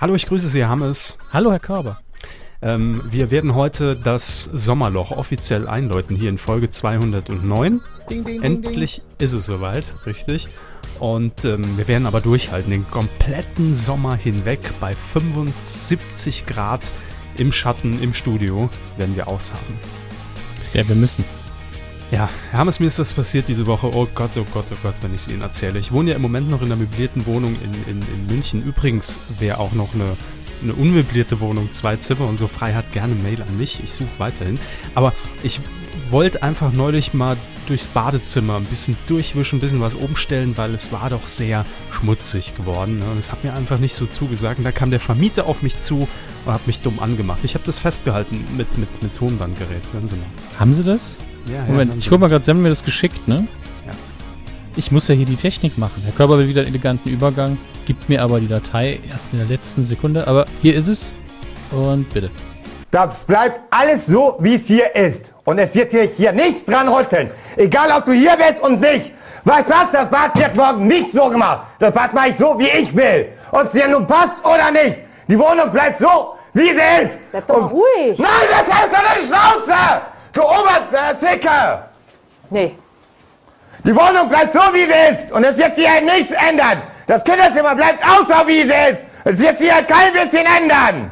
Hallo, ich grüße Sie, Hammes. Hallo, Herr Körber. Ähm, wir werden heute das Sommerloch offiziell einläuten hier in Folge 209. Ding, ding, Endlich ding. ist es soweit, richtig. Und ähm, wir werden aber durchhalten, den kompletten Sommer hinweg bei 75 Grad im Schatten im Studio werden wir aushaben. Ja, wir müssen. Ja, Hermes, mir ist was passiert diese Woche. Oh Gott, oh Gott, oh Gott, wenn ich es Ihnen erzähle. Ich wohne ja im Moment noch in einer möblierten Wohnung in, in, in München. Übrigens wäre auch noch eine, eine unmöblierte Wohnung, zwei Zimmer und so frei hat gerne Mail an mich. Ich suche weiterhin. Aber ich wollte einfach neulich mal durchs Badezimmer ein bisschen durchwischen, ein bisschen was umstellen, weil es war doch sehr schmutzig geworden. Ne? Und es hat mir einfach nicht so zugesagt. Und da kam der Vermieter auf mich zu und hat mich dumm angemacht. Ich habe das festgehalten mit, mit, mit Tonbandgerät. Hören Sie mal. Haben Sie das? Ja, Moment, ja, ich guck mal gerade, Sie haben mir das geschickt, ne? Ja. Ich muss ja hier die Technik machen. Herr Körper will wieder einen eleganten Übergang, gibt mir aber die Datei erst in der letzten Sekunde. Aber hier ist es. Und bitte. Das bleibt alles so, wie es hier ist. Und es wird hier, hier nichts dran rütteln. Egal, ob du hier bist und nicht. Weißt was? Das Bad wird morgen nicht so gemacht. Das Bad mache ich so, wie ich will. Ob es dir nun passt oder nicht. Die Wohnung bleibt so, wie sie ist. Bleib doch ruhig. Nein, das heißt doch eine Schnauze! Du Oberzicke! Äh, nee. Die Wohnung bleibt so, wie sie ist. Und es wird sich halt nichts ändern. Das Kinderzimmer bleibt auch so, wie sie ist. Es wird sich halt kein bisschen ändern.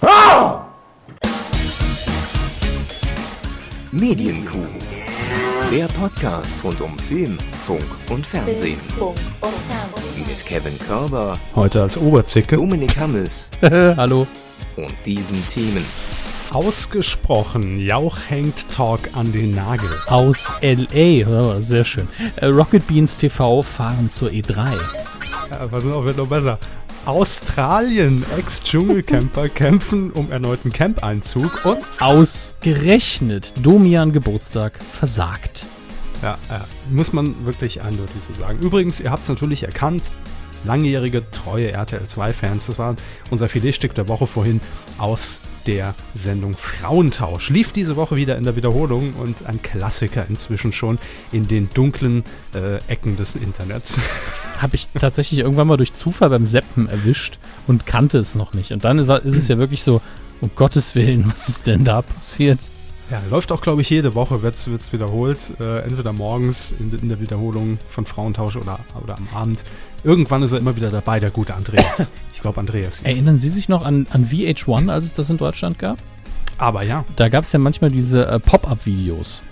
Oh! Medienkuh. Der Podcast rund um Film, Funk und Fernsehen. Mit Kevin Körber. Heute als Oberzicke. Dominik Hammes. Hallo. Und diesen Themen. Ausgesprochen, Jauch hängt Talk an den Nagel. Aus L.A., oh, sehr schön. Äh, Rocket Beans TV fahren zur E3. Ja, pass auf, wird noch besser. Australien, Ex-Dschungelcamper kämpfen um erneuten Campeinzug und ausgerechnet Domian Geburtstag versagt. Ja, ja, muss man wirklich eindeutig so sagen. Übrigens, ihr habt es natürlich erkannt, langjährige, treue RTL 2-Fans, das war unser Filetstück der Woche vorhin aus der Sendung Frauentausch. Lief diese Woche wieder in der Wiederholung und ein Klassiker inzwischen schon in den dunklen äh, Ecken des Internets. Habe ich tatsächlich irgendwann mal durch Zufall beim Seppen erwischt und kannte es noch nicht. Und dann ist es ja wirklich so, um Gottes Willen, was ist denn da passiert? Ja, läuft auch, glaube ich, jede Woche, wird es wiederholt. Äh, entweder morgens in, in, der Wiederholung von Frauentausch oder, oder am Abend. Irgendwann ist er immer wieder dabei, der gute Andreas. Ich glaube, Andreas. Erinnern Sie sich noch an, an VH1, als es das in Deutschland gab? Aber ja. Da gab es ja manchmal diese äh, Pop-Up-Videos.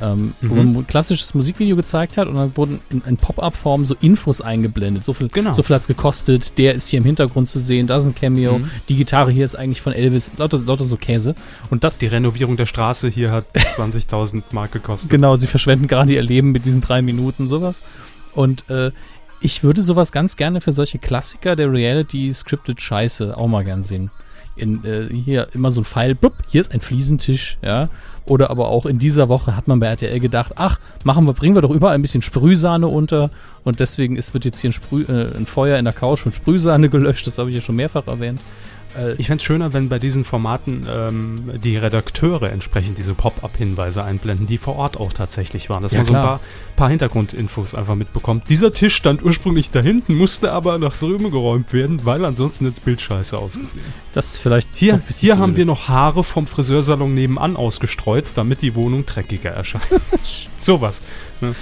Ähm, mhm. wo man ein klassisches Musikvideo gezeigt hat und dann wurden in, in Pop-Up-Form so Infos eingeblendet. So viel, genau. so viel hat es gekostet, der ist hier im Hintergrund zu sehen, da ist ein Cameo, mhm. die Gitarre hier ist eigentlich von Elvis, lauter, lauter so Käse. Und das. Die Renovierung der Straße hier hat 20.000 Mark gekostet. Genau, sie verschwenden gerade ihr Leben mit diesen drei Minuten, sowas. Und äh, ich würde sowas ganz gerne für solche Klassiker der Reality-Scripted Scheiße auch mal gern sehen. In, äh, hier immer so ein Pfeil, blub, hier ist ein Fliesentisch, ja. Oder aber auch in dieser Woche hat man bei RTL gedacht, ach, machen wir, bringen wir doch überall ein bisschen Sprühsahne unter. Und deswegen ist, wird jetzt hier ein, Sprüh, äh, ein Feuer in der Couch mit Sprühsahne gelöscht, das habe ich ja schon mehrfach erwähnt. Äh, ich fände es schöner, wenn bei diesen Formaten ähm, die Redakteure entsprechend diese Pop-up-Hinweise einblenden, die vor Ort auch tatsächlich waren. Dass ja, man so ein paar, paar, Hintergrundinfos einfach mitbekommt. Dieser Tisch stand ursprünglich da hinten, musste aber nach drüben geräumt werden, weil ansonsten jetzt Bild scheiße ausgesehen. Das ist vielleicht. Hier, hier haben wir noch Haare vom Friseursalon nebenan ausgestreut, damit die Wohnung dreckiger erscheint. Sowas. Ne?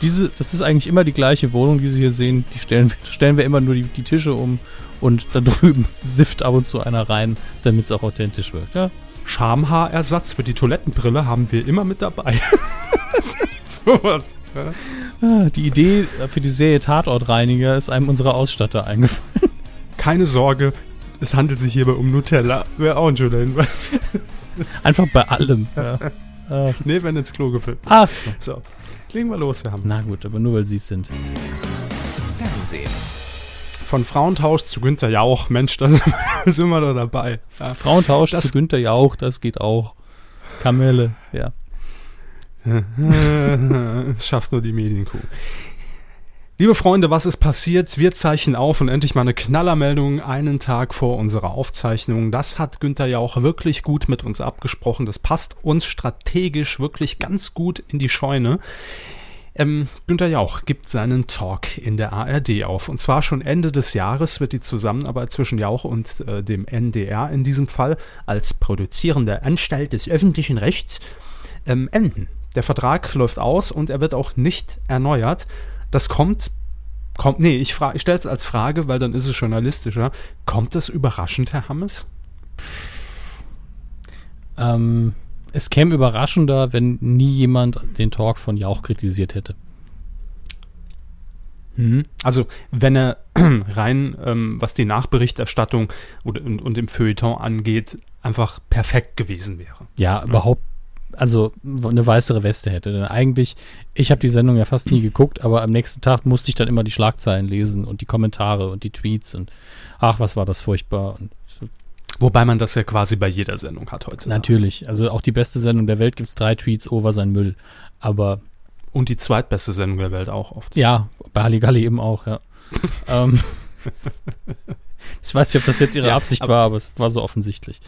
Diese, das ist eigentlich immer die gleiche Wohnung, die Sie hier sehen. Die stellen, stellen wir immer nur die, die Tische um und da drüben sifft ab und zu einer rein, damit es auch authentisch wirkt. Ja? Schamhaarersatz für die Toilettenbrille haben wir immer mit dabei. Sowas. Ja. Ah, die Idee für die Serie Tatortreiniger ist einem unserer Ausstatter eingefallen. Keine Sorge, es handelt sich hierbei um Nutella. Wäre auch ein schöner Hinweis. Einfach bei allem. Ja. Ach. Nee, wenn ins Klo gefüllt. Ach so. so. Legen wir los, Herr Hammes. Na gut, aber nur weil Sie es sind. Fernsehen von Frauentausch zu Günther Jauch. Mensch, da sind wir doch dabei. Ja. Frauentausch das zu Günther Jauch, das geht auch. Kamelle, ja. Schafft nur die Medienkuh. Liebe Freunde, was ist passiert? Wir zeichnen auf und endlich mal eine Knallermeldung einen Tag vor unserer Aufzeichnung. Das hat Günther Jauch wirklich gut mit uns abgesprochen. Das passt uns strategisch wirklich ganz gut in die Scheune. Ähm, Günter Jauch gibt seinen Talk in der ARD auf. Und zwar schon Ende des Jahres wird die Zusammenarbeit zwischen Jauch und äh, dem NDR in diesem Fall als produzierende Anstalt des öffentlichen Rechts ähm, enden. Der Vertrag läuft aus und er wird auch nicht erneuert. Das kommt, kommt, nee, ich, ich stelle es als Frage, weil dann ist es journalistischer. Kommt das überraschend, Herr Hammes? Ähm, es käme überraschender, wenn nie jemand den Talk von Jauch kritisiert hätte. Mhm. Also, wenn er rein, ähm, was die Nachberichterstattung und, und, und im Feuilleton angeht, einfach perfekt gewesen wäre. Ja, überhaupt, also eine weißere Weste hätte. Denn eigentlich, ich habe die Sendung ja fast nie geguckt, aber am nächsten Tag musste ich dann immer die Schlagzeilen lesen und die Kommentare und die Tweets und ach, was war das furchtbar. Und Wobei man das ja quasi bei jeder Sendung hat heutzutage. Natürlich. Also auch die beste Sendung der Welt gibt es drei Tweets over sein Müll. Aber. Und die zweitbeste Sendung der Welt auch oft. Ja, bei Halligalli eben auch, ja. ähm, ich weiß nicht, ob das jetzt ihre ja, Absicht aber war, aber es war so offensichtlich.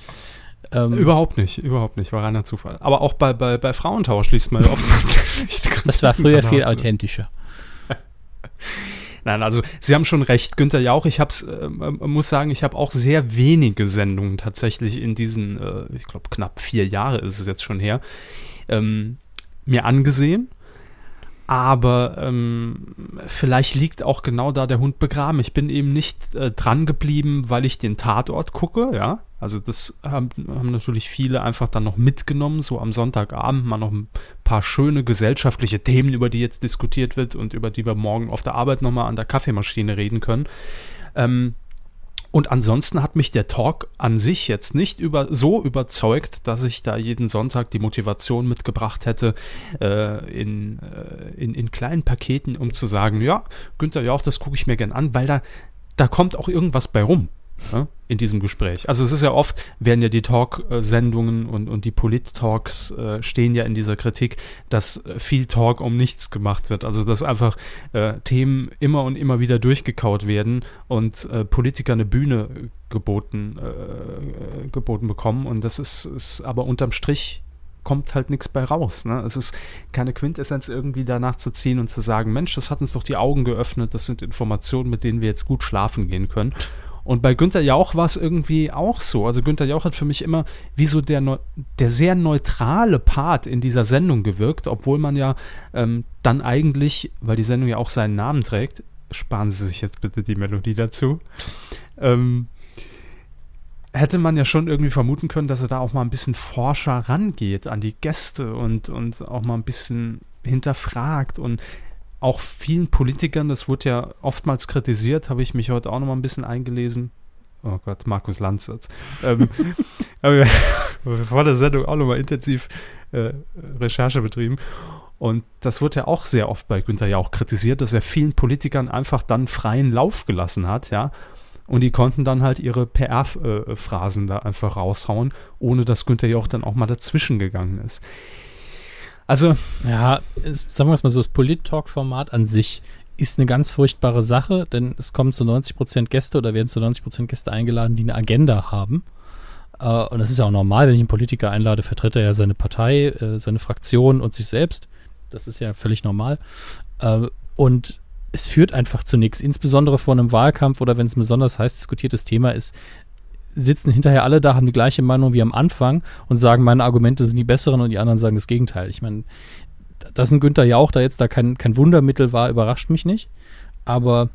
Ähm, überhaupt nicht, überhaupt nicht, war reiner Zufall. Aber auch bei, bei, bei Frauentausch liest man oftmals. das war früher viel authentischer. Nein, also Sie haben schon recht, Günther Jauch. Ich hab's, äh, muss sagen, ich habe auch sehr wenige Sendungen tatsächlich in diesen, äh, ich glaube, knapp vier Jahre ist es jetzt schon her, ähm, mir angesehen. Aber ähm, vielleicht liegt auch genau da der Hund begraben. Ich bin eben nicht äh, dran geblieben, weil ich den Tatort gucke, ja. Also das haben, haben natürlich viele einfach dann noch mitgenommen, so am Sonntagabend mal noch ein paar schöne gesellschaftliche Themen, über die jetzt diskutiert wird und über die wir morgen auf der Arbeit nochmal an der Kaffeemaschine reden können. Ähm, und ansonsten hat mich der Talk an sich jetzt nicht über, so überzeugt, dass ich da jeden Sonntag die Motivation mitgebracht hätte, äh, in, äh, in, in kleinen Paketen, um zu sagen, ja, Günther Jauch, das gucke ich mir gern an, weil da, da kommt auch irgendwas bei rum ja, in diesem Gespräch. Also es ist ja oft, werden ja die Talk-Sendungen und, und die Polit-Talks äh, stehen ja in dieser Kritik, dass viel Talk um nichts gemacht wird. Also dass einfach äh, Themen immer und immer wieder durchgekaut werden und äh, Politiker eine Bühne geboten, äh, geboten bekommen. Und das ist, ist aber unterm Strich kommt halt nichts bei raus. Ne? Es ist keine Quintessenz irgendwie danach zu ziehen und zu sagen, Mensch, das hat uns doch die Augen geöffnet, das sind Informationen, mit denen wir jetzt gut schlafen gehen können. Und bei Günther Jauch war es irgendwie auch so. Also Günther Jauch hat für mich immer wie so der, der sehr neutrale Part in dieser Sendung gewirkt, obwohl man ja ähm, dann eigentlich, weil die Sendung ja auch seinen Namen trägt, sparen Sie sich jetzt bitte die Melodie dazu, ähm, hätte man ja schon irgendwie vermuten können, dass er da auch mal ein bisschen forscher rangeht an die Gäste und, und auch mal ein bisschen hinterfragt und auch vielen Politikern, das wurde ja oftmals kritisiert, habe ich mich heute auch noch mal ein bisschen eingelesen. Oh Gott, Markus Lanz jetzt. ähm, aber vor der Sendung auch noch mal intensiv äh, Recherche betrieben. Und das wurde ja auch sehr oft bei Günther ja auch kritisiert, dass er vielen Politikern einfach dann freien Lauf gelassen hat, ja. Und die konnten dann halt ihre PR-Phrasen da einfach raushauen, ohne dass Günther ja auch dann auch mal dazwischen gegangen ist. Also, ja, sagen wir es mal so, das Polit-Talk-Format an sich ist eine ganz furchtbare Sache, denn es kommen zu 90% Gäste oder werden zu 90% Gäste eingeladen, die eine Agenda haben. Äh, und das ist ja auch normal, wenn ich einen Politiker einlade, vertritt er ja seine Partei, äh, seine Fraktion und sich selbst. Das ist ja völlig normal. Äh, und es führt einfach zu nichts, insbesondere vor einem Wahlkampf oder wenn es ein besonders heiß diskutiertes Thema ist, sitzen hinterher alle da, haben die gleiche Meinung wie am Anfang und sagen, meine Argumente sind die besseren und die anderen sagen das Gegenteil. Ich meine, dass ein Günther Jauch da jetzt da kein, kein Wundermittel war, überrascht mich nicht. Aber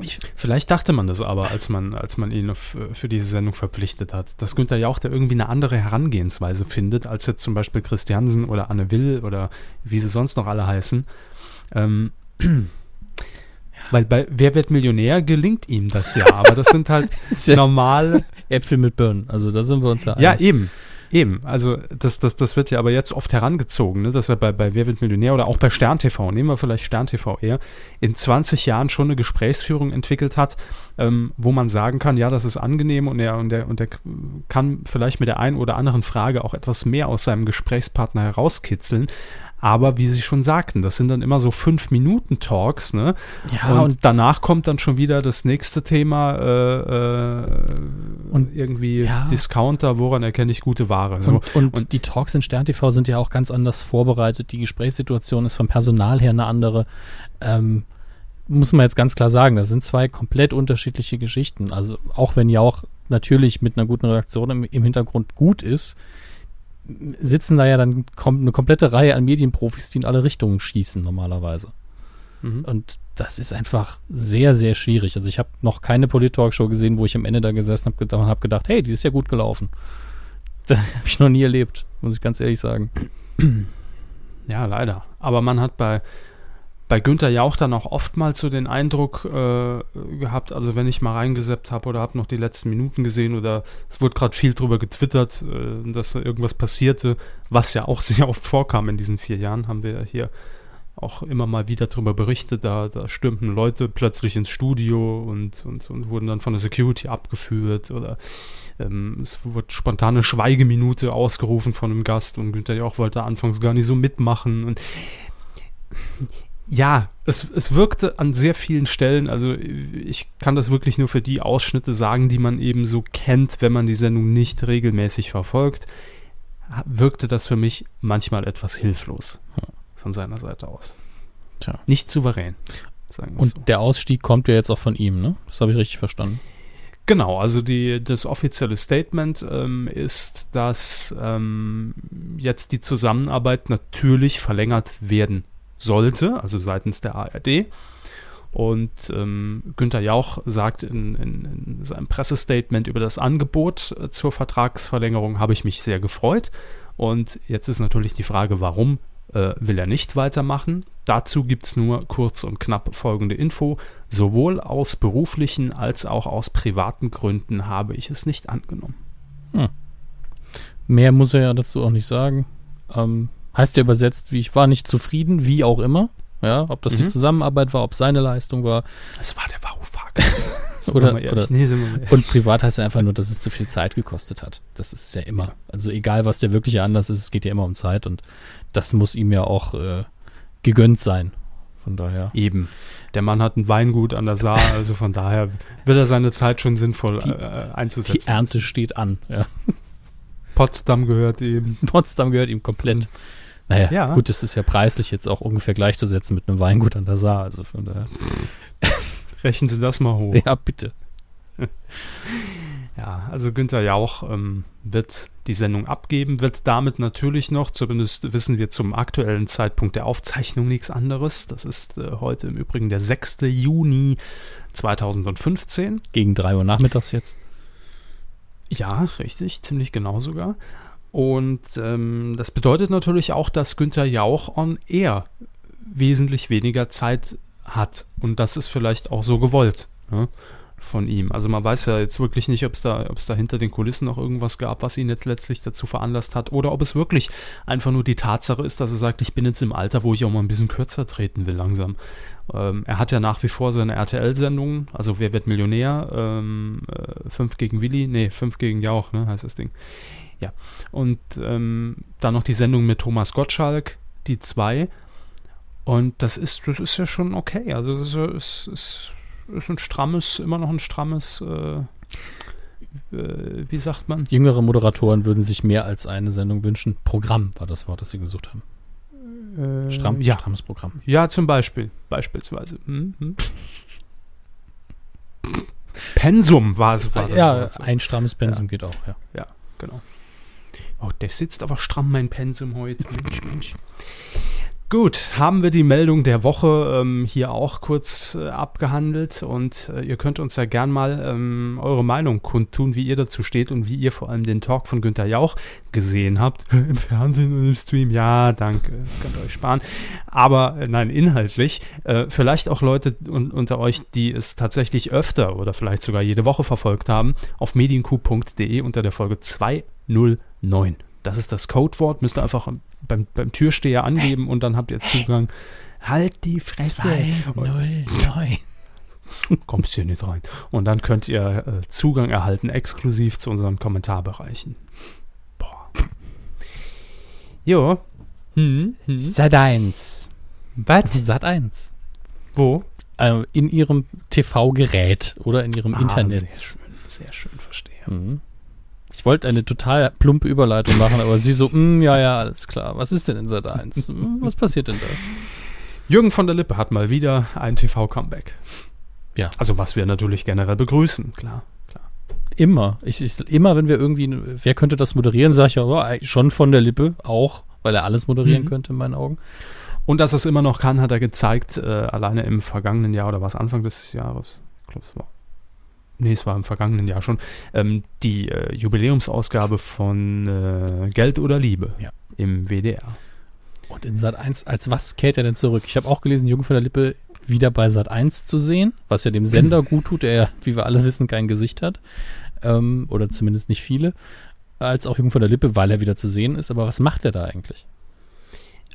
ich Vielleicht dachte man das aber, als man, als man ihn für, für diese Sendung verpflichtet hat, dass Günther Jauch da irgendwie eine andere Herangehensweise findet, als jetzt zum Beispiel Christiansen oder Anne Will oder wie sie sonst noch alle heißen. Ähm, weil bei Wer wird Millionär gelingt ihm das ja, aber das sind halt normale Äpfel mit Birnen. Also da sind wir uns ja einig. Ja, eben. Eben, also das, das, das wird ja aber jetzt oft herangezogen, ne? dass er bei, bei Wer wird Millionär oder auch bei Stern TV, nehmen wir vielleicht Stern TV eher, in 20 Jahren schon eine Gesprächsführung entwickelt hat, ähm, wo man sagen kann, ja, das ist angenehm und er, und, er, und er kann vielleicht mit der einen oder anderen Frage auch etwas mehr aus seinem Gesprächspartner herauskitzeln. Aber wie Sie schon sagten, das sind dann immer so fünf Minuten Talks, ne? Ja, und, und- danach kommt dann schon wieder das nächste Thema äh, äh, Und- irgendwie ja. Discounter, woran erkenne ich gute Ware. So. Und, und, die Talks in Stern TV sind ja auch ganz anders vorbereitet. Die Gesprächssituation ist vom Personal her eine andere. Ähm, muss man jetzt ganz klar sagen, das sind zwei komplett unterschiedliche Geschichten. Also auch wenn Jauch natürlich mit einer guten Redaktion im, im Hintergrund gut ist, sitzen da ja dann kom eine komplette Reihe an Medienprofis, die in alle Richtungen schießen normalerweise. Mhm. Und das ist einfach sehr, sehr schwierig. Also ich habe noch keine Polit-Talkshow gesehen, wo ich am Ende da gesessen habe und habe gedacht, hey, die ist ja gut gelaufen. Das habe ich noch nie erlebt, muss ich ganz ehrlich sagen. Ja, leider. Aber man hat bei, bei Günther Jauch dann auch oftmals so den Eindruck äh, gehabt, also wenn ich mal reingeseppt habe oder habe noch die letzten Minuten gesehen oder es wurde gerade viel drüber getwittert, äh, dass da irgendwas passierte, was ja auch sehr oft vorkam in diesen vier Jahren, haben wir ja hier auch immer mal wieder darüber berichtet, da, da stürmten Leute plötzlich ins Studio und, und, und wurden dann von der Security abgeführt oder ähm, es wurde spontane Schweigeminute ausgerufen von einem Gast und Günther Jauch wollte anfangs gar nicht so mitmachen und ja, es, es wirkte an sehr vielen Stellen, also ich kann das wirklich nur für die Ausschnitte sagen, die man eben so kennt, wenn man die Sendung nicht regelmäßig verfolgt, wirkte das für mich manchmal etwas hilflos von seiner Seite aus. Tja. Nicht souverän, sagen wir Und so. der Ausstieg kommt ja jetzt auch von ihm, ne? Das habe ich richtig verstanden. Genau, also die, das offizielle Statement ähm, ist, dass ähm, jetzt die Zusammenarbeit natürlich verlängert werden sollte, also seitens der ARD. Und ähm, Günther Jauch sagt in, in, in seinem Pressestatement über das Angebot äh, zur Vertragsverlängerung, habe ich mich sehr gefreut. Und jetzt ist natürlich die Frage, warum äh, will er nicht weitermachen? Dazu gibt es nur kurz und knapp folgende Info. Sowohl aus beruflichen als auch aus privaten Gründen habe ich es nicht angenommen. Mehr muss er ja dazu auch nicht sagen. Ähm, heißt ja übersetzt, wie ich war nicht zufrieden, wie auch immer. Ja, ob das die Mhm. Zusammenarbeit war, ob seine Leistung war. Das war der. Sind Oder- oder- nee. Und privat heißt ja einfach nur, dass es zu viel Zeit gekostet hat. Das ist ja immer. Also egal, was der wirkliche Anlass ist, es geht ja immer um Zeit und das muss ihm ja auch äh, gegönnt sein. Von daher. Eben. Der Mann hat ein Weingut an der Saar, also von daher wird er seine Zeit schon sinnvoll Die- äh, Die einzusetzen. Ernte steht an. Ja. Potsdam gehört eben. Potsdam gehört ihm komplett. Naja, Ja. gut, das ist ja preislich jetzt auch ungefähr gleichzusetzen mit einem Weingut an der Saar. Also von daher. Rechnen Sie das mal hoch. Ja, bitte. Ja, also Günther Jauch ähm, wird die Sendung abgeben, wird damit natürlich noch, zumindest wissen wir zum aktuellen Zeitpunkt der Aufzeichnung nichts anderes. Das ist äh, heute im Übrigen der 6. Juni 2015. Gegen drei Uhr nachmittags jetzt. Ja, richtig, ziemlich genau sogar. Und ähm, das bedeutet natürlich auch, dass Günther Jauch on Air wesentlich weniger Zeit hat. Und das ist vielleicht auch so gewollt ne, von ihm. Also man weiß ja jetzt wirklich nicht, ob es da, da hinter den Kulissen noch irgendwas gab, was ihn jetzt letztlich dazu veranlasst hat. Oder ob es wirklich einfach nur die Tatsache ist, dass er sagt, ich bin jetzt im Alter, wo ich auch mal ein bisschen kürzer treten will langsam. Ähm, er hat ja nach wie vor seine RTL-Sendungen, also Wer wird Millionär, ähm, äh, 5 gegen Willi, nee, 5 gegen Jauch, ne, heißt das Ding. Ja. Und ähm, dann noch die Sendung mit Thomas Gottschalk, die zwei. Und das ist, das ist ja schon okay. Also das ist, ist, ist, ein strammes, immer noch ein strammes, äh, äh, wie sagt man? Jüngere Moderatoren würden sich mehr als eine Sendung wünschen. Programm war das Wort, das sie gesucht haben. Äh, Stramm, ja. Strammes Programm. Ja, zum Beispiel. Beispielsweise. Mhm. Pensum war es. War das ja, ein strammes Pensum geht auch, ja. genau. Oh, der sitzt aber stramm, mein Pensum heute. Mensch, Mensch. Gut, haben wir die Meldung der Woche ähm, hier auch kurz äh, abgehandelt und äh, ihr könnt uns ja gern mal ähm, eure Meinung kundtun, wie ihr dazu steht und wie ihr vor allem den Talk von Günther Jauch gesehen habt. Im Fernsehen und im Stream, ja, danke, könnt ihr euch sparen. Aber äh, nein, inhaltlich, äh, vielleicht auch Leute un unter euch, die es tatsächlich öfter oder vielleicht sogar jede Woche verfolgt haben, auf medienku.de unter der Folge 209. Das ist das Codewort, müsst ihr einfach beim, beim Türsteher angeben und dann habt ihr Zugang. Halt die Fresse. 209. Kommst hier nicht rein. Und dann könnt ihr äh, Zugang erhalten, exklusiv zu unseren Kommentarbereichen. Boah. Jo. Hm, hm. Sat 1. Was? Sat 1. Wo? Äh, in ihrem TV-Gerät oder in ihrem Internet. Ah, Sehr schön, sehr schön, verstehe. Mhm. Ich wollte eine total plumpe Überleitung machen, aber sie so, "Mm, ja, ja, alles klar. Was ist denn in Sat 1? Hm, Was passiert denn da? Jürgen von der Lippe hat mal wieder ein TV-Comeback. Ja. Also was wir natürlich generell begrüßen, klar. klar. Immer. Ich, ich, immer, wenn wir irgendwie, wer könnte das moderieren, sage ich ja, eigentlich schon von der Lippe, auch, weil er alles moderieren Mhm. könnte in meinen Augen. Und dass er es immer noch kann, hat er gezeigt, äh, alleine im vergangenen Jahr oder was Anfang des Jahres. Ich glaube, es war. Nee, es war im vergangenen Jahr schon. Ähm, die äh, Jubiläumsausgabe von äh, Geld oder Liebe Ja. im WDR. Und in Sat 1, als was kehrt er denn zurück? Ich habe auch gelesen, Jürgen von der Lippe wieder bei Sat 1 zu sehen, was ja dem Sender gut tut, der ja, wie wir alle wissen, kein Gesicht hat. Ähm, oder zumindest nicht viele. Als auch Jürgen von der Lippe, weil er wieder zu sehen ist. Aber was macht er da eigentlich?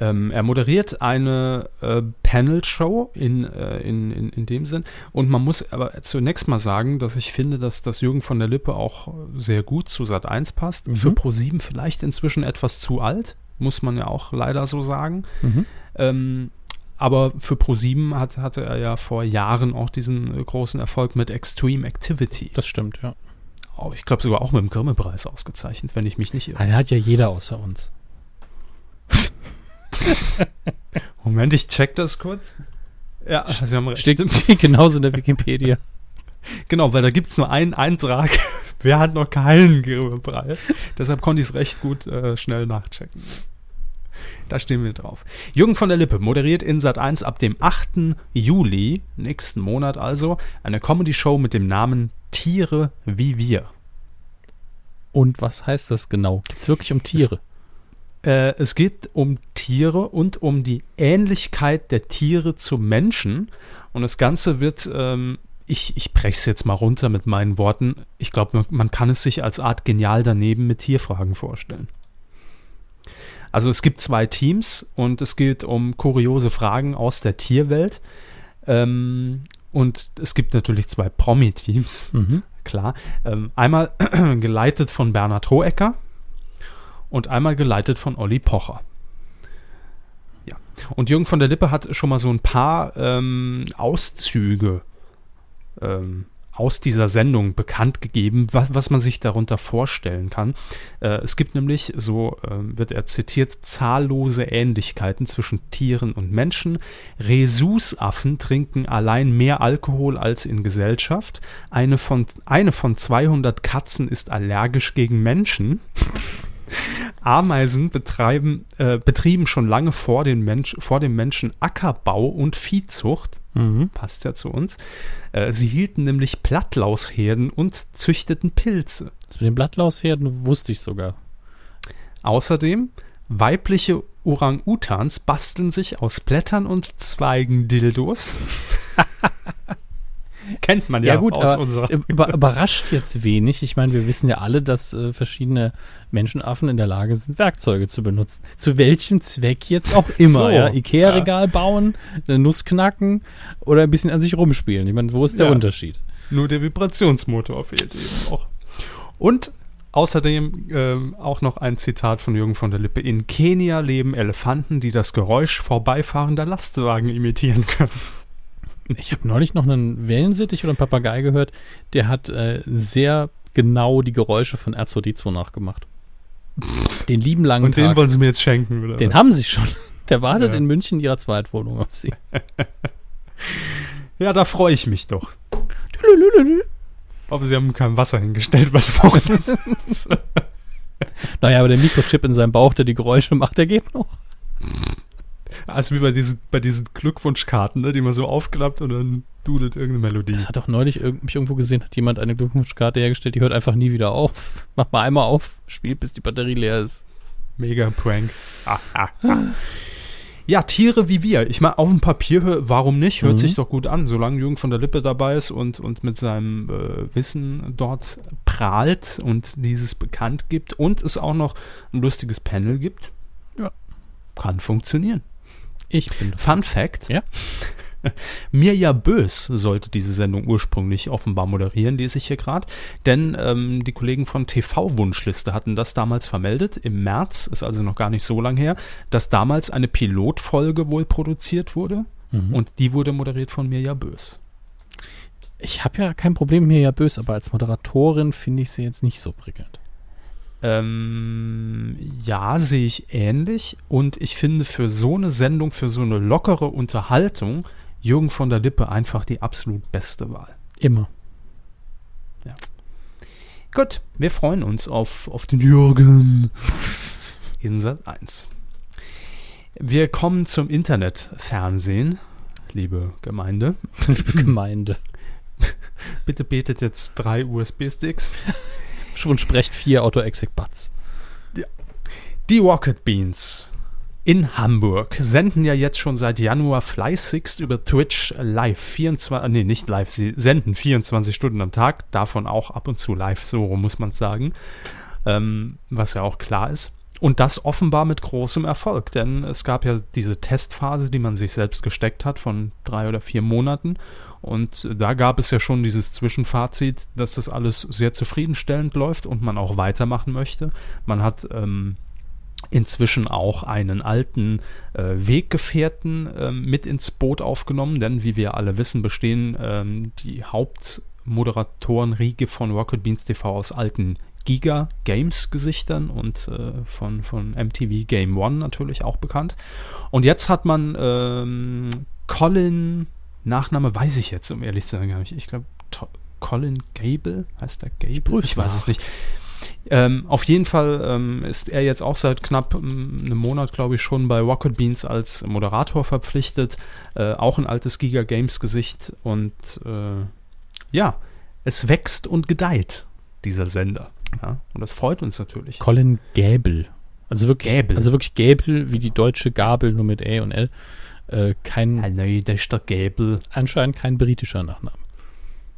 Ähm, er moderiert eine äh, Panel-Show in, äh, in, in, in dem Sinn. Und man muss aber zunächst mal sagen, dass ich finde, dass das Jürgen von der Lippe auch sehr gut zu Sat 1 passt. Mhm. Für Pro7 vielleicht inzwischen etwas zu alt, muss man ja auch leider so sagen. Mhm. Ähm, aber für Pro7 hat, hatte er ja vor Jahren auch diesen äh, großen Erfolg mit Extreme Activity. Das stimmt, ja. Oh, ich glaube sogar auch mit dem Grimme-Preis ausgezeichnet, wenn ich mich nicht irre. Ah, Den hat ja jeder außer uns. Moment, ich check das kurz. Ja, Sie haben recht. Steht, steht genauso in der Wikipedia. Genau, weil da gibt es nur einen Eintrag. Wer hat noch keinen Grimme-Preis? Deshalb konnte ich es recht gut äh, schnell nachchecken. Da stehen wir drauf. Jürgen von der Lippe moderiert in Sat 1 ab dem 8. Juli, nächsten Monat also, eine Comedy-Show mit dem Namen Tiere wie wir. Und was heißt das genau? Geht es wirklich um Tiere? Äh, es geht um Tiere und um die Ähnlichkeit der Tiere zu Menschen. Und das Ganze wird, ähm, ich, ich breche es jetzt mal runter mit meinen Worten. Ich glaube, man, kann es sich als Art genial daneben mit Tierfragen vorstellen. Also es gibt zwei Teams und es geht um kuriose Fragen aus der Tierwelt. Ähm, und es gibt natürlich zwei Promi-Teams Mhm. klar. Ähm, einmal geleitet von Bernhard Hohecker und einmal geleitet von Olli Pocher. Ja. Und Jürgen von der Lippe hat schon mal so ein paar ähm, Auszüge ähm, aus dieser Sendung bekannt gegeben, was, was man sich darunter vorstellen kann. Äh, es gibt nämlich, so ähm, wird er zitiert, zahllose Ähnlichkeiten zwischen Tieren und Menschen. Rhesusaffen trinken allein mehr Alkohol als in Gesellschaft. Eine von, eine von 200 Katzen ist allergisch gegen Menschen. Ameisen betreiben, äh, betrieben schon lange vor, den Mensch, vor dem Menschen Ackerbau und Viehzucht. Mhm. Passt ja zu uns. Äh, sie hielten nämlich Blattlausherden und züchteten Pilze. Das mit den Blattlausherden wusste ich sogar. Außerdem, weibliche Orang-Utans basteln sich aus Blättern und Zweigen Dildos. Kennt man ja, Ja, gut, aus unserer. über, überrascht jetzt wenig. Ich meine, wir wissen ja alle, dass äh, verschiedene Menschenaffen in der Lage sind, Werkzeuge zu benutzen. Zu welchem Zweck jetzt auch immer. So, ja? Ikea-Regal bauen, eine Nuss knacken oder ein bisschen an sich rumspielen. Ich meine, wo ist der Ja. Unterschied? Nur der Vibrationsmotor fehlt eben auch. Und außerdem ähm, auch noch ein Zitat von Jürgen von der Lippe. In Kenia leben Elefanten, die das Geräusch vorbeifahrender Lastwagen imitieren können. Ich habe neulich noch einen Wellensittich oder einen Papagei gehört, der hat äh, sehr genau die Geräusche von R2D2 nachgemacht. Den lieben langen Und den Tag. wollen sie mir jetzt schenken, oder? Den was? haben sie schon. Der wartet Ja. in München ihrer Zweitwohnung auf sie. Ja, da freue ich mich doch. Aber sie haben kein Wasser hingestellt, was Wochenende ist. Naja, aber der Mikrochip in seinem Bauch, der die Geräusche macht, der geht noch. Also wie bei diesen, bei diesen Glückwunschkarten, ne, die man so aufklappt und dann dudelt irgendeine Melodie. Das hat auch neulich irg mich irgendwo gesehen, hat jemand eine Glückwunschkarte hergestellt, die hört einfach nie wieder auf. Mach mal einmal auf, spielt bis die Batterie leer ist. Mega Prank. Ah, ah, ah. Ja, Tiere wie wir. Ich meine, auf dem Papier, warum nicht? Hört Mhm. sich doch gut an, solange Jürgen von der Lippe dabei ist und, und mit seinem äh, Wissen dort prahlt und dieses bekannt gibt und es auch noch ein lustiges Panel gibt. Ja. Kann funktionieren. Ich bin Fun Fact. Ja? Mirja Bös sollte diese Sendung ursprünglich offenbar moderieren, lese ich hier gerade. Denn ähm, die Kollegen von TV-Wunschliste hatten das damals vermeldet. Im März, ist also noch gar nicht so lang her, dass damals eine Pilotfolge wohl produziert wurde. Und die wurde moderiert von Mirja Bös. Ich habe ja kein Problem mit ja böse, aber als Moderatorin finde ich sie jetzt nicht so prickelnd. Ähm, ja, sehe ich ähnlich. Und ich finde für so eine Sendung, für so eine lockere Unterhaltung, Jürgen von der Lippe einfach die absolut beste Wahl. Immer. Gut, wir freuen uns auf, auf den Jürgen in Sat 1. Wir kommen zum Internetfernsehen, liebe Gemeinde. Liebe Gemeinde. Bitte betet jetzt drei USB-Sticks. Schon sprecht vier Auto-Exec-Buts. Die Rocket Beans in Hamburg senden ja jetzt schon seit Januar fleißigst über Twitch live. 24, nee, nicht live, sie senden 24 Stunden am Tag, davon auch ab und zu live, so muss man sagen. Ähm, was ja auch klar ist. Und das offenbar mit großem Erfolg, denn es gab ja diese Testphase, die man sich selbst gesteckt hat von drei oder vier Monaten. Und da gab es ja schon dieses Zwischenfazit, dass das alles sehr zufriedenstellend läuft und man auch weitermachen möchte. Man hat ähm, inzwischen auch einen alten äh, Weggefährten ähm, mit ins Boot aufgenommen, denn wie wir alle wissen, bestehen ähm, die Hauptmoderatorenriege von Rocket Beans TV aus alten Giga Games Gesichtern und äh, von, von MTV Game One natürlich auch bekannt. Und jetzt hat man ähm, Colin, Nachname weiß ich jetzt, um ehrlich zu sein, gar nicht. Ich glaube, Colin Gable heißt der Gable? Ich weiß es nicht. Ähm, auf jeden Fall ähm, ist er jetzt auch seit knapp ähm, einem Monat, glaube ich, schon bei Rocket Beans als Moderator verpflichtet. Äh, auch ein altes Giga Games Gesicht. Und äh, ja, es wächst und gedeiht, dieser Sender. Ja, und das freut uns natürlich. Colin Gäbel. Also wirklich, Gäbel. also wirklich Gäbel wie die deutsche Gabel, nur mit Ä und L. Äh, kein, Hallo, das ist der Gäbel. anscheinend kein britischer Nachname.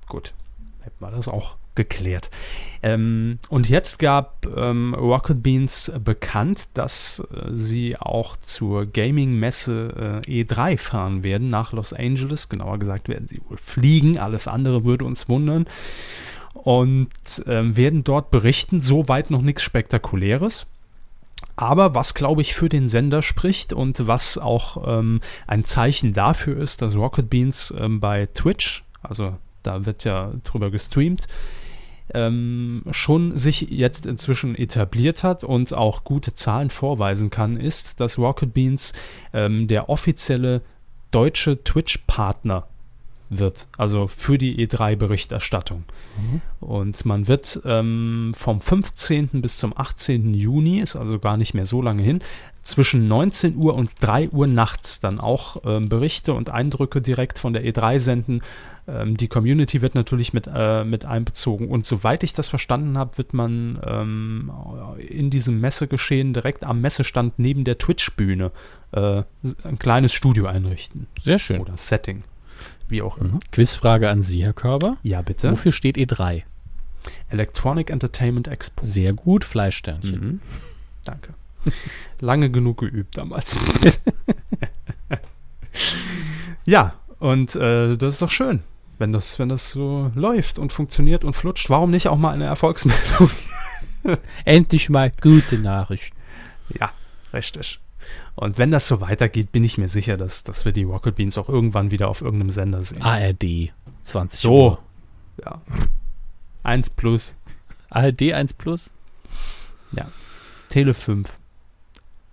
Gut, hätten wir das auch geklärt. Ähm, und jetzt gab ähm, Rocket Beans bekannt, dass äh, sie auch zur Gaming-Messe äh, E3 fahren werden nach Los Angeles. Genauer gesagt werden sie wohl fliegen. Alles andere würde uns wundern. Und ähm, werden dort berichten. Soweit noch nichts Spektakuläres. Aber was, glaube ich, für den Sender spricht und was auch ähm, ein Zeichen dafür ist, dass Rocket Beans ähm, bei Twitch, also da wird ja drüber gestreamt, ähm, schon sich jetzt inzwischen etabliert hat und auch gute Zahlen vorweisen kann, ist, dass Rocket Beans ähm, der offizielle deutsche Twitch-Partner wird, also für die E3-Berichterstattung. Und man wird ähm, vom 15. bis zum 18. Juni, ist also gar nicht mehr so lange hin, zwischen 19 Uhr und 3 Uhr nachts dann auch ähm, Berichte und Eindrücke direkt von der E3 senden. Ähm, die Community wird natürlich mit, äh, mit einbezogen. Und soweit ich das verstanden habe, wird man ähm, in diesem Messegeschehen direkt am Messestand neben der Twitch-Bühne äh, ein kleines Studio einrichten. Sehr schön. Oder Setting. Wie auch immer. Quizfrage an Sie, Herr Körber. Ja, bitte. Wofür steht E3? Electronic Entertainment Expo. Sehr gut, Fleischsternchen. Mhm. Danke. Lange genug geübt damals. ja, und äh, das ist doch schön, wenn das, wenn das so läuft und funktioniert und flutscht. Warum nicht auch mal eine Erfolgsmeldung? Endlich mal gute Nachrichten. ja, richtig. Und wenn das so weitergeht, bin ich mir sicher, dass, dass wir die Rocket Beans auch irgendwann wieder auf irgendeinem Sender sehen. ARD, 20 So. Uhr. Ja. Eins plus. ARD 1 Plus. Ja. Tele 5.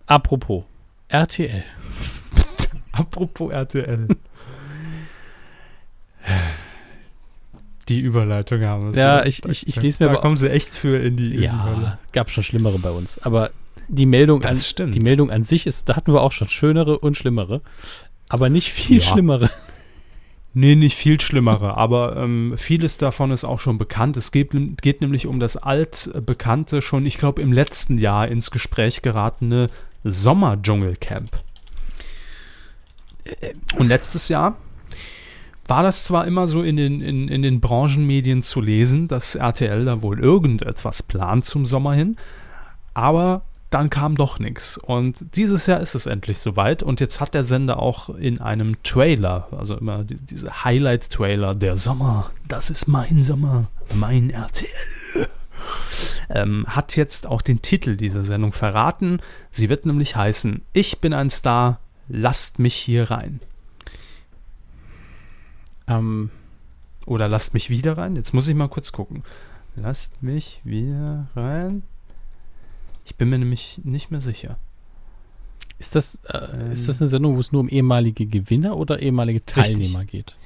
Apropos, RTL. Apropos RTL. Die Überleitung haben wir. Ja, ich- ich- ich lese mir Da kommen sie echt für in die, Ja, Hölle. gab schon schlimmere bei uns. Aber die Meldung, Das an, stimmt. die Meldung an sich ist, da hatten wir auch schon schönere und schlimmere. Aber nicht viel Ja. schlimmere. Nee, nicht viel schlimmere, aber ähm, vieles davon ist auch schon bekannt. Es geht, geht nämlich um das altbekannte, schon, ich glaube, im letzten Jahr ins Gespräch geratene Sommerdschungelcamp. Und letztes Jahr war das zwar immer so in den, in, in den Branchenmedien zu lesen, dass RTL da wohl irgendetwas plant zum Sommer hin, aber dann kam doch nichts. Und dieses Jahr ist es endlich soweit. Und jetzt hat der Sender auch in einem Trailer, also immer die, diese Highlight-Trailer, der Sommer, das ist mein Sommer, mein RTL. Ähm, hat jetzt auch den Titel dieser Sendung verraten. Sie wird nämlich heißen, ich bin ein Star, lasst mich hier rein. Ähm, Oder lasst mich wieder rein. Jetzt muss ich mal kurz gucken. Lasst mich wieder rein. Ich bin mir nämlich nicht mehr sicher. ist, das, äh, ist das eine Sendung, wo es nur um ehemalige Gewinner oder ehemalige Teilnehmer geht?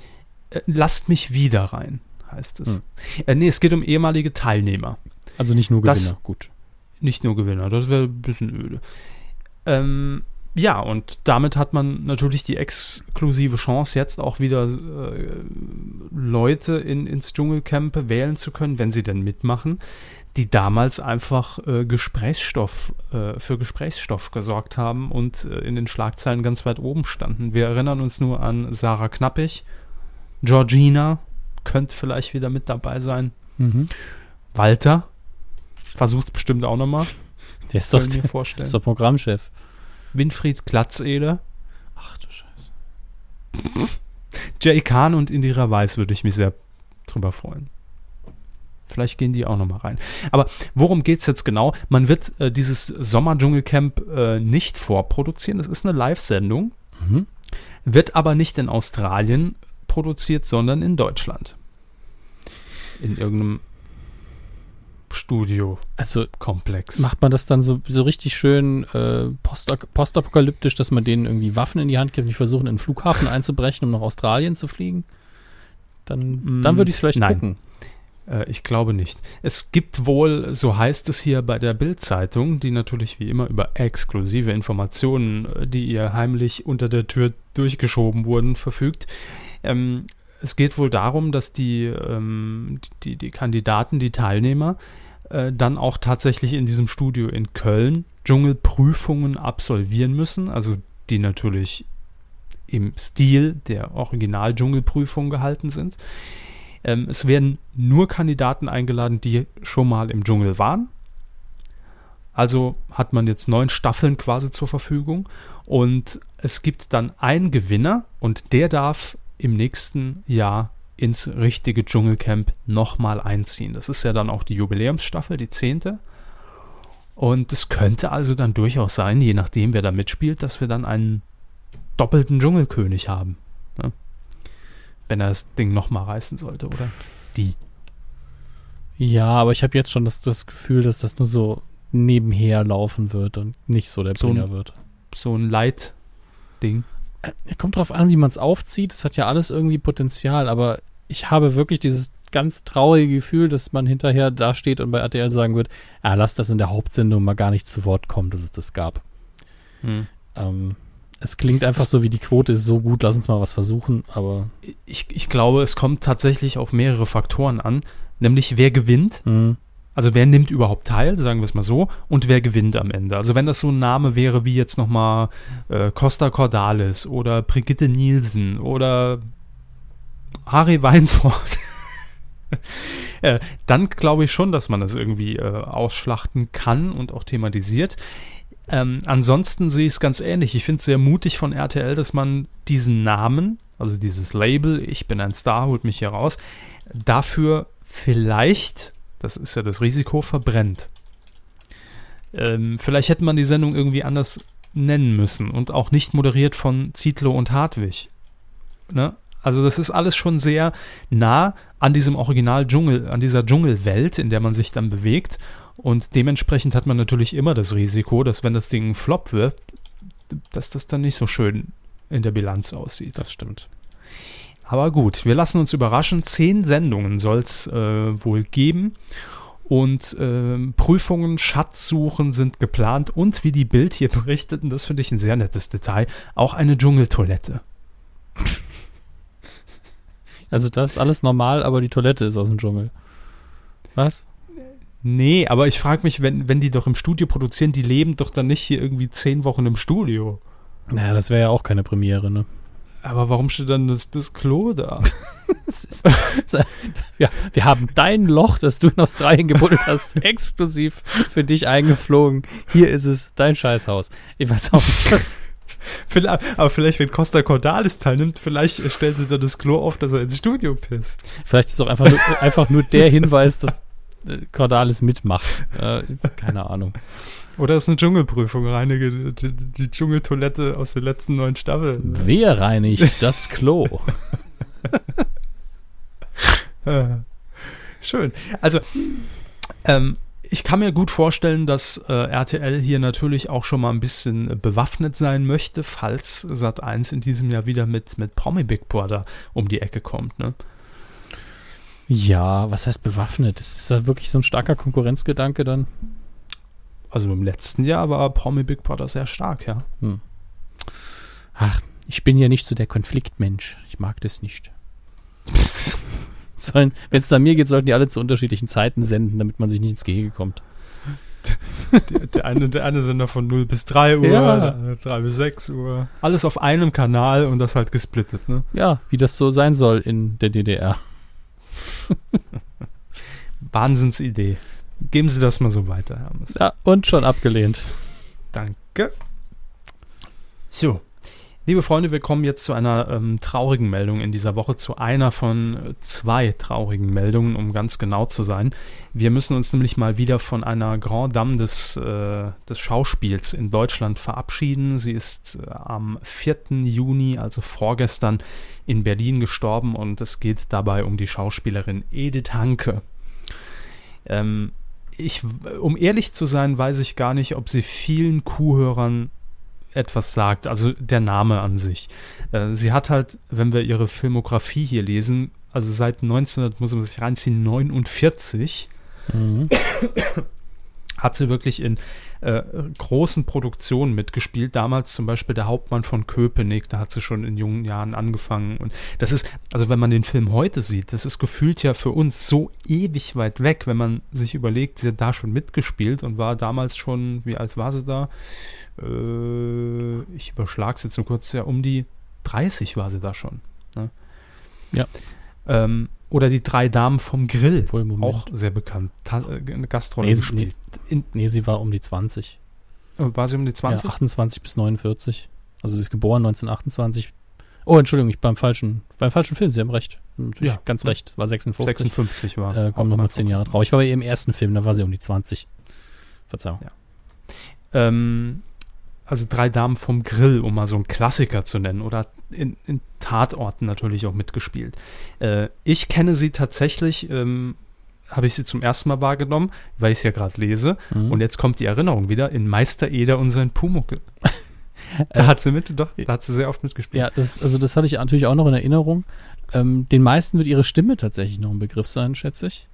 Äh, lasst mich wieder rein, heißt es. Hm. Äh, nee, es geht um ehemalige Teilnehmer. Also nicht nur Das- Gewinner. Gut. Nicht nur Gewinner, das wäre ein bisschen öde. Ähm, ja, und damit hat man natürlich die exklusive Chance, jetzt auch wieder äh, Leute in, ins Dschungelcamp wählen zu können, wenn sie denn mitmachen, die damals einfach äh, Gesprächsstoff, äh, für Gesprächsstoff gesorgt haben und äh, in den Schlagzeilen ganz weit oben standen. Wir erinnern uns nur an Sarah Knappig, Georgina könnte vielleicht wieder mit dabei sein, Mhm. Walter versucht bestimmt auch nochmal. Der ist doch, der mir vorstellen. ist doch Programmchef. Winfried Glatzeder, Ach du Scheiße. Jay Kahn und Indira Weiß würde ich mich sehr drüber freuen. Vielleicht gehen die auch nochmal rein. Aber worum geht es jetzt genau? Man wird äh, dieses Sommer-Dschungelcamp äh, nicht vorproduzieren. Das ist eine Live-Sendung, Mhm. wird aber nicht in Australien produziert, sondern in Deutschland. In irgendeinem Studiokomplex. Also macht man das dann so, so richtig schön äh, post postapokalyptisch, dass man denen irgendwie Waffen in die Hand gibt, die versuchen, in den Flughafen einzubrechen, um nach Australien zu fliegen? Dann, Mm, dann würde ich es vielleicht nein. gucken. Äh, ich glaube nicht. Es gibt wohl, so heißt es hier bei der Bild-Zeitung, die natürlich wie immer über exklusive Informationen, äh, die ihr heimlich unter der Tür durchgeschoben wurden, verfügt. Ähm, es geht wohl darum, dass die, ähm, die, die Kandidaten, die Teilnehmer, äh, dann auch tatsächlich in diesem Studio in Köln Dschungelprüfungen absolvieren müssen, also die natürlich im Stil der Original-Dschungelprüfung gehalten sind. Ähm, es werden nur Kandidaten eingeladen, die schon mal im Dschungel waren. Also hat man jetzt neun Staffeln quasi zur Verfügung. Und es gibt dann einen Gewinner und der darf im nächsten Jahr ins richtige Dschungelcamp nochmal einziehen. Das ist ja dann auch die Jubiläumsstaffel, die zehnte. Und es könnte also dann durchaus sein, je nachdem, wer da mitspielt, dass wir dann einen doppelten Dschungelkönig haben. Wenn er das Ding nochmal reißen sollte, oder? Die. Ja, aber ich habe jetzt schon das, das Gefühl, dass das nur so nebenher laufen wird und nicht so der So ein- Bringer wird. So ein Leitding. Äh, Kommt drauf an, wie man es aufzieht. Das hat ja alles irgendwie Potenzial, aber ich habe wirklich dieses ganz traurige Gefühl, dass man hinterher da steht und bei RTL sagen wird, ah, lass das in der Hauptsendung mal gar nicht zu Wort kommen, dass es das gab. Hm. Ähm, es klingt einfach so, wie die Quote ist so gut, lass uns mal was versuchen, aber Ich, ich glaube, es kommt tatsächlich auf mehrere Faktoren an. Nämlich, wer gewinnt, mh, also wer nimmt überhaupt teil, sagen wir es mal so, und wer gewinnt am Ende. Also wenn das so ein Name wäre wie jetzt nochmal äh, Costa Cordalis oder Brigitte Nielsen oder Harry Weinfurt, äh, dann glaube ich schon, dass man das irgendwie äh, ausschlachten kann und auch thematisiert. Ähm, ansonsten sehe ich es ganz ähnlich. Ich finde es sehr mutig von RTL, dass man diesen Namen, also dieses Label, ich bin ein Star, holt mich hier raus, dafür vielleicht, das ist ja das Risiko, verbrennt. Ähm, vielleicht hätte man die Sendung irgendwie anders nennen müssen und auch nicht moderiert von Zietlow und Hartwig. Ne? Also das ist alles schon sehr nah an diesem Original Dschungel, an dieser Dschungelwelt, in der man sich dann bewegt. Und dementsprechend hat man natürlich immer das Risiko, dass wenn das Ding Flop wird, dass das dann nicht so schön in der Bilanz aussieht. das stimmt. Aber gut, wir lassen uns überraschen. Zehn Sendungen soll es äh, wohl geben. Und ähm, Prüfungen, Schatzsuchen sind geplant. Und wie die Bild hier berichtet, und das finde ich ein sehr nettes Detail, auch eine Dschungeltoilette. Also das ist alles normal, aber die Toilette ist aus dem Dschungel. Was? Nee, aber ich frage mich, wenn, wenn die doch im Studio produzieren, die leben doch dann nicht hier irgendwie zehn Wochen im Studio. Naja, das wäre ja auch keine Premiere, ne? Aber warum steht dann das, das Klo da? Das ist, Ja, wir haben dein Loch, das du in Australien gebuddelt hast, exklusiv für dich eingeflogen. Hier ist es, dein Scheißhaus. Ich weiß auch nicht, was. Aber vielleicht, wenn Costa Cordalis teilnimmt, vielleicht stellen sie dann das Klo auf, dass er ins Studio pisst. Vielleicht ist auch einfach nur, einfach nur der Hinweis, dass Cordalis mitmacht. Äh, keine Ahnung. Oder ist eine Dschungelprüfung, reinige die, die Dschungeltoilette aus den letzten neun Staffeln. Wer reinigt das Klo? Äh, Schön. Also, ähm, ich kann mir gut vorstellen, dass äh, RTL hier natürlich auch schon mal ein bisschen äh, bewaffnet sein möchte, falls Sat1 in diesem Jahr wieder mit, mit Promi Big Brother um die Ecke kommt. Ne? Ja, was heißt bewaffnet? Ist das wirklich so ein starker Konkurrenzgedanke dann? Also im letzten Jahr war Promi Big Brother sehr stark, ja. Ach, ich bin ja nicht so der Konfliktmensch. Ich mag das nicht. Wenn es nach mir geht, sollten die alle zu unterschiedlichen Zeiten senden, damit man sich nicht ins Gehege kommt. Der, der, eine, der eine Sender von 0 bis 3 Uhr, Ja. der andere 3 bis 6 Uhr. Alles auf einem Kanal und das halt gesplittet, ne? Ja, wie das so sein soll in der DDR. Wahnsinnsidee. Geben Sie das mal so weiter, Hermes. Ja, und schon abgelehnt. Danke. So, liebe Freunde, wir kommen jetzt zu einer ähm, traurigen Meldung in dieser Woche, zu einer von äh, zwei traurigen Meldungen, um ganz genau zu sein. Wir müssen uns nämlich mal wieder von einer Grand Dame des, äh, des Schauspiels in Deutschland verabschieden. Sie ist äh, am 4. Juni, also vorgestern, in Berlin gestorben und es geht dabei um die Schauspielerin Edith Hanke. Ähm, ich, um ehrlich zu sein, weiß ich gar nicht, ob sie vielen Kuhhörern etwas sagt, also der Name an sich. Äh, sie hat halt, wenn wir ihre Filmografie hier lesen, also seit 1900, muss man sich reinziehen, 49, hat sie wirklich in äh, großen Produktionen mitgespielt. Damals zum Beispiel der Hauptmann von Köpenick, da hat sie schon in jungen Jahren angefangen. Und das ist, also wenn man den Film heute sieht, das ist gefühlt ja für uns so ewig weit weg, wenn man sich überlegt, sie hat da schon mitgespielt und war damals schon, wie alt war sie da? Äh, ich überschlage es jetzt nur kurz, ja, um die 30 war sie da schon. Ne? Ja. Ähm, oder die drei Damen vom Grill, auch sehr bekannt, Ta äh, Gastrolle Nee. In, Nee, sie war um die 20. äh, war sie um die 20? Ja, 28 bis 49. Also sie ist geboren 1928. Oh, Entschuldigung, ich beim falschen, beim falschen Film, Sie haben recht. Natürlich Ja. ganz recht, war 56. 56 war. Äh, kommen nochmal mal 10 Jahre drauf. Ich war bei ihrem ersten Film, da war sie um die 20. Verzeihung. Ja. Ähm, also drei Damen vom Grill, um mal so einen Klassiker zu nennen, oder in, in Tatorten natürlich auch mitgespielt. Äh, ich kenne sie tatsächlich, ähm, habe ich sie zum ersten Mal wahrgenommen, weil ich es ja gerade lese. Mhm. Und jetzt kommt die Erinnerung wieder in Meister Eder und sein Pumuckel. da hat sie mit, doch, da hat sie sehr oft mitgespielt. Ja, das, also das hatte ich natürlich auch noch in Erinnerung. Ähm, den meisten wird ihre Stimme tatsächlich noch ein Begriff sein, schätze ich.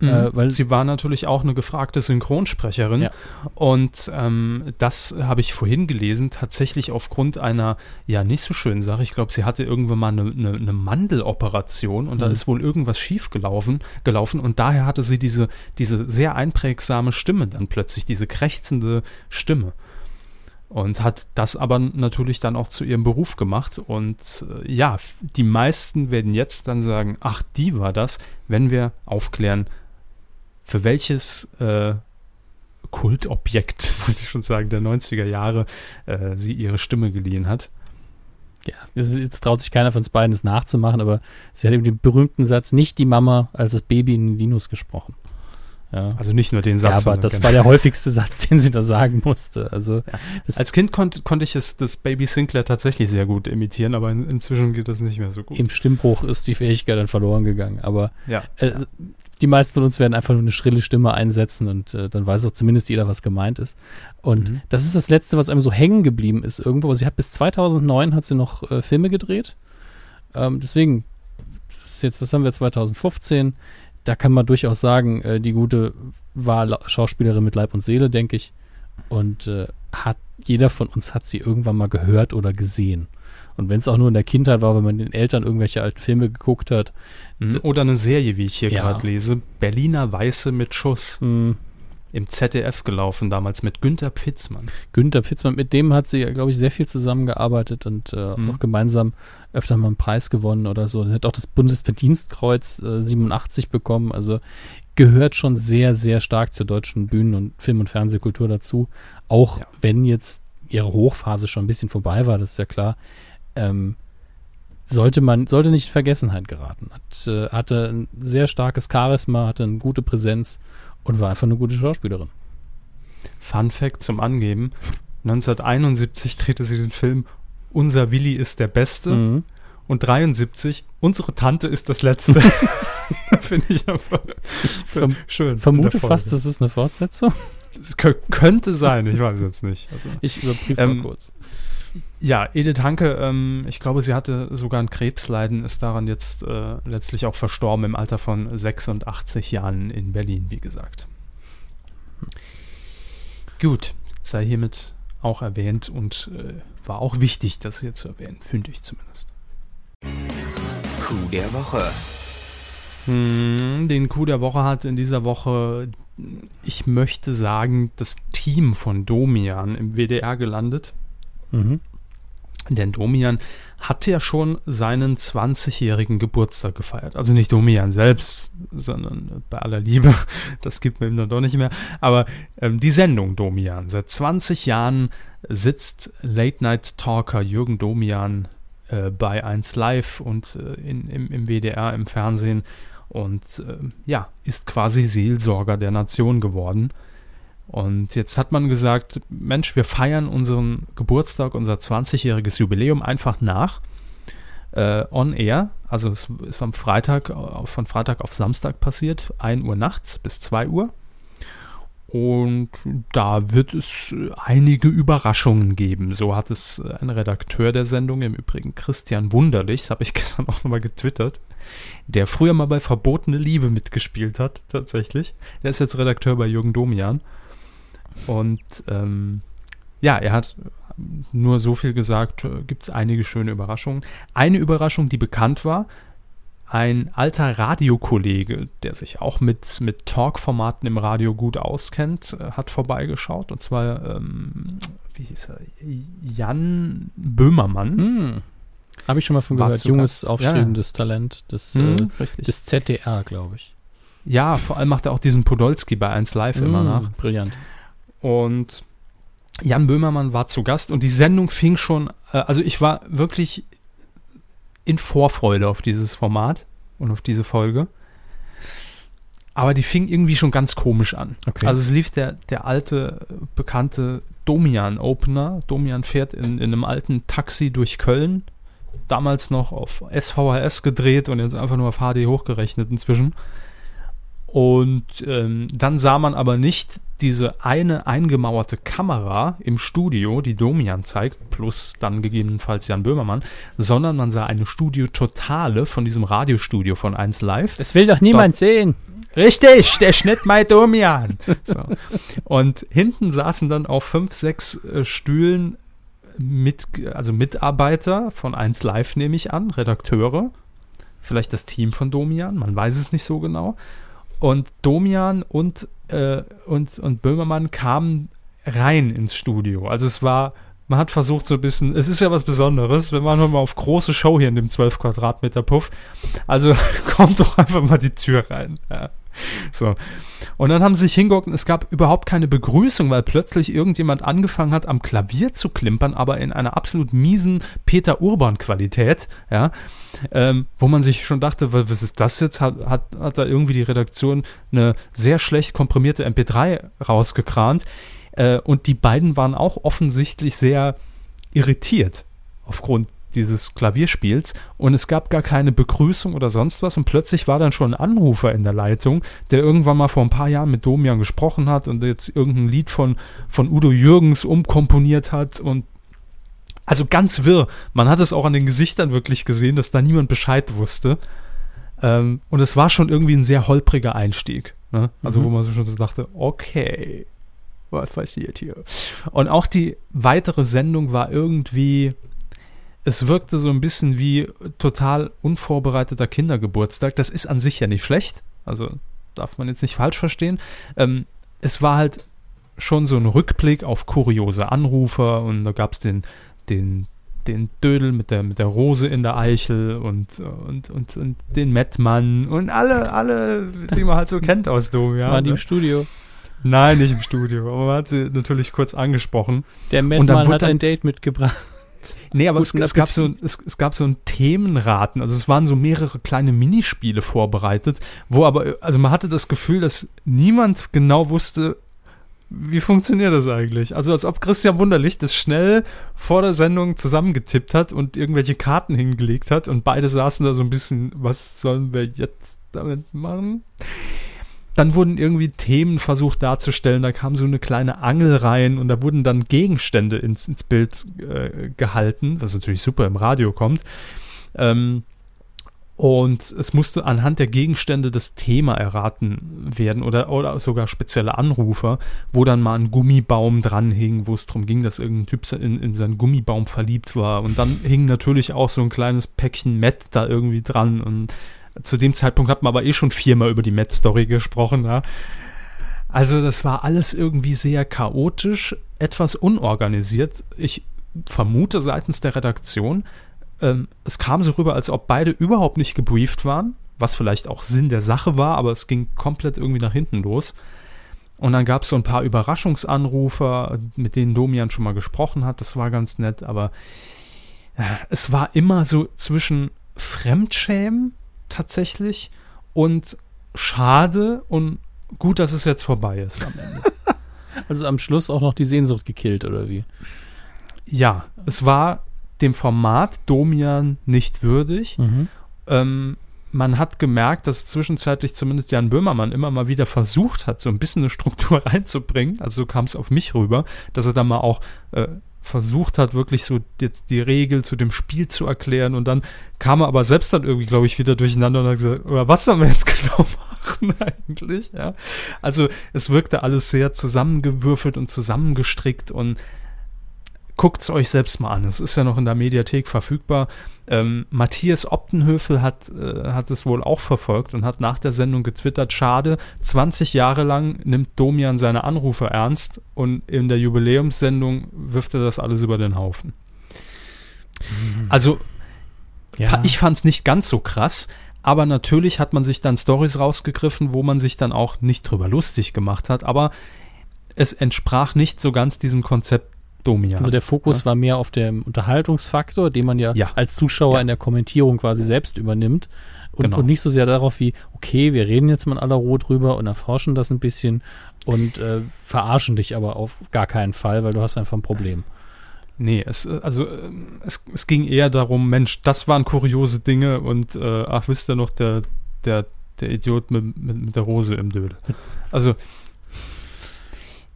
Mhm. Äh, weil- sie war natürlich auch eine gefragte Synchronsprecherin. Ja. Und ähm, das habe ich vorhin gelesen, tatsächlich aufgrund einer, ja, nicht so schönen Sache. Ich glaube, sie hatte irgendwann mal eine, eine, eine Mandeloperation und da Mhm. ist wohl irgendwas schief gelaufen, gelaufen und daher hatte sie diese, diese sehr einprägsame Stimme dann plötzlich, diese krächzende Stimme. Und hat das aber natürlich dann auch zu ihrem Beruf gemacht. Und äh, ja, die meisten werden jetzt dann sagen, ach, die war das, wenn wir aufklären, für welches äh, Kultobjekt, würde ich schon sagen, der 90er Jahre äh, sie ihre Stimme geliehen hat. Ja, jetzt, traut sich keiner von uns beiden, es nachzumachen, aber sie hat eben den berühmten Satz, nicht die Mama als das Baby in den Dinos gesprochen. Ja, Also nicht nur den ja Satz. aber sondern das generell. war der häufigste Satz, den sie da sagen musste. Also, das, Als Kind konnt, konnte ich es, das Baby Sinclair tatsächlich sehr gut imitieren, aber in, inzwischen geht das nicht mehr so gut. im Stimmbruch ist die Fähigkeit dann verloren gegangen. Aber Ja. äh, die meisten von uns werden einfach nur eine schrille Stimme einsetzen und äh, dann weiß auch zumindest jeder, was gemeint ist. Und Mhm. das ist das Letzte, was einem so hängen geblieben ist irgendwo. Aber sie hat bis 2009 hat sie noch äh, Filme gedreht. Ähm, deswegen, das ist jetzt, was haben wir, 2015? Da kann man durchaus sagen, äh, die Gute war Schauspielerin mit Leib und Seele, denke ich. Und äh, hat, jeder von uns hat sie irgendwann mal gehört oder gesehen. Und wenn es auch nur in der Kindheit war, wenn man den Eltern irgendwelche alten Filme geguckt hat, Mhm. Oder eine Serie, wie ich hier Ja. gerade lese, Berliner Weiße mit Schuss. Hm, im ZDF gelaufen, damals mit Günter Pfitzmann. Günther Pitzmann, mit dem hat sie, glaube ich, sehr viel zusammengearbeitet und äh, Mhm. auch gemeinsam öfter mal einen Preis gewonnen oder so. Er hat auch das Bundesverdienstkreuz äh, 87 bekommen, also gehört schon sehr, sehr stark zur deutschen Bühnen- und Film- und Fernsehkultur dazu. Auch Ja. wenn jetzt ihre Hochphase schon ein bisschen vorbei war, das ist ja klar. Ähm, sollte man, sollte nicht in Vergessenheit geraten. Hat, äh, hatte ein sehr starkes Charisma, hatte eine gute Präsenz und war einfach eine gute Schauspielerin. Fun Fact zum Angeben: 1971 drehte sie den Film Unser Willi ist der Beste Mhm. und 73 Unsere Tante ist das Letzte. Finde ich einfach Ich verm schön. vermute fast, das ist eine Fortsetzung. Könnte sein, ich weiß jetzt nicht. Also, Ich überprüfe Ähm, mal kurz. Ja, Edith Hanke, ähm, ich glaube, sie hatte sogar ein Krebsleiden, ist daran jetzt äh, letztlich auch verstorben im Alter von 86 Jahren in Berlin, wie gesagt. Gut, sei hiermit auch erwähnt und äh, war auch wichtig, das hier zu erwähnen, finde ich zumindest. Coup der Woche. Hm, den Coup der Woche hat in dieser Woche, ich möchte sagen, das Team von Domian im WDR gelandet. Mhm. Denn Domian hat ja schon seinen 20-jährigen Geburtstag gefeiert. Also nicht Domian selbst, sondern bei aller Liebe, das gibt man ihm dann doch nicht mehr. Aber ähm, die Sendung Domian. Seit 20 Jahren sitzt Late-Night-Talker Jürgen Domian äh, bei 1 Live und äh, in, im, im WDR, im Fernsehen und äh, ja, ist quasi Seelsorger der Nation geworden. Und jetzt hat man gesagt, Mensch, wir feiern unseren Geburtstag, unser 20-jähriges Jubiläum einfach nach. Äh, on air, also es ist am Freitag, äh, von Freitag auf Samstag passiert, 1 Uhr nachts bis 2 Uhr. Und da wird es einige Überraschungen geben. So hat es ein Redakteur der Sendung, im Übrigen Christian Wunderlich, das habe ich gestern auch nochmal getwittert, der früher mal bei Verbotene Liebe mitgespielt hat, tatsächlich. Der ist jetzt Redakteur bei Jürgen Domian. Und ähm, ja, er hat nur so viel gesagt, gibt es einige schöne Überraschungen. Eine Überraschung, die bekannt war, ein alter Radiokollege, der sich auch mit, mit Talk-Formaten im Radio gut auskennt, äh, hat vorbeigeschaut. Und zwar, ähm, wie hieß er? Jan Böhmermann. Hm. Habe ich schon mal von War gehört. Junges, aufstrebendes Talent des, Hm, äh, des ZDR, glaube ich. ja, vor allem macht er auch diesen Podolski bei 1 Live immer Hm, nach. Brillant. Und Jan Böhmermann war zu Gast und die Sendung fing schon, äh, also ich war wirklich in Vorfreude auf dieses Format und auf diese Folge. Aber die fing irgendwie schon ganz komisch an. Okay. Also es lief der, der alte, bekannte Domian-Opener. Domian fährt in, in einem alten Taxi durch Köln. Damals noch auf SVHS gedreht und jetzt einfach nur auf HD hochgerechnet inzwischen. Und ähm, dann sah man aber nicht diese eine eingemauerte Kamera im Studio, die Domian zeigt, plus dann gegebenenfalls Jan Böhmermann, sondern man sah eine Studio-Totale von diesem Radiostudio von 1 Live. Das will doch niemand sehen. Richtig, der Schnitt mein Domian. So. Und hinten saßen dann auf fünf, sechs äh, Stühlen mit, also Mitarbeiter von 1 Live, nehme ich an, Redakteure, vielleicht das Team von Domian, man weiß es nicht so genau. Und Domian und, äh, und, und Böhmermann kamen rein ins Studio. Also es war, man hat versucht so ein bisschen, es ist ja was Besonderes, wir machen mal auf große Show hier in dem 12 Quadratmeter Puff. Also kommt doch einfach mal die Tür rein. Ja. So. Und dann haben sie sich hingeguckt und es gab überhaupt keine Begrüßung, weil plötzlich irgendjemand angefangen hat, am Klavier zu klimpern, aber in einer absolut miesen Peter Urban-Qualität, ja, ähm, wo man sich schon dachte, wa- was ist das jetzt? Hat, hat, hat da irgendwie die Redaktion eine sehr schlecht komprimierte MP3 rausgekramt. Äh, und die beiden waren auch offensichtlich sehr irritiert aufgrund dieses Klavierspiels und es gab gar keine Begrüßung oder sonst was und plötzlich war dann schon ein Anrufer in der Leitung, der irgendwann mal vor ein paar Jahren mit Domian gesprochen hat und jetzt irgendein Lied von, von Udo Jürgens umkomponiert hat und also ganz wirr. Man hat es auch an den Gesichtern wirklich gesehen, dass da niemand Bescheid wusste. Ähm, und es war schon irgendwie ein sehr holpriger Einstieg. Ne? Also, Mhm. wo man so schon so dachte, okay, was passiert hier? Und auch die weitere Sendung war irgendwie, es wirkte so ein bisschen wie total unvorbereiteter Kindergeburtstag. Das ist an sich ja nicht schlecht. Also darf man jetzt nicht falsch verstehen. Ähm, es war halt schon so ein Rückblick auf kuriose Anrufer und da gab es den, den, den Dödel mit der, mit der Rose in der Eichel und, und, und, und den Mettmann und alle, alle, die man halt so kennt aus Domian. Waren die ne? im Studio? Nein, nicht im Studio, aber man hat sie natürlich kurz angesprochen. Der wurde hat dann- ein Date mitgebracht. Nee, aber es, es, gab so, es, es gab so ein Themenraten. Also es waren so mehrere kleine Minispiele vorbereitet, wo aber, also man hatte das Gefühl, dass niemand genau wusste, wie funktioniert das eigentlich. Also als ob Christian Wunderlich das schnell vor der Sendung zusammengetippt hat und irgendwelche Karten hingelegt hat und beide saßen da so ein bisschen, was sollen wir jetzt damit machen? Dann wurden irgendwie Themen versucht darzustellen. Da kam so eine kleine Angel rein und da wurden dann Gegenstände ins, ins Bild äh, gehalten, was natürlich super im Radio kommt. Ähm, und es musste anhand der Gegenstände das Thema erraten werden oder, oder sogar spezielle Anrufer, wo dann mal ein Gummibaum dran hing, wo es darum ging, dass irgendein Typ in, in seinen Gummibaum verliebt war. Und dann hing natürlich auch so ein kleines Päckchen Met da irgendwie dran. Und zu dem Zeitpunkt hat man aber eh schon viermal über die Met-Story gesprochen. Ja. Also das war alles irgendwie sehr chaotisch, etwas unorganisiert. Ich vermute seitens der Redaktion, ähm, es kam so rüber, als ob beide überhaupt nicht gebrieft waren, was vielleicht auch Sinn der Sache war, aber es ging komplett irgendwie nach hinten los. Und dann gab es so ein paar Überraschungsanrufer, mit denen Domian schon mal gesprochen hat. Das war ganz nett, aber äh, es war immer so zwischen Fremdschämen tatsächlich und schade und gut, dass es jetzt vorbei ist am Ende. Also am Schluss auch noch die Sehnsucht gekillt, oder wie? ja, es war dem Format Domian nicht würdig. Mhm. Ähm, man hat gemerkt, dass zwischenzeitlich zumindest Jan Böhmermann immer mal wieder versucht hat, so ein bisschen eine Struktur reinzubringen. Also so kam es auf mich rüber, dass er dann mal auch äh, versucht hat, wirklich so jetzt die Regel zu dem Spiel zu erklären. Und dann kam er aber selbst dann irgendwie, glaube ich, wieder durcheinander und hat gesagt, was sollen wir jetzt genau machen eigentlich? Ja. Also es wirkte alles sehr zusammengewürfelt und zusammengestrickt und guckt es euch selbst mal an. Es ist ja noch in der Mediathek verfügbar. Ähm, Matthias Optenhöfel hat, äh, hat es wohl auch verfolgt und hat nach der Sendung getwittert, schade, 20 Jahre lang nimmt Domian seine Anrufe ernst und in der Jubiläumssendung wirft er das alles über den Haufen. Also, Ja. ich fand es nicht ganz so krass, aber natürlich hat man sich dann Stories rausgegriffen, wo man sich dann auch nicht drüber lustig gemacht hat, aber es entsprach nicht so ganz diesem Konzept Domian. Also der Fokus war mehr auf dem Unterhaltungsfaktor, den man ja, Ja. als Zuschauer Ja. in der Kommentierung quasi selbst übernimmt. Und, Genau. und nicht so sehr darauf wie, okay, wir reden jetzt mal aller Rot drüber und erforschen das ein bisschen und äh, verarschen dich aber auf gar keinen Fall, weil du hast einfach ein Problem. Nee, es, äh, also, äh, es, es ging eher darum, Mensch, das waren kuriose Dinge und äh, ach, wisst ihr noch, der, der, der Idiot mit, mit, mit der Rose im Dödel. Also,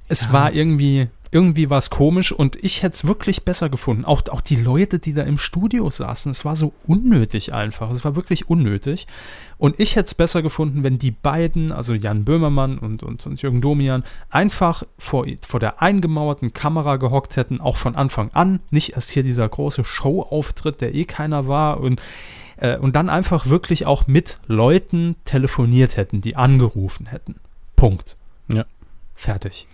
es Ja. war irgendwie, irgendwie war es komisch und ich hätte es wirklich besser gefunden. Auch, auch die Leute, die da im Studio saßen, es war so unnötig einfach. Es war wirklich unnötig. Und ich hätte es besser gefunden, wenn die beiden, also Jan Böhmermann und, und, und Jürgen Domian, einfach vor, vor der eingemauerten Kamera gehockt hätten, auch von Anfang an. Nicht erst hier dieser große Showauftritt, der eh keiner war und äh, und dann einfach wirklich auch mit Leuten telefoniert hätten, die angerufen hätten. Punkt. Ja. Fertig.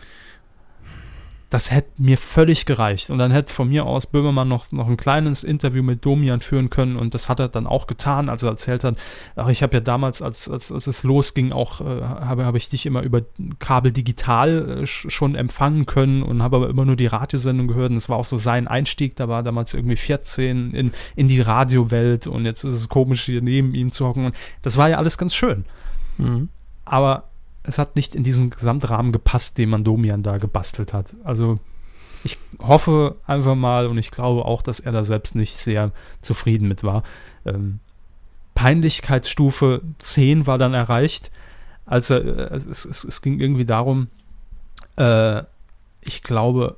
Das hätte mir völlig gereicht. Und dann hätte von mir aus Böhmermann noch, noch ein kleines Interview mit Domian führen können. Und das hat er dann auch getan, als er erzählt hat, ach, ich habe ja damals, als, als, als es losging, auch äh, habe, habe ich dich immer über Kabel digital äh, sch- schon empfangen können und habe aber immer nur die Radiosendung gehört. Und das war auch so sein Einstieg. Da war damals irgendwie 14 in, in die Radiowelt und jetzt ist es komisch, hier neben ihm zu hocken. Und das war ja alles ganz schön. Mhm. Aber es hat nicht in diesen Gesamtrahmen gepasst, den man Domian da gebastelt hat. Also ich hoffe einfach mal und ich glaube auch, dass er da selbst nicht sehr zufrieden mit war. Ähm, Peinlichkeitsstufe 10 war dann erreicht, als er, äh, es, es, es ging irgendwie darum, äh, ich glaube,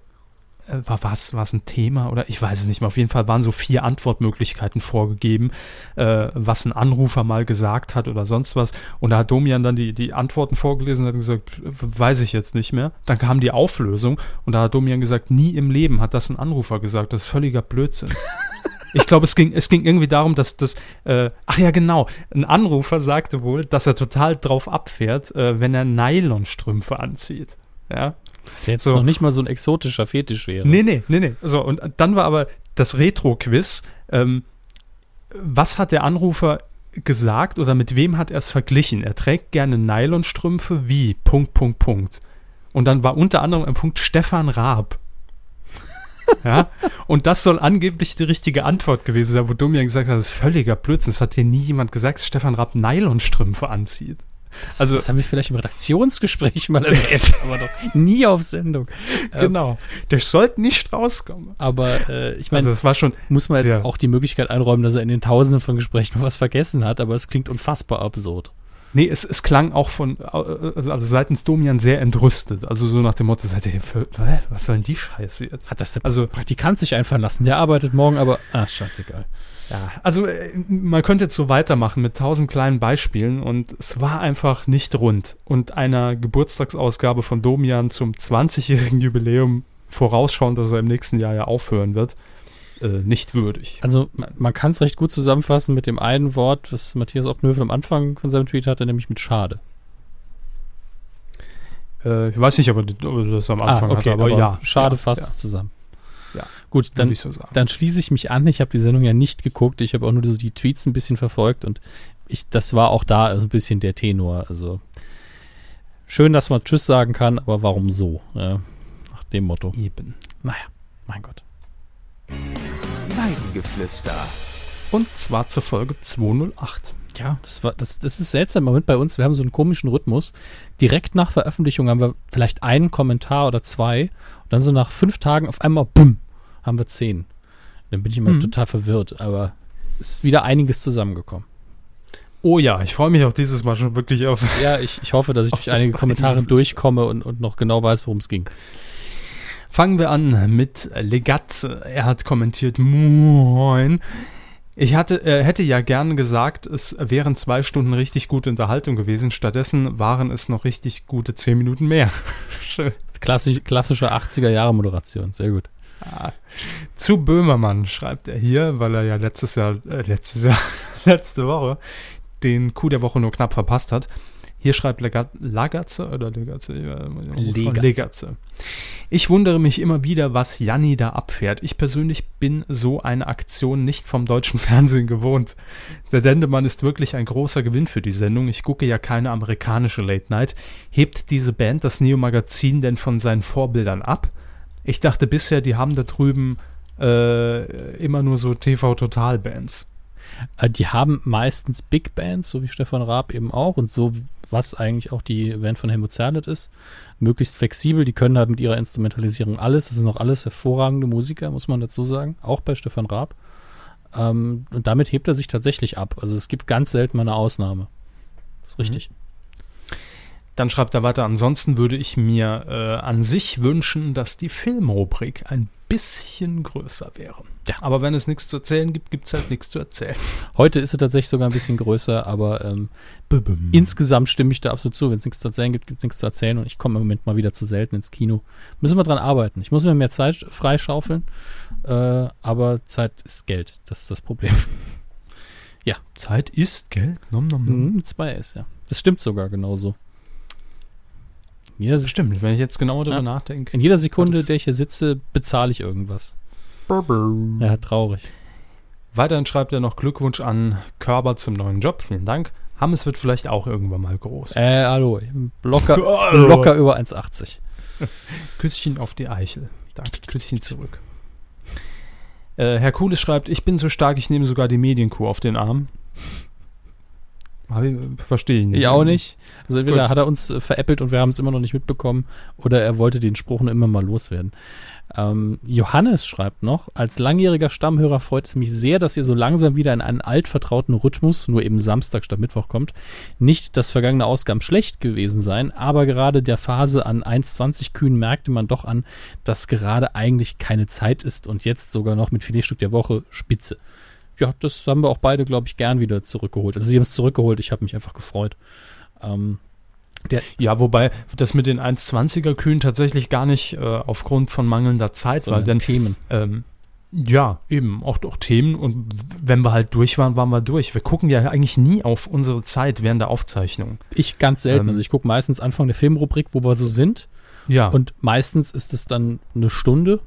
äh, war was war es ein Thema oder ich weiß es nicht mehr. Auf jeden Fall waren so vier Antwortmöglichkeiten vorgegeben, äh, was ein Anrufer mal gesagt hat oder sonst was. Und da hat Domian dann die, die Antworten vorgelesen und hat gesagt, weiß ich jetzt nicht mehr. Dann kam die Auflösung und da hat Domian gesagt, nie im Leben hat das ein Anrufer gesagt. Das ist völliger Blödsinn. Ich glaube, es ging, es ging irgendwie darum, dass das, äh, ach ja, genau, ein Anrufer sagte wohl, dass er total drauf abfährt, äh, wenn er Nylonstrümpfe anzieht. Ja. Was jetzt So. noch nicht mal so ein exotischer Fetisch wäre. Nee, nee, nee, nee. So, und dann war aber das Retro-Quiz. Ähm, was hat der Anrufer gesagt oder mit wem hat er es verglichen? Er trägt gerne Nylonstrümpfe wie Punkt, Punkt, Punkt. Und dann war unter anderem ein Punkt Stefan Raab. ja, und das soll angeblich die richtige Antwort gewesen sein, wo Domian gesagt hat, das ist völliger Blödsinn. Es hat dir nie jemand gesagt, dass Stefan Raab Nylonstrümpfe anzieht. Das, also- das haben wir vielleicht im Redaktionsgespräch mal erwähnt, aber doch nie auf Sendung. Ähm, Genau. Der sollte nicht rauskommen. Aber äh, ich meine, Also es war schon, muss man jetzt auch die Möglichkeit einräumen, dass er in den Tausenden von Gesprächen was vergessen hat, aber es klingt unfassbar absurd. Nee, es, es klang auch von, also, also seitens Domian sehr entrüstet. Also so nach dem Motto, seid ihr für, was soll denn die Scheiße jetzt? Hat das der Also- Praktikant sich einfallen lassen? Der arbeitet morgen, aber ah, scheißegal. Ja, also äh, man könnte jetzt so weitermachen mit tausend kleinen Beispielen und es war einfach nicht rund. Und einer Geburtstagsausgabe von Domian zum 20-jährigen Jubiläum vorausschauend, dass er im nächsten Jahr ja aufhören wird, äh, nicht würdig. Also man, kann es recht gut zusammenfassen mit dem einen Wort, was Matthias Oppenhövel am Anfang von seinem Tweet hatte, nämlich mit Schade. Äh, ich weiß nicht, ob er das am Anfang ah, okay, hatte, aber, ja. Schade ja, fasst ja, es zusammen. Gut, Dann, so sagen. dann schließe ich mich an. Ich habe die Sendung ja nicht geguckt. Ich habe auch nur so die Tweets ein bisschen verfolgt und ich, das war auch da so ein bisschen der Tenor. Also schön, dass man Tschüss sagen kann, aber warum so? Ja, nach dem Motto. Eben. Naja, mein Gott. Weidengeflüster. Und zwar zur Folge 208. Ja, das, war, das, das ist seltsam. Moment bei uns, wir haben so einen komischen Rhythmus. Direkt nach Veröffentlichung haben wir vielleicht einen Kommentar oder zwei. Und dann so nach fünf Tagen auf einmal, bumm, haben wir zehn. Dann bin ich immer Mhm. total verwirrt. Aber es ist wieder einiges zusammengekommen. Oh ja, ich freue mich auch dieses Mal schon wirklich auf Ja, ich, ich hoffe, dass ich durch einige Kommentare durchkomme und, und noch genau weiß, worum es ging. Fangen wir an mit Legatze. Er hat kommentiert, moin. Ich hatte, äh, hätte ja gern gesagt, es wären zwei Stunden richtig gute Unterhaltung gewesen. Stattdessen waren es noch richtig gute zehn Minuten mehr. Schön. Klassisch, klassische 80er-Jahre-Moderation. Sehr gut. Zu Böhmermann schreibt er hier, weil er ja letztes Jahr, äh, letztes Jahr, letzte Woche den Coup der Woche nur knapp verpasst hat. Hier schreibt Lagatze oder Legatze? Legatze. Legatze. Ich wundere mich immer wieder, was Janni da abfährt. Ich persönlich bin so eine Aktion nicht vom deutschen Fernsehen gewohnt. Der Dendemann ist wirklich ein großer Gewinn für die Sendung. Ich gucke ja keine amerikanische Late Night. Hebt diese Band das Neo-Magazin denn von seinen Vorbildern ab? Ich dachte bisher, die haben da drüben äh, immer nur so TV-Total-Bands. Äh, Die haben meistens Big Bands, so wie Stefan Raab eben auch und so, was eigentlich auch die Band von Helmut Zerlett ist. Möglichst flexibel, die können halt mit ihrer Instrumentalisierung alles. Das sind auch alles hervorragende Musiker, muss man dazu sagen. Auch bei Stefan Raab. Ähm, und damit hebt er sich tatsächlich ab. Also es gibt ganz selten mal eine Ausnahme. ist richtig. Dann schreibt er weiter, ansonsten würde ich mir äh, an sich wünschen, dass die Filmrubrik ein bisschen größer wäre. Ja. Aber wenn es nichts zu erzählen gibt, gibt es halt nichts zu erzählen. Heute ist sie tatsächlich sogar ein bisschen größer, aber ähm, insgesamt stimme ich da absolut zu. Wenn es nichts zu erzählen gibt, gibt es nichts zu erzählen und ich komme im Moment mal wieder zu selten ins Kino. Müssen wir dran arbeiten. Ich muss mir mehr Zeit freischaufeln, äh, aber Zeit ist Geld. Das ist das Problem. Zeit ist Geld. Nom, nom, nom. Mhm, zwei S, ja. Das stimmt sogar genauso. Jeder, Das stimmt, wenn ich jetzt genauer darüber Ja. nachdenke. in jeder Sekunde, der ich hier sitze, bezahle ich irgendwas. Ja, traurig. Weiterhin schreibt er noch Glückwunsch an Körber zum neuen Job. Vielen Dank. Hammes wird vielleicht auch irgendwann mal groß. Äh, hallo. Locker, locker über 1,80. Küsschen auf die Eichel. Danke, Küsschen zurück. Äh, Herr Kuhles schreibt, ich bin so stark, ich nehme sogar die Medienkuh auf den Arm. Verstehe ich nicht. Ich auch nicht. Also entweder Gut. hat er uns äh, veräppelt und wir haben es immer noch nicht mitbekommen oder er wollte den Spruch nur immer mal loswerden. Ähm, Johannes schreibt noch, als langjähriger Stammhörer freut es mich sehr, dass ihr so langsam wieder in einen altvertrauten Rhythmus, nur eben Samstag statt Mittwoch kommt. Nicht, dass vergangene Ausgaben schlecht gewesen seien, aber gerade der Phase an 1,20 Kühen merkte man doch an, dass gerade eigentlich keine Zeit ist und jetzt sogar noch mit Filetstück der Woche Spitze. Ja, das haben wir auch beide, glaube ich, gern wieder zurückgeholt. Also sie haben es zurückgeholt, ich habe mich einfach gefreut. Ähm, Ja, wobei das mit den 1,20er Kühen tatsächlich gar nicht äh, aufgrund von mangelnder Zeit so war. Denn Themen. ähm, Ja, eben, auch, auch Themen und wenn wir halt durch waren, waren wir durch. Wir gucken ja eigentlich nie auf unsere Zeit während der Aufzeichnung. Ich ganz selten. Ähm. also ich gucke meistens Anfang der Filmrubrik, wo wir so sind. Ja, Und meistens ist es dann eine Stunde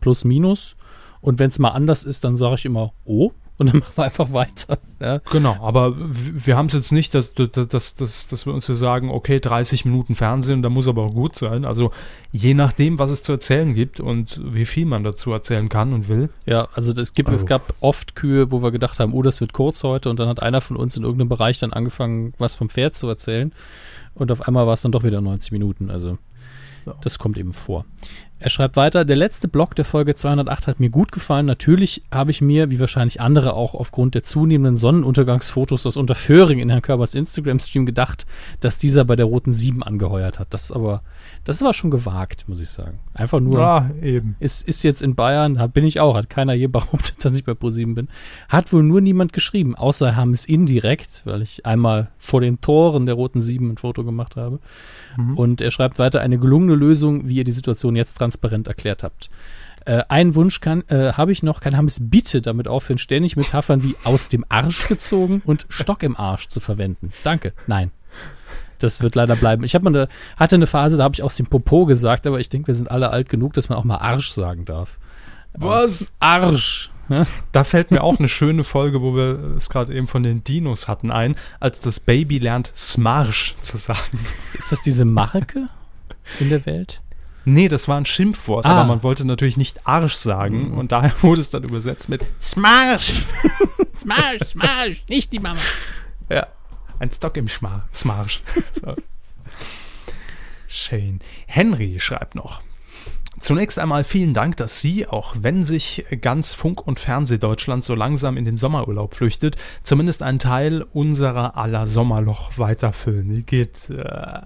plus minus. Und wenn es mal anders ist, dann sage ich immer, oh, und dann machen wir einfach weiter. Ja. genau, aber wir haben es jetzt nicht, dass, dass, dass, dass, dass wir uns hier sagen, okay, 30 Minuten Fernsehen, da muss aber auch gut sein. Also je nachdem, was es zu erzählen gibt und wie viel man dazu erzählen kann und will. Ja, also das gibt, es Also- gab oft Kühe, wo wir gedacht haben, oh, das wird kurz heute und dann hat einer von uns in irgendeinem Bereich dann angefangen, was vom Pferd zu erzählen und auf einmal war es dann doch wieder 90 Minuten, also das kommt eben vor. Er schreibt weiter, der letzte Block der Folge 208 hat mir gut gefallen. Natürlich habe ich mir, wie wahrscheinlich andere auch aufgrund der zunehmenden Sonnenuntergangsfotos aus Unterföhring in Herrn Körbers Instagram-Stream gedacht, dass dieser bei der Roten 7 angeheuert hat. Das aber, das war schon gewagt, muss ich sagen. Einfach nur Ja, eben. ist, ist jetzt in Bayern, bin ich auch, hat keiner je behauptet, dass ich bei ProSieben bin. Hat wohl nur niemand geschrieben, außer Hermes indirekt, weil ich einmal vor den Toren der Roten Sieben ein Foto gemacht habe. Und er schreibt weiter, eine gelungene Lösung, wie ihr die Situation jetzt transparent erklärt habt. Äh, einen Wunsch kann, äh, habe ich noch, kann Hermes bitte damit aufhören, ständig Metaphern wie aus dem Arsch gezogen und Stock im Arsch zu verwenden. Danke. Nein. Das wird leider bleiben. Ich eine, hatte eine Phase, da habe ich aus dem Popo gesagt, aber ich denke, wir sind alle alt genug, dass man auch mal Arsch sagen darf. Was? Arsch. Ja? Da fällt mir auch eine schöne Folge, wo wir es gerade eben von den Dinos hatten, ein, als das Baby lernt, Smarsch zu sagen. Ist das diese Marke in der Welt? Nee, das war ein Schimpfwort, Ah. aber man wollte natürlich nicht Arsch sagen und daher wurde es dann übersetzt mit Smarsch. Smash, Smash, nicht die Mama. Ja, ein Stock im Schma Smarsch. So. Shane. Henry schreibt noch. Zunächst einmal vielen Dank, dass Sie, auch wenn sich ganz Funk- und Fernsehdeutschland so langsam in den Sommerurlaub flüchtet, zumindest einen Teil unserer aller Sommerloch weiterfüllen. Geht äh,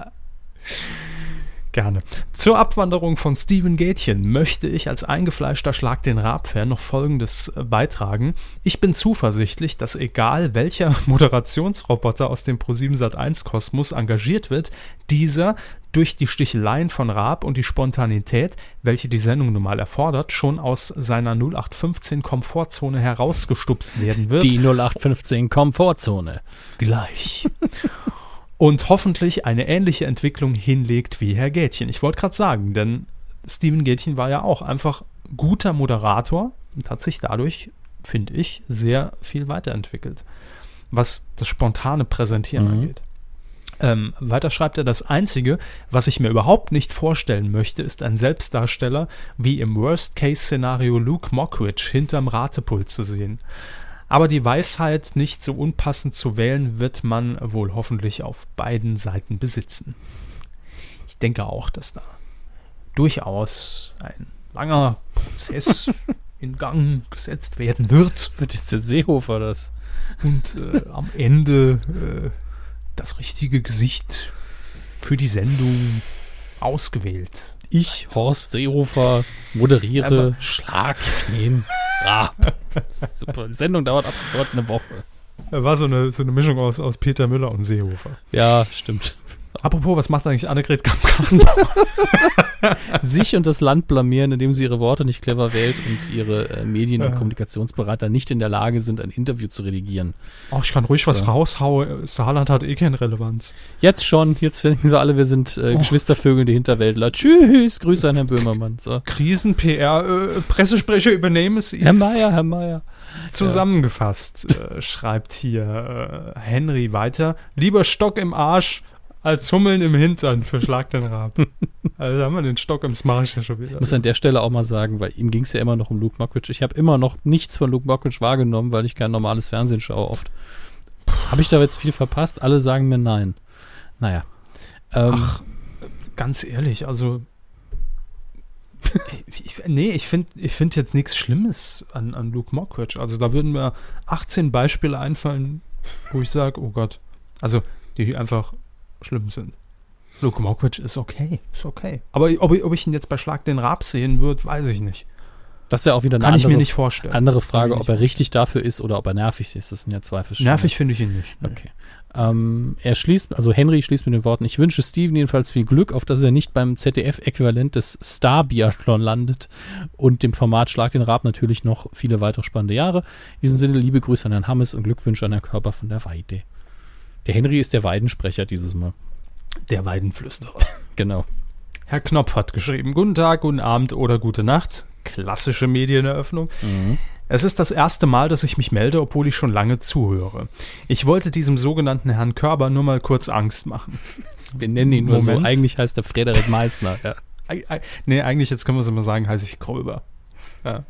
gerne. Zur Abwanderung von Steven Gätchen möchte ich als eingefleischter Schlag den Rab-Fan noch Folgendes äh, beitragen. Ich bin zuversichtlich, dass egal welcher Moderationsroboter aus dem Pro7 Sat1 Kosmos engagiert wird, dieser durch die Sticheleien von Raab und die Spontanität, welche die Sendung nun mal erfordert, schon aus seiner 0815 Komfortzone herausgestupst werden wird Die 0815 Komfortzone. gleich. Und hoffentlich eine ähnliche Entwicklung hinlegt wie Herr Gätchen. Ich wollte gerade sagen, denn Steven Gätchen war ja auch einfach guter Moderator und hat sich dadurch, finde ich, sehr viel weiterentwickelt, was das spontane Präsentieren Mhm. angeht. Ähm, weiter schreibt er, das Einzige, was ich mir überhaupt nicht vorstellen möchte, ist ein Selbstdarsteller wie im Worst-Case-Szenario Luke Mockridge hinterm Ratepult zu sehen. Aber die Weisheit, nicht so unpassend zu wählen, wird man wohl hoffentlich auf beiden Seiten besitzen. Ich denke auch, dass da durchaus ein langer Prozess in Gang gesetzt werden wird Wird jetzt der Seehofer das? und äh, am Ende äh, das richtige Gesicht für die Sendung ausgewählt. Ich, Horst Seehofer, moderiere Aber- Den Rab. Super. Die Sendung dauert ab sofort eine Woche. War so eine, so eine Mischung aus, aus Peter Müller und Seehofer. Ja, stimmt. Apropos, was macht eigentlich Annegret Kamm-Karrenbauer? Sich und das Land blamieren, indem sie ihre Worte nicht clever wählt und ihre äh, Medien- und Ja. Kommunikationsberater nicht in der Lage sind, ein Interview zu redigieren. Oh, ich kann ruhig was So. raushauen. Saarland hat eh keine Relevanz. Jetzt schon, jetzt denken sie alle, wir sind äh, Geschwistervögel, die Hinterwäldler. Tschüss, Grüße an Herrn Böhmermann. So. Krisen-PR, äh, Pressesprecher übernehmen es Herr Meier, Herr Meier. Zusammengefasst äh, schreibt hier äh, Henry weiter. Lieber Stock im Arsch als Hummeln im Hintern für Schlag den Rab. also haben wir den Stock im Smarsch ja schon wieder. Ich muss an der Stelle auch mal sagen, weil ihm ging es ja immer noch um Luke Mockridge. Ich habe immer noch nichts von Luke Mockridge wahrgenommen, weil ich kein normales Fernsehen schaue oft. Habe ich da jetzt viel verpasst? Alle sagen mir nein. Naja. Ähm, Ach, ganz ehrlich, also. ich, nee, ich finde ich find jetzt nichts Schlimmes an, an Luke Mockridge. Also da würden mir 18 Beispiele einfallen, wo ich sage, oh Gott. Also, die einfach schlimm sind. Luke Mockridge ist okay, ist okay. Aber ob, ich- ob ich ihn jetzt bei Schlag den Rab sehen würde, weiß ich nicht. Das ist ja auch wieder eine Kann ich andere, mir nicht vorstellen. andere Frage, ich ob er richtig dafür ist oder ob er nervig ist. Das sind ja zwei verschiedene. Nervig finde ich ihn nicht. Okay. Ähm, er schließt, also Henry schließt mit den Worten, ich wünsche Steven jedenfalls viel Glück, auf dass er nicht beim ZDF-Äquivalent des Star Biathlon landet und dem Format Schlag den Rab natürlich noch viele weitere spannende Jahre. In diesem Sinne liebe Grüße an Herrn Hammes und Glückwünsche an Herrn Körper von der Weide. Der Henry ist der Weidensprecher dieses Mal. Der Weidenflüsterer. Genau. Herr Knopf hat geschrieben, guten Tag, guten Abend oder gute Nacht. Klassische Medieneröffnung. Es ist das erste Mal, dass ich mich melde, obwohl ich schon lange zuhöre. Ich wollte diesem sogenannten Herrn Körber nur mal kurz Angst machen. Wir nennen ihn nur so. Moment. Eigentlich heißt er Frederik Meissner. Ja. Nee, eigentlich, jetzt können wir es immer sagen, heiße ich Kröber. Ja.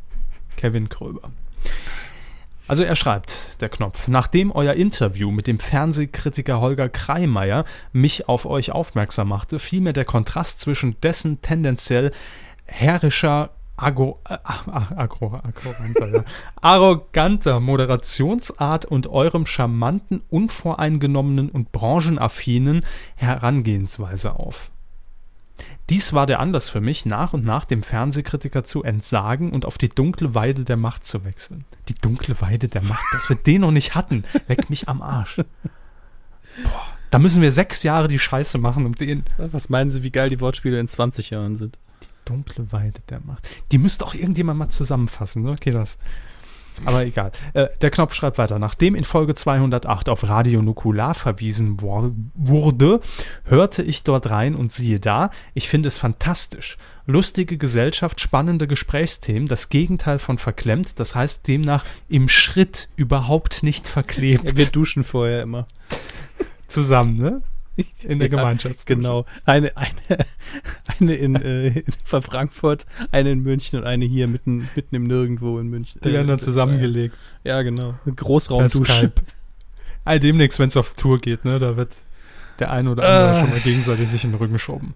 Kevin Kröber. Also er schreibt, der Knopf, nachdem euer Interview mit dem Fernsehkritiker Holger Kreimeier mich auf euch aufmerksam machte, fiel mir der Kontrast zwischen dessen tendenziell herrischer, agro, äh, agro, ja, arroganter Moderationsart und eurem charmanten, unvoreingenommenen und branchenaffinen Herangehensweise auf. Dies war der Anlass für mich, nach und nach dem Fernsehkritiker zu entsagen und auf die dunkle Weide der Macht zu wechseln. Die dunkle Weide der Macht, dass wir den noch nicht hatten, leck mich am Arsch. Boah, da müssen wir sechs Jahre die Scheiße machen, um den Was meinen Sie, wie geil die Wortspiele in 20 Jahren sind? dunkle Weide der Macht. Die müsste auch irgendjemand mal zusammenfassen, ne? Okay, das. Aber egal. Äh, der Knopf schreibt weiter. Nachdem in Folge 208 auf Radio Nukular verwiesen wurde, hörte ich dort rein und siehe da, ich finde es fantastisch. Lustige Gesellschaft, spannende Gesprächsthemen, das Gegenteil von verklemmt, das heißt demnach im Schritt überhaupt nicht verklebt. Ja, wir duschen vorher immer. zusammen, ne? In der Ja, Gemeinschaftsdusche. Genau. Eine, eine, eine in, äh, in Frankfurt, eine in München und eine hier mitten, mitten im Nirgendwo in München. Die werden dann das- zusammengelegt. Ja, genau. Großraumdusche. All demnächst, wenn es auf Tour geht, ne, da wird der eine oder andere Äh. schon mal gegenseitig sich in den Rücken schoben.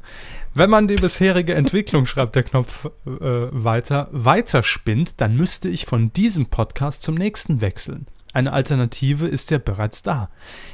Wenn man die bisherige Entwicklung, schreibt der Knopf äh, weiter, weiterspinnt, dann müsste ich von diesem Podcast zum nächsten wechseln. Eine Alternative ist ja bereits da.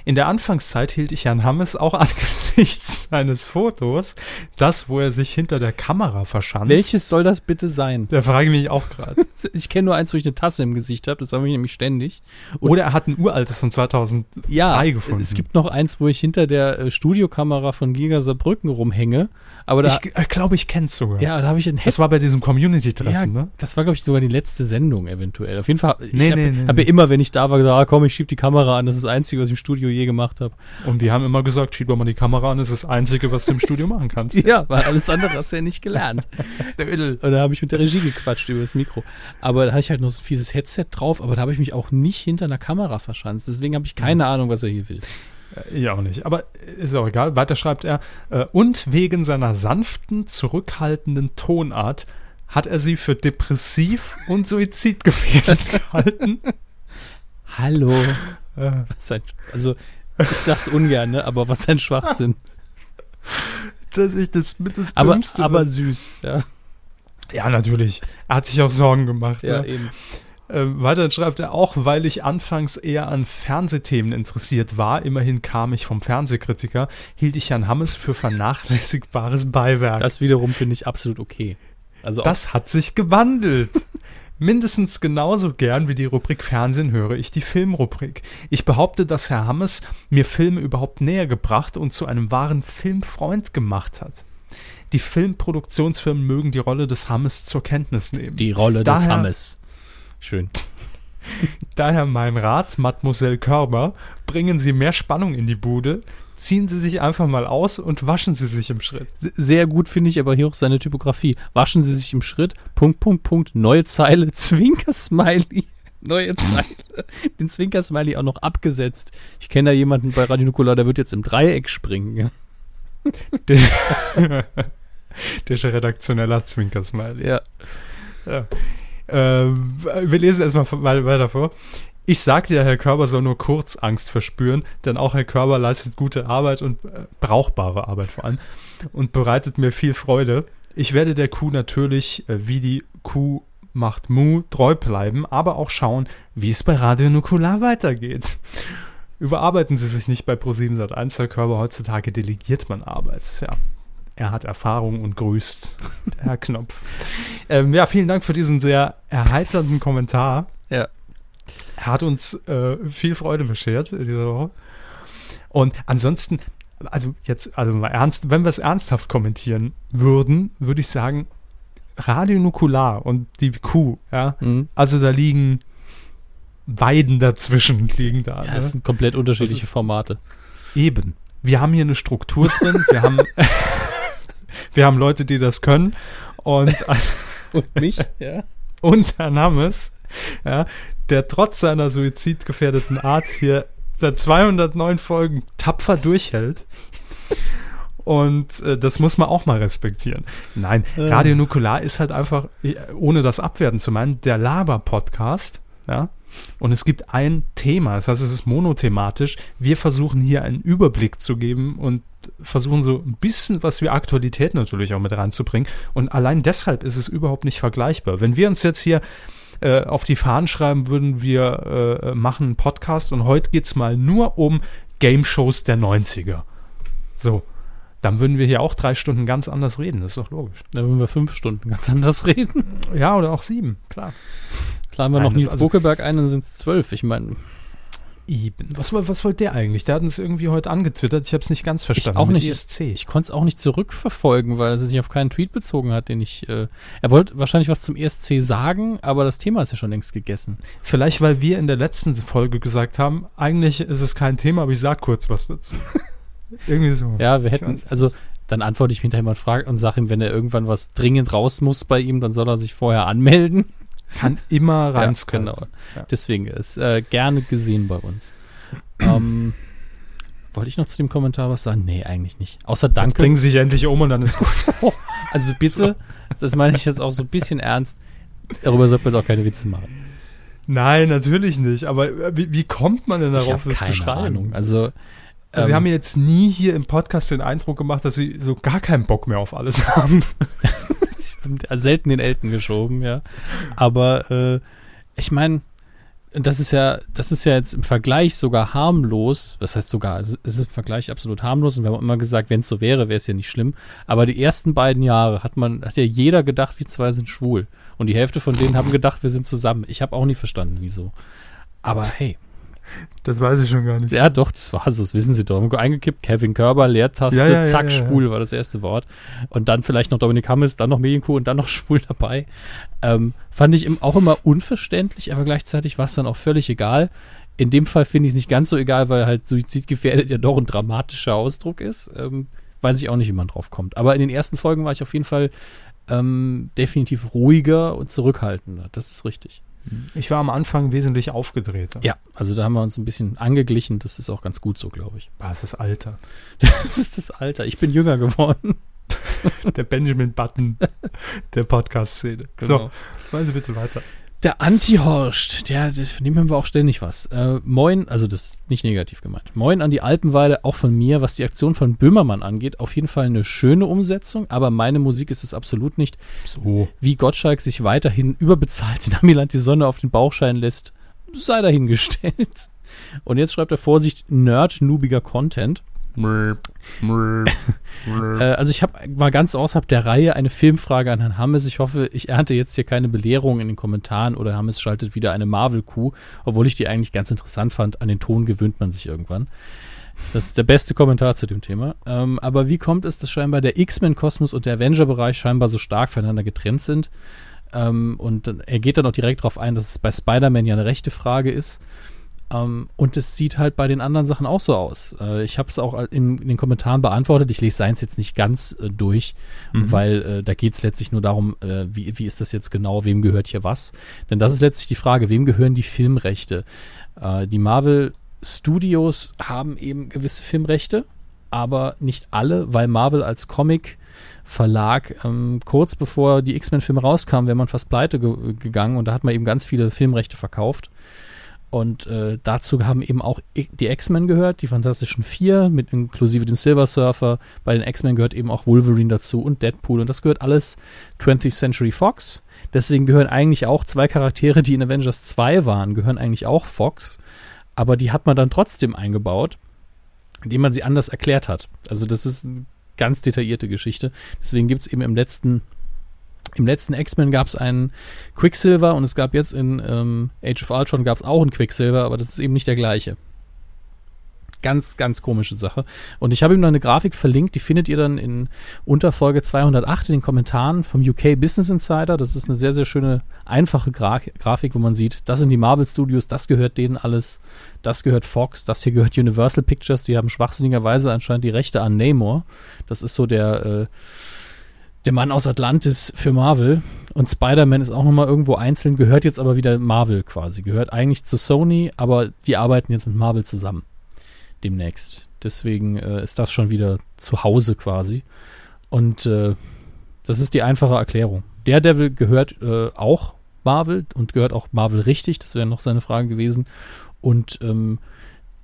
In der Anfangszeit hielt ich Herrn Hammes auch angesichts seines Fotos, das, wo er sich hinter der Kamera verschanzt. Welches soll das bitte sein? Da frage ich mich auch gerade. Ich kenne nur eins, wo ich eine Tasse im Gesicht habe. Das habe ich nämlich ständig. Oder er hat ein uraltes von 2003 Ja, gefunden. es gibt noch eins, wo ich hinter der äh, Studiokamera von Giga Saarbrücken rumhänge. Aber da, ich äh, glaube, ich kenne es sogar. ja, da habe ich ein Das war bei diesem Community-Treffen, ja, ne? das war, glaube ich, sogar die letzte Sendung eventuell. Auf jeden Fall, ich Nee, habe nee, nee, hab ja immer, wenn ich da war, gesagt, ah, komm, ich schieb die Kamera an. Das ist das Einzige, was ich im Studio je gemacht habe. Und die haben immer gesagt, schieb doch mal die Kamera an, das ist das Einzige, was du im Studio machen kannst. Ja, weil alles andere hast du ja nicht gelernt. Und da habe ich mit der Regie gequatscht über das Mikro. Aber da hatte ich halt noch so ein fieses Headset drauf, aber da habe ich mich auch nicht hinter einer Kamera verschanzt. Deswegen habe ich keine Ahnung, was er hier will. Ich auch nicht. Aber ist auch egal. Weiter schreibt er, äh, und wegen seiner sanften, zurückhaltenden Tonart hat er sie für depressiv und suizidgefährdet gehalten. Hallo. Äh, Was ein, also, ich sag's ungern, ne? aber was ein Schwachsinn. dass ich das mit das Aber, Dümmste, aber süß, ja. ja, natürlich. Er hat sich auch Sorgen gemacht. Ja, ne? eben. Ähm, weiter schreibt er auch, weil ich anfangs eher an Fernsehthemen interessiert war, immerhin kam ich vom Fernsehkritiker, hielt ich Jan Hammes für vernachlässigbares Beiwerk. Das wiederum finde ich absolut okay. Also Das hat sich gewandelt. Mindestens genauso gern wie die Rubrik Fernsehen höre ich die Filmrubrik. Ich behaupte, dass Herr Hammes mir Filme überhaupt näher gebracht und zu einem wahren Filmfreund gemacht hat. Die Filmproduktionsfirmen mögen die Rolle des Hammes zur Kenntnis nehmen. die Rolle des Daher- Hammes. Schön. Daher mein Rat, Mademoiselle Körber, bringen Sie mehr Spannung in die Bude, ziehen Sie sich einfach mal aus und waschen Sie sich im Schritt. Sehr gut finde ich aber hier auch seine Typografie. Waschen Sie sich im Schritt, Punkt, Punkt, Punkt, neue Zeile, Zwinker-Smiley. Neue Zeile. Den Zwinker-Smiley auch noch abgesetzt. Ich kenne da jemanden bei Radio Nukular, der wird jetzt im Dreieck springen. Ja. Der, der ist redaktioneller Zwinkersmiley. ja. Ja. Ähm, wir lesen erstmal weiter vor. Ich sagte ja, Herr Körber soll nur kurz Angst verspüren, denn auch Herr Körber leistet gute Arbeit und äh, brauchbare Arbeit vor allem und bereitet mir viel Freude. Ich werde der Kuh natürlich, äh, wie die Kuh macht Mu, treu bleiben, aber auch schauen, wie es bei Radio Nukular weitergeht. Überarbeiten Sie sich nicht bei Pro7 Sat1, Herr Körber. Heutzutage delegiert man Arbeit. Ja, Er hat Erfahrung und grüßt, Herr Knopf. Ähm, ja, vielen Dank für diesen sehr erheiternden Kommentar. Ja. Hat uns äh, viel Freude beschert in dieser Woche. Und ansonsten, also jetzt, also mal ernst, wenn wir es ernsthaft kommentieren würden, würde ich sagen, Radio Nukular und die Kuh, ja. Mhm. Also da liegen Weiden dazwischen, liegen da. Ja, ne? das sind komplett unterschiedliche Formate. Eben. Wir haben hier eine Struktur drin, wir haben, wir haben Leute, die das können und, Und mich, ja. und Herrn Hammes, ja, der trotz seiner suizidgefährdeten Art hier seit 209 Folgen tapfer durchhält. Und äh, das muss man auch mal respektieren. Nein, Radio Nukular ist halt einfach, äh, ohne das abwerten zu meinen, der Laber-Podcast. Ja? Und es gibt ein Thema, das heißt, es ist monothematisch. Wir versuchen hier einen Überblick zu geben und versuchen so ein bisschen was wie Aktualität natürlich auch mit reinzubringen. Und allein deshalb ist es überhaupt nicht vergleichbar. Wenn wir uns jetzt hier äh, auf die Fahnen schreiben würden, wir äh, machen einen Podcast und heute geht es mal nur um Game-Shows der 90er. So. Dann würden wir hier auch drei Stunden ganz anders reden, das ist doch logisch. Da würden wir fünf Stunden ganz anders reden. Ja, oder auch sieben, klar. Laden wir noch Nein, Nils also- Bokeberg ein, dann sind es zwölf. Ich meine, Eben. Was, was wollte der eigentlich? Der hat uns irgendwie heute angetwittert, ich habe es nicht ganz verstanden. auch mit nicht. ESC. ich konnte es auch nicht zurückverfolgen, weil er sich auf keinen Tweet bezogen hat, den ich. Äh, er wollte wahrscheinlich was zum ESC sagen, aber das Thema ist ja schon längst gegessen. Vielleicht, weil wir in der letzten Folge gesagt haben, eigentlich ist es kein Thema, aber ich sag kurz was dazu. irgendwie so. Ja, wir Ich hätten, also dann antworte ich mir hinterher mal frage und sage ihm, wenn er irgendwann was dringend raus muss bei ihm, dann soll er sich vorher anmelden. Kann immer Ja, rein genau. Ja. Deswegen ist äh, gerne gesehen bei uns. ähm, wollte ich noch zu dem Kommentar was sagen? Nee, eigentlich nicht. Außer Jetzt danke. bringen sie sich endlich um und dann ist gut. Also bitte, das meine ich jetzt auch so ein bisschen ernst. Darüber sollte man jetzt auch keine Witze machen. Nein, natürlich nicht. Aber äh, wie, wie kommt man denn darauf, das zu keine schreiben? Ahnung. Also, Also, sie ähm, haben mir jetzt nie hier im Podcast den Eindruck gemacht, dass sie so gar keinen Bock mehr auf alles haben. bin selten den Elten geschoben, ja. Aber äh, ich meine, das ist ja, das ist ja jetzt im Vergleich sogar harmlos. Was heißt sogar? Es ist im Vergleich absolut harmlos und wir haben immer gesagt, wenn es so wäre, wäre es ja nicht schlimm. Aber die ersten beiden Jahre hat man, hat ja jeder gedacht, wir zwei sind schwul. Und die Hälfte von denen haben gedacht, wir sind zusammen. Ich habe auch nie verstanden, wieso. Aber hey, Das weiß ich schon gar nicht. ja doch, das war so, das wissen Sie doch. Eingekippt, Kevin Körber, Leertaste, Ja, ja, zack, ja, schwul war das erste Wort. Und dann vielleicht noch Dominik Hammes, dann noch Medienkuh und dann noch schwul dabei. Ähm, fand ich auch immer unverständlich, aber gleichzeitig war es dann auch völlig egal. In dem Fall finde ich es nicht ganz so egal, weil halt suizidgefährdet ja doch ein dramatischer Ausdruck ist. Ähm, weiß ich auch nicht, wie man drauf kommt. Aber in den ersten Folgen war ich auf jeden Fall ähm, definitiv ruhiger und zurückhaltender. Das ist richtig. Ich war am Anfang wesentlich aufgedrehter. Ja, also da haben wir uns ein bisschen angeglichen. Das ist auch ganz gut so, glaube ich. Ah, Das ist Alter. Das ist das Alter. Ich bin jünger geworden. Der Benjamin Button der Podcast-Szene. Genau. So, machen Sie bitte weiter. Der Anti-Horst, der, der, von dem hören wir auch ständig was. Äh, moin, also das ist nicht negativ gemeint. Moin an die Alpenweide, auch von mir, was die Aktion von Böhmermann angeht. Auf jeden Fall eine schöne Umsetzung, aber meine Musik ist es absolut nicht. So. Wie Gottschalk sich weiterhin überbezahlt in Amiland die Sonne auf den Bauch scheinen lässt, sei dahingestellt. Und jetzt schreibt er Vorsicht, nerd-nubiger Content. Äh, also ich hab, war ganz außerhalb der Reihe eine Filmfrage an Herrn Hammes. Ich hoffe, ich ernte jetzt hier keine Belehrung in den Kommentaren oder Hammes schaltet wieder eine Marvel-Kuh, obwohl ich die eigentlich ganz interessant fand. An den Ton gewöhnt man sich irgendwann. Das ist der beste Kommentar zu dem Thema. Ähm, aber wie kommt es, dass scheinbar der X-Men-Kosmos und der Avenger-Bereich scheinbar so stark voneinander getrennt sind? Ähm, und er geht dann auch direkt darauf ein, dass es bei Spider-Man ja eine rechte Frage ist. Ähm, und es sieht halt bei den anderen Sachen auch so aus. Äh, ich habe es auch in, in den Kommentaren beantwortet. Ich lese seins jetzt nicht ganz äh, durch, weil äh, da geht es letztlich nur darum, äh, wie, wie ist das jetzt genau, wem gehört hier was. Denn das ist letztlich die Frage, wem gehören die Filmrechte? Äh, die Marvel Studios haben eben gewisse Filmrechte, aber nicht alle, weil Marvel als Comic Verlag ähm, kurz bevor die X-Men-Filme rauskamen, wäre man fast pleite ge gegangen und da hat man eben ganz viele Filmrechte verkauft. Und äh, dazu haben eben auch die X-Men gehört, die Fantastischen Vier, mit inklusive dem Silver Surfer. Bei den X-Men gehört eben auch Wolverine dazu und Deadpool. Und das gehört alles 20th Century Fox. Deswegen gehören eigentlich auch zwei Charaktere, die in Avengers 2 waren, gehören eigentlich auch Fox. Aber die hat man dann trotzdem eingebaut, indem man sie anders erklärt hat. Also das ist ganz detaillierte Geschichte. Deswegen gibt es eben im letzten, im letzten X-Men gab es einen Quicksilver und es gab jetzt in ähm, Age of Ultron gab es auch einen Quicksilver, aber das ist eben nicht der gleiche. Ganz, ganz komische Sache. Und ich habe ihm noch eine Grafik verlinkt, die findet ihr dann in Unterfolge 208 in den Kommentaren vom UK Business Insider. Das ist eine sehr, sehr schöne, einfache Gra Grafik, wo man sieht, das sind die Marvel Studios, das gehört denen alles, das gehört Fox, das hier gehört Universal Pictures, die haben schwachsinnigerweise anscheinend die Rechte an Namor. Das ist so der, äh, der Mann aus Atlantis für Marvel. Und Spider-Man ist auch nochmal irgendwo einzeln, gehört jetzt aber wieder Marvel quasi. Gehört eigentlich zu Sony, aber die arbeiten jetzt mit Marvel zusammen demnächst. Deswegen äh, ist das schon wieder zu Hause quasi. Und äh, das ist die einfache Erklärung. Daredevil gehört äh, auch Marvel und gehört auch Marvel richtig. Das wäre noch seine Frage gewesen. Und ähm,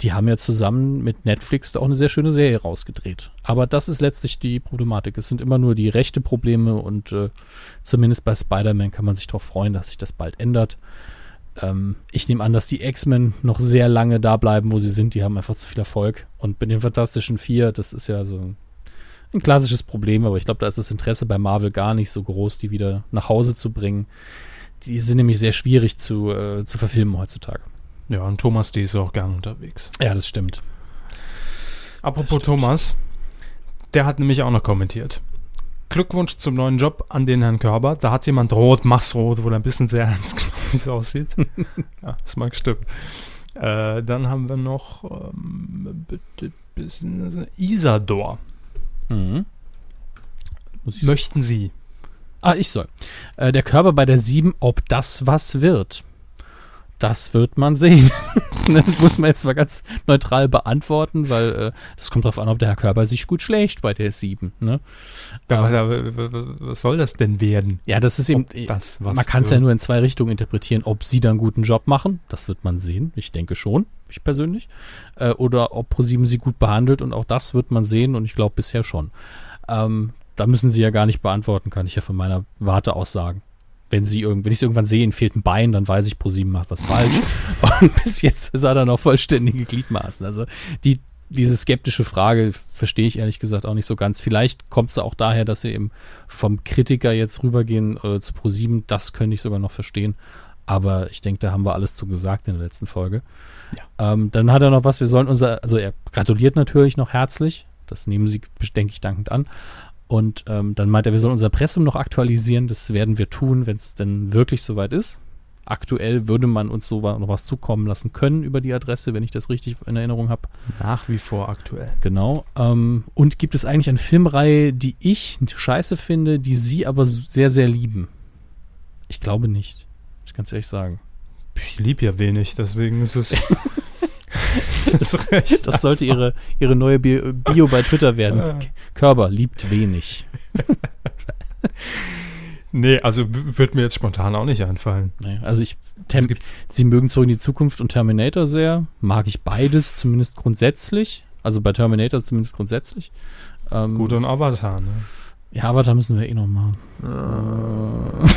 die haben ja zusammen mit Netflix da auch eine sehr schöne Serie rausgedreht. Aber das ist letztlich die Problematik. Es sind immer nur die rechte Probleme und äh, zumindest bei Spider-Man kann man sich darauf freuen, dass sich das bald ändert. Ähm, ich nehme an, dass die X-Men noch sehr lange da bleiben, wo sie sind. Die haben einfach zu viel Erfolg. Und mit den Fantastischen Vier, das ist ja so ein, klassisches Problem, aber ich glaube, da ist das Interesse bei Marvel gar nicht so groß, die wieder nach Hause zu bringen. Die sind nämlich sehr schwierig zu, äh, zu verfilmen heutzutage. Ja, und Thomas, die ist auch gern unterwegs. Ja, das stimmt. Apropos das Thomas, der hat nämlich auch noch kommentiert. Glückwunsch zum neuen Job an den Herrn Körber. Da hat jemand rot, mach's rot, wo er ein bisschen sehr ernst genommen wie es aussieht. ja, das mag stimmen. Äh, dann haben wir noch ähm, Isador. Mhm. Möchten Sie? Ah, ich soll. Äh, der Körper bei der 7, ob das was wird. Das wird man sehen. das muss man jetzt mal ganz neutral beantworten, weil äh, das kommt darauf an, ob der Herr Körber sich gut schlägt bei der 7. Ne? Ja, ähm, was, was, soll das denn werden? Ja, das ist eben, das, man kann es ja nur in zwei Richtungen interpretieren. Ob sie dann einen guten Job machen, das wird man sehen. Ich denke schon, ich persönlich. Äh, oder ob ProSieben sie gut behandelt und auch das wird man sehen und ich glaube bisher schon. Ähm, da müssen sie ja gar nicht beantworten, kann ich ja von meiner Warte aus sagen wenn sie irgend, wenn ich sie irgendwann sehe, ihnen fehlt ein Bein, dann weiß ich, ProSieben macht was falsch. und bis jetzt ist er dann noch vollständige Gliedmaßen. Also die, diese skeptische Frage verstehe ich ehrlich gesagt auch nicht so ganz. Vielleicht kommt es auch daher, dass sie eben vom Kritiker jetzt rübergehen äh, zu ProSieben. Das könnte ich sogar noch verstehen. Aber ich denke, da haben wir alles zu gesagt in der letzten Folge. Ja. Ähm, dann hat er noch was, wir sollen unser, also er gratuliert natürlich noch herzlich. Das nehmen Sie, denke ich, dankend an. Und ähm, dann meint er, wir sollen unser Pressum noch aktualisieren. Das werden wir tun, wenn es denn wirklich soweit ist. Aktuell würde man uns so noch was zukommen lassen können über die Adresse, wenn ich das richtig in Erinnerung habe. Nach wie vor aktuell. Genau. Ähm, und gibt es eigentlich eine Filmreihe, die ich scheiße finde, die Sie aber sehr, sehr lieben? Ich glaube nicht. Ich kann es ehrlich sagen. Ich liebe ja wenig, deswegen ist es. das, das sollte ihre, ihre neue Bio, Bio bei Twitter werden. Körper liebt wenig. Nee, also wird mir jetzt spontan auch nicht einfallen. Nee, also ich, sie mögen zurück in die Zukunft und Terminator sehr. Mag ich beides, zumindest grundsätzlich. Also bei Terminator zumindest grundsätzlich. Ähm, Gut, und Avatar, ne? Ja, Avatar müssen wir eh noch machen. Uh.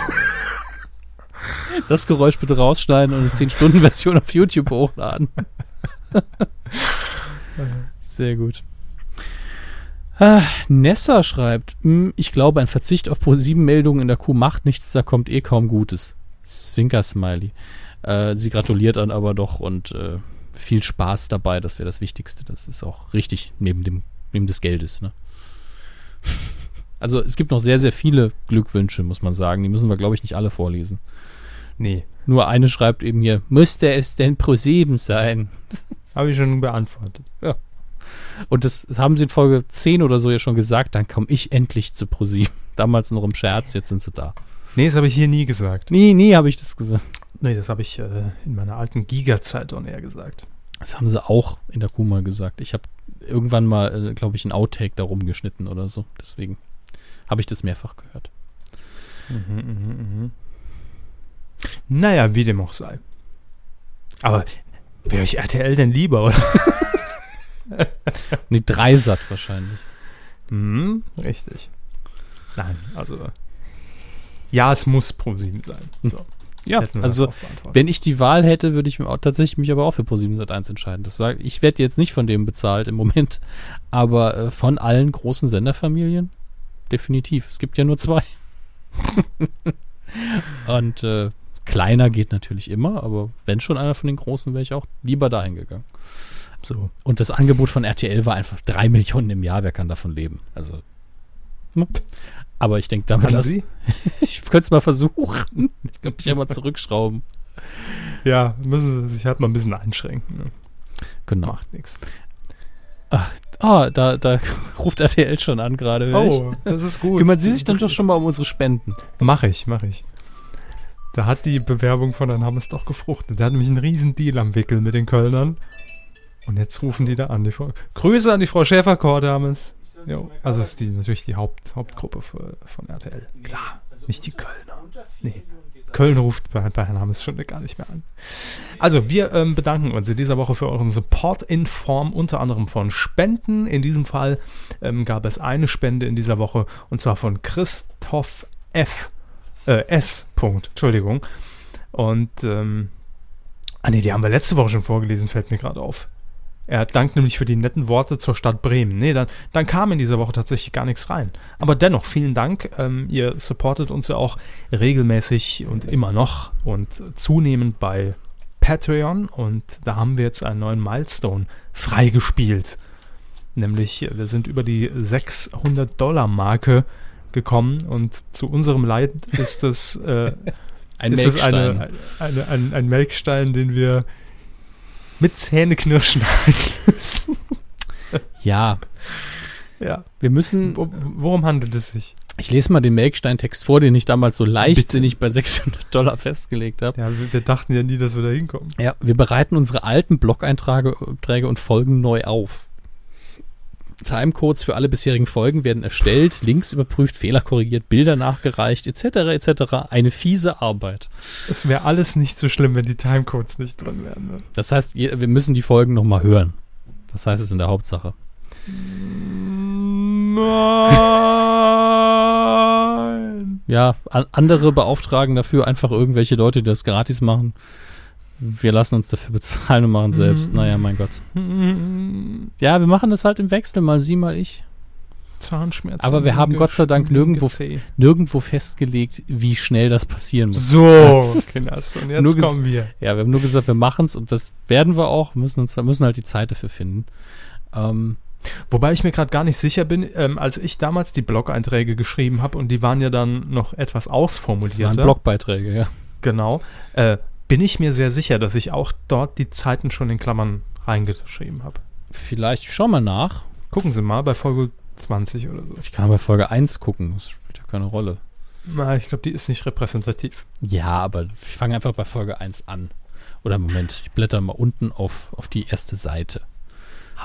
Das Geräusch bitte rausschneiden und eine 10-Stunden-Version auf YouTube hochladen. Sehr gut. Ah, Nessa schreibt, hm, ich glaube, ein Verzicht auf Pro-7-Meldungen in der Kuh macht nichts, da kommt eh kaum Gutes. Zwinker-Smiley. Äh, sie gratuliert dann aber doch und äh, viel Spaß dabei, das wäre das Wichtigste. Das ist auch richtig neben, dem, neben des Geldes. Ne? Also es gibt noch sehr, sehr viele Glückwünsche, muss man sagen. Die müssen wir, glaube ich, nicht alle vorlesen. Nee. Nur eine schreibt eben hier, müsste es denn Pro 7 sein? Habe ich schon beantwortet. Ja. Und das haben sie in Folge 10 oder so ja schon gesagt, dann komme ich endlich zu Pro 7. Damals noch im Scherz, jetzt sind sie da. Nee, das habe ich hier nie gesagt. Nie, nie habe ich das gesagt. Nee, das habe ich äh, in meiner alten Giga-Zeit on air gesagt. Das haben sie auch in der Kuh mal gesagt. Ich habe irgendwann mal, äh, glaube ich, ein Outtake darum geschnitten oder so. Deswegen habe ich das mehrfach gehört. Mhm, mh, mh. Naja, wie dem auch sei. Aber wäre euch RTL denn lieber, oder? nee, Dreisat wahrscheinlich. Mhm, richtig. Nein, also. Ja, es muss Pro 7 sein. So. Ja, also wenn ich die Wahl hätte, würde ich mir auch, tatsächlich mich aber auch für Pro7 Sat1 entscheiden. Das sag, ich werde jetzt nicht von dem bezahlt im Moment, aber äh, von allen großen Senderfamilien definitiv. Es gibt ja nur zwei. Und äh, kleiner geht natürlich immer, aber wenn schon einer von den großen, wäre ich auch lieber dahin gegangen. so. Und das Angebot von RTL war einfach drei Millionen im Jahr. Wer kann davon leben? Also. ne? Aber ich denke, damit lass, ich könnte es mal versuchen. Ich glaube, ich einmal zurückschrauben. Ja, müssen sie sich halt mal ein bisschen einschränken. Ne? Genau. Macht nichts. Ah, da, da ruft RTL schon an gerade. ich. Oh, das ist gut. Kümmern Sie sich dann doch schon mal um unsere Spenden. Mach ich, mach ich. Da hat die Bewerbung von Herrn Hammes doch gefruchtet. Der hat nämlich einen riesen Deal am Wickel mit den Kölnern. Und jetzt rufen die da an. Die Frau, Grüße an die Frau Schäfer-Kort, Hammes. Jo, also ist die natürlich die Haupt, Hauptgruppe für, von RTL. Klar, nicht die Kölner. Nee. Köln ruft bei, bei Herrn Hammes schon gar nicht mehr an. Also, wir ähm, bedanken uns in dieser Woche für euren Support in Form unter anderem von Spenden. In diesem Fall ähm, gab es eine Spende in dieser Woche und zwar von Christoph F. Äh, S. Punkt, Entschuldigung. Und, ähm, ah nee, die haben wir letzte Woche schon vorgelesen, fällt mir gerade auf. Er dankt nämlich für die netten Worte zur Stadt Bremen. Nee, dann, dann kam in dieser Woche tatsächlich gar nichts rein. Aber dennoch, vielen Dank. Ähm, ihr supportet uns ja auch regelmäßig und immer noch und zunehmend bei Patreon. Und da haben wir jetzt einen neuen Milestone freigespielt. Nämlich, wir sind über die 600-Dollar-Marke gekommen und zu unserem Leid ist es, äh, Ein ist Melkstein. eine, eine, ein, ein Melkstein, den wir mit Zähneknirschen müssen. Ja, Ja. wir müssen. Wo, worum handelt es sich? Ich lese mal den Melkstein-Text vor, den ich damals so leichtsinnig bei 600 Dollar festgelegt habe. Ja, wir, wir dachten ja nie, dass wir da hinkommen. Ja, wir bereiten unsere alten Blog-Einträge Träge und Folgen neu auf. Timecodes für alle bisherigen Folgen werden erstellt, Links überprüft, Fehler korrigiert, Bilder nachgereicht, etc. etc. Eine fiese Arbeit. Es wäre alles nicht so schlimm, wenn die Timecodes nicht drin wären. Ne? Das heißt, ihr- wir müssen die Folgen nochmal hören. Das heißt es in der Hauptsache. Nein. Ja, an, andere beauftragen dafür einfach irgendwelche Leute, die das gratis machen. Wir lassen uns dafür bezahlen und machen selbst. Mhm. Naja, mein Gott. Ja, wir machen das halt im Wechsel, mal sie, mal ich. Zahnschmerzen. Aber wir haben Gott sei Dank nirgendwo-. Nirgendwo festgelegt, wie schnell das passieren muss. So, Kinders. Und jetzt kommen wir. Ja, wir haben nur gesagt, wir machen es und das werden wir auch, müssen uns müssen halt die Zeit dafür finden. Ähm, Wobei ich mir gerade gar nicht sicher bin, ähm, als ich damals die Blog-Einträge geschrieben habe und die waren ja dann noch etwas das waren. Blogbeiträge, ja. Genau. Äh, bin ich mir sehr sicher, dass ich auch dort die Zeiten schon in Klammern reingeschrieben habe. Vielleicht schau mal nach. Gucken Sie mal bei Folge 20 oder so. Ich kann bei Folge 1 gucken, das spielt ja keine Rolle. Na, ich glaube, die ist nicht repräsentativ. Ja, aber ich fange einfach bei Folge 1 an. Oder Moment, ich blätter mal unten auf, auf die erste Seite.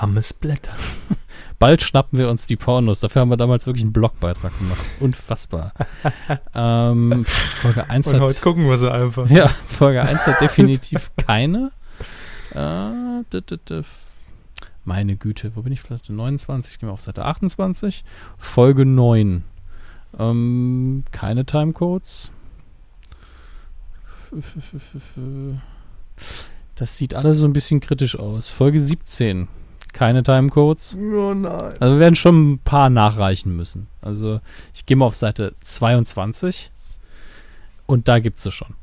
Hammes Blätter. Bald schnappen wir uns die Pornos. Dafür haben wir damals wirklich einen Blogbeitrag gemacht. Unfassbar. ähm, Folge 1 Und hat. heute gucken wir sie einfach. Ja, Folge 1 hat definitiv keine. Äh, d -d -d meine Güte, wo bin ich? Seite 29, ich gehe mal auf Seite 28. Folge 9. Ähm, keine Timecodes. Das sieht alles so ein bisschen kritisch aus. Folge 17. Keine Timecodes. Oh nein. Also wir werden schon ein paar nachreichen müssen. Also ich gehe mal auf Seite 22 und da gibt es sie schon.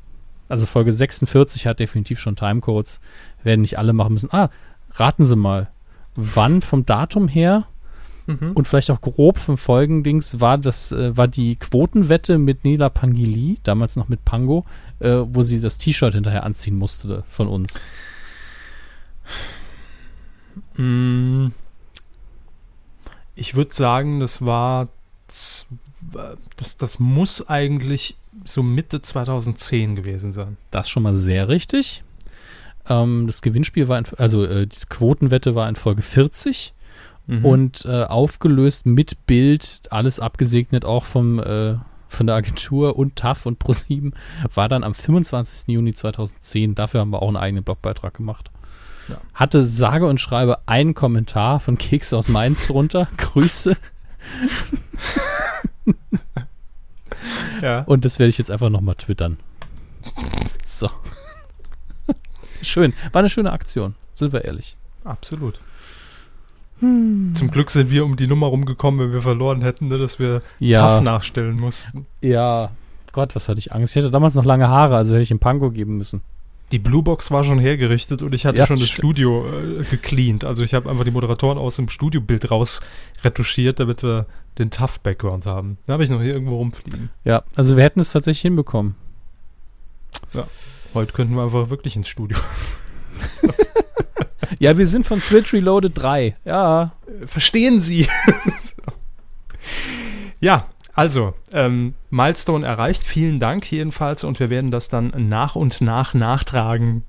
Also Folge 46 hat definitiv schon Timecodes. Werden nicht alle machen müssen. Ah, raten Sie mal, wann vom Datum her Mhm. und vielleicht auch grob vom Folgendings war das äh, war die Quotenwette mit Nela Pangili, damals noch mit Pango, äh, wo sie das T-Shirt hinterher anziehen musste von uns. Mm. Ich würde sagen, das war. Das, das muss eigentlich so Mitte 2010 gewesen sein. Das schon mal sehr richtig. Ähm, das Gewinnspiel war, in, also äh, die Quotenwette war in Folge 40 Mhm. und äh, aufgelöst mit Bild, alles abgesegnet auch vom, äh, von der Agentur und TAF und ProSieben, war dann am 25. Juni 2010. Dafür haben wir auch einen eigenen Blogbeitrag gemacht. Ja. Hatte sage und schreibe einen Kommentar von Keks aus Mainz drunter. Grüße. ja. Und das werde ich jetzt einfach nochmal twittern. So. Schön. War eine schöne Aktion, sind wir ehrlich. Absolut. Zum Glück sind wir um die Nummer rumgekommen, wenn wir verloren hätten, ne, dass wir Ja. TAF nachstellen mussten. Ja, Gott, was hatte ich Angst. Ich hatte damals noch lange Haare, also hätte ich ihm Panko geben müssen. Die Bluebox war schon hergerichtet und ich hatte Ja, schon das. Studio äh, gecleant. Also ich habe einfach die Moderatoren aus dem Studiobild raus retuschiert, damit wir den Tough-Background haben. Da habe ich noch hier irgendwo rumfliegen. Ja, also wir hätten es tatsächlich hinbekommen. Heute könnten wir einfach wirklich ins Studio. Ja, wir sind von Switch Reloaded 3. Ja. Verstehen Sie? Ja, also, ähm, Milestone erreicht. Vielen Dank jedenfalls und wir werden das dann nach und nach nachtragen.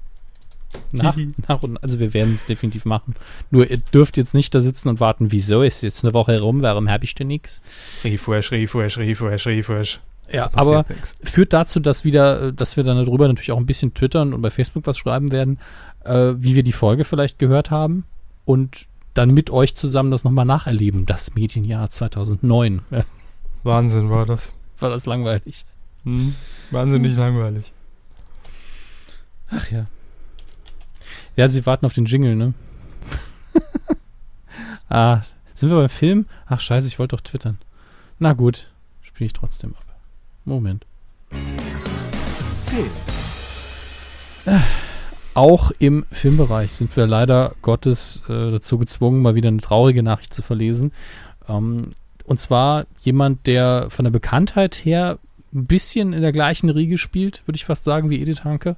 Nach, nach und, also wir werden es definitiv machen. Nur ihr dürft jetzt nicht da sitzen und warten, wieso ist jetzt eine Woche herum, warum habe ich denn nichts? Refresh, Refresh, Refresh, Refresh. Ja, aber nix. führt dazu, dass wieder, dass wir dann darüber natürlich auch ein bisschen twittern und bei Facebook was schreiben werden, äh, wie wir die Folge vielleicht gehört haben und dann mit euch zusammen das nochmal nacherleben. Das Medienjahr 2009. Wahnsinn war das. war das langweilig. Hm. Wahnsinnig langweilig. Ach ja. Ja, sie warten auf den Jingle, ne? ah, sind wir beim Film? Ach scheiße, ich wollte doch twittern. Na gut, spiele ich trotzdem ab. Moment. Film. Auch im Filmbereich sind wir leider Gottes äh, dazu gezwungen, mal wieder eine traurige Nachricht zu verlesen. Ähm, und zwar jemand, der von der Bekanntheit her ein bisschen in der gleichen Riege spielt, würde ich fast sagen, wie Edith Hanke.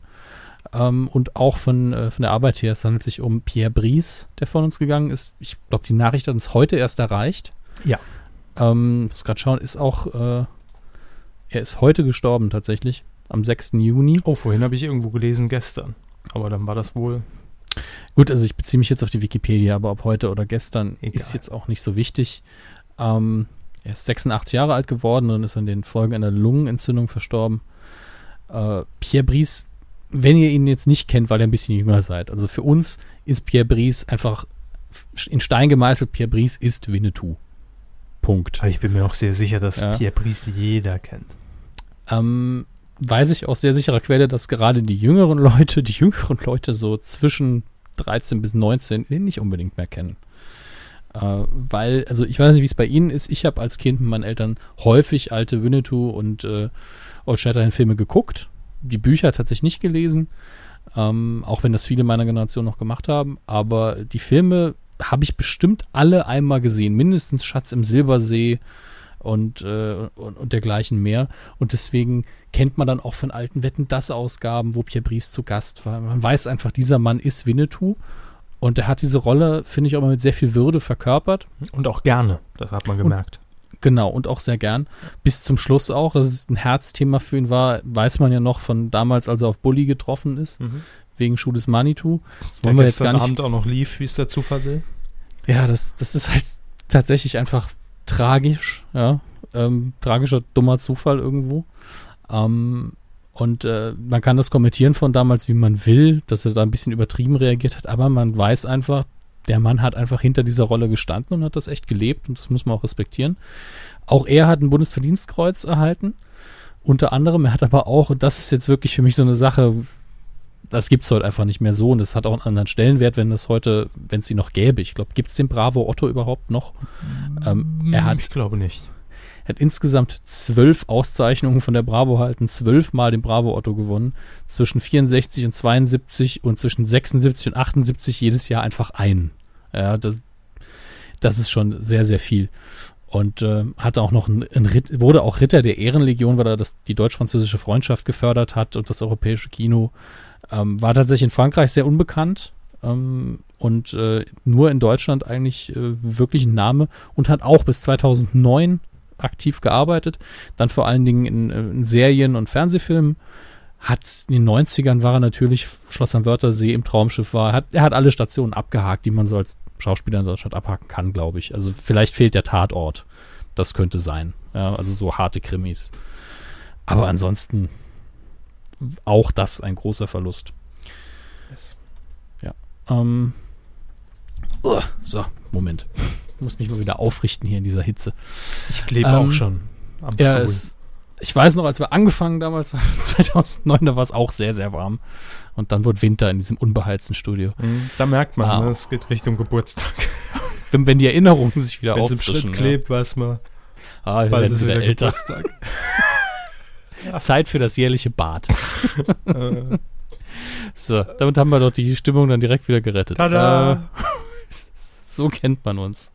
Ähm, und auch von, äh, von der Arbeit her. Es handelt sich um Pierre Brice, der von uns gegangen ist. Ich glaube, die Nachricht hat uns heute erst erreicht. Ja. Ähm, muss gerade schauen, ist auch, äh, er ist heute gestorben tatsächlich, am 6. Juni. Oh, vorhin habe ich irgendwo gelesen, gestern. Aber dann war das wohl. Gut, also ich beziehe mich jetzt auf die Wikipedia, aber ob heute oder gestern Egal. ist jetzt auch nicht so wichtig. Ähm, er ist 86 Jahre alt geworden und ist an den Folgen einer Lungenentzündung verstorben. Äh, Pierre Brice, wenn ihr ihn jetzt nicht kennt, weil ihr ein bisschen jünger seid, also für uns ist Pierre Brice einfach in Stein gemeißelt, Pierre Brice ist Winnetou. Punkt. Aber ich bin mir auch sehr sicher, dass Ja. Pierre Brice jeder kennt. ähm, weiß ich aus sehr sicherer Quelle, dass gerade die jüngeren Leute, die jüngeren Leute so zwischen 13 bis 19 den nicht unbedingt mehr kennen. Äh, weil, also ich weiß nicht, wie es bei Ihnen ist. Ich habe als Kind mit meinen Eltern häufig alte Winnetou und äh, Old Shatterhand Filme geguckt. Die Bücher tatsächlich nicht gelesen, ähm, auch wenn das viele meiner Generation noch gemacht haben. Aber die Filme habe ich bestimmt alle einmal gesehen. Mindestens Schatz im Silbersee und, äh, und, und dergleichen mehr. Und deswegen kennt man dann auch von alten Wetten das Ausgaben, wo Pierre Brice zu Gast war. Man weiß einfach, dieser Mann ist Winnetou. Und er hat diese Rolle, finde ich, auch mal mit sehr viel Würde verkörpert. Und auch gerne, das hat man gemerkt. Genau, und auch sehr gern. Bis zum Schluss auch, dass es ein Herzthema für ihn war, weiß man ja noch von damals, als er auf Bully getroffen ist, wegen Schuh des Manitou. Das wollen wir jetzt gar nicht. Abend auch noch lief, wie es der Zufall will. Ja, das, das ist halt tatsächlich einfach tragisch, ja. Ähm, tragischer, dummer Zufall irgendwo. Ähm, und äh, man kann das kommentieren von damals, wie man will, dass er da ein bisschen übertrieben reagiert hat, aber man weiß einfach, der Mann hat einfach hinter dieser Rolle gestanden und hat das echt gelebt und das muss man auch respektieren. Auch er hat ein Bundesverdienstkreuz erhalten. Unter anderem, er hat aber auch, und das ist jetzt wirklich für mich so eine Sache, das gibt es heute einfach nicht mehr so und das hat auch einen anderen Stellenwert, wenn das heute, wenn es sie noch gäbe. Ich glaube, gibt es den Bravo Otto überhaupt noch? Ähm, er hat Ich glaube nicht. Hat insgesamt zwölf Auszeichnungen von der Bravo erhalten, zwölfmal den Bravo Otto gewonnen, zwischen 64 und 72 und zwischen 76 und 78 jedes Jahr einfach einen. Ja, das, das ist schon sehr, sehr viel. Und äh, hatte auch noch ein, ein Ritt, wurde auch Ritter der Ehrenlegion, weil er das, die deutsch-französische Freundschaft gefördert hat und das europäische Kino. Ähm, war tatsächlich in Frankreich sehr unbekannt ähm, und äh, nur in Deutschland eigentlich äh, wirklich ein Name und hat auch bis 2009 aktiv gearbeitet. Dann vor allen Dingen in, äh, in Serien und Fernsehfilmen. Hat in den 90ern war er natürlich Schloss am Wörthersee im Traumschiff war. Hat, er hat alle Stationen abgehakt, die man so als Schauspieler in Deutschland abhaken kann, glaube ich. Also vielleicht fehlt der Tatort. Das könnte sein. Ja, also so harte Krimis. Aber ansonsten auch das ein großer Verlust. Yes. Ja. Ähm, Uah, so, Moment. Ich muss mich mal wieder aufrichten hier in dieser Hitze. Ich klebe Ähm, auch schon am Ja, Stuhl. es, Ich weiß noch, als wir angefangen damals, 2009, da war es auch sehr, sehr warm. Und dann wurde Winter in diesem unbeheizten Studio. Mhm. Da merkt man, Ah. ne, es geht Richtung Geburtstag. Wenn, wenn die Erinnerungen sich wieder Wenn es im auffrischen. Schritt klebt, weiß man, Ja. Ah, wir bald ist wieder wieder älter. Geburtstag. Zeit für das jährliche Bad. äh, So, damit haben wir doch die Stimmung dann direkt wieder gerettet. tada! Äh, so kennt man uns.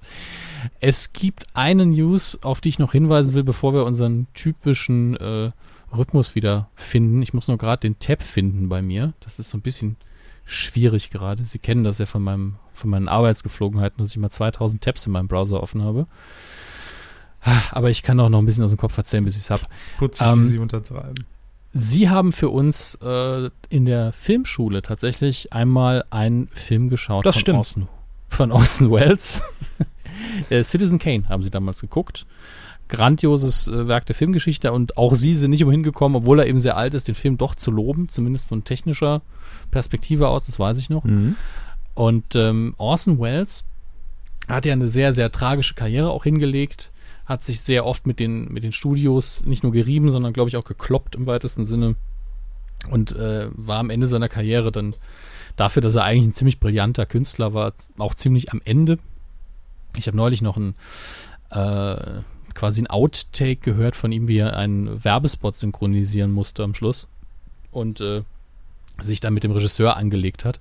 Es gibt eine News, auf die ich noch hinweisen will, bevor wir unseren typischen äh, Rhythmus wieder finden. Ich muss nur gerade den Tab finden bei mir. Das ist so ein bisschen schwierig gerade. Sie kennen das ja von, meinem, von meinen Arbeitsgeflogenheiten, dass ich mal 2000 Tabs in meinem Browser offen habe. Aber ich kann auch noch ein bisschen aus dem Kopf erzählen, bis ich es habe. Putzig, Ähm, wie sie untertreiben. Sie haben für uns äh, in der Filmschule tatsächlich einmal einen Film geschaut Das von stimmt. Orson, von Orson Welles. äh, Citizen Kane haben sie damals geguckt. Grandioses äh, Werk der Filmgeschichte und auch sie sind nicht umhin gekommen, obwohl er eben sehr alt ist, den Film doch zu loben, zumindest von technischer Perspektive aus, das weiß ich noch. Mhm. Und ähm, Orson Welles hat ja eine sehr, sehr tragische Karriere auch hingelegt, hat sich sehr oft mit den, mit den Studios nicht nur gerieben, sondern glaube ich auch gekloppt im weitesten Sinne und äh, war am Ende seiner Karriere dann dafür, dass er eigentlich ein ziemlich brillanter Künstler war, auch ziemlich am Ende. Ich habe neulich noch ein äh, quasi ein Outtake gehört von ihm, wie er einen Werbespot synchronisieren musste am Schluss und äh, sich dann mit dem Regisseur angelegt hat.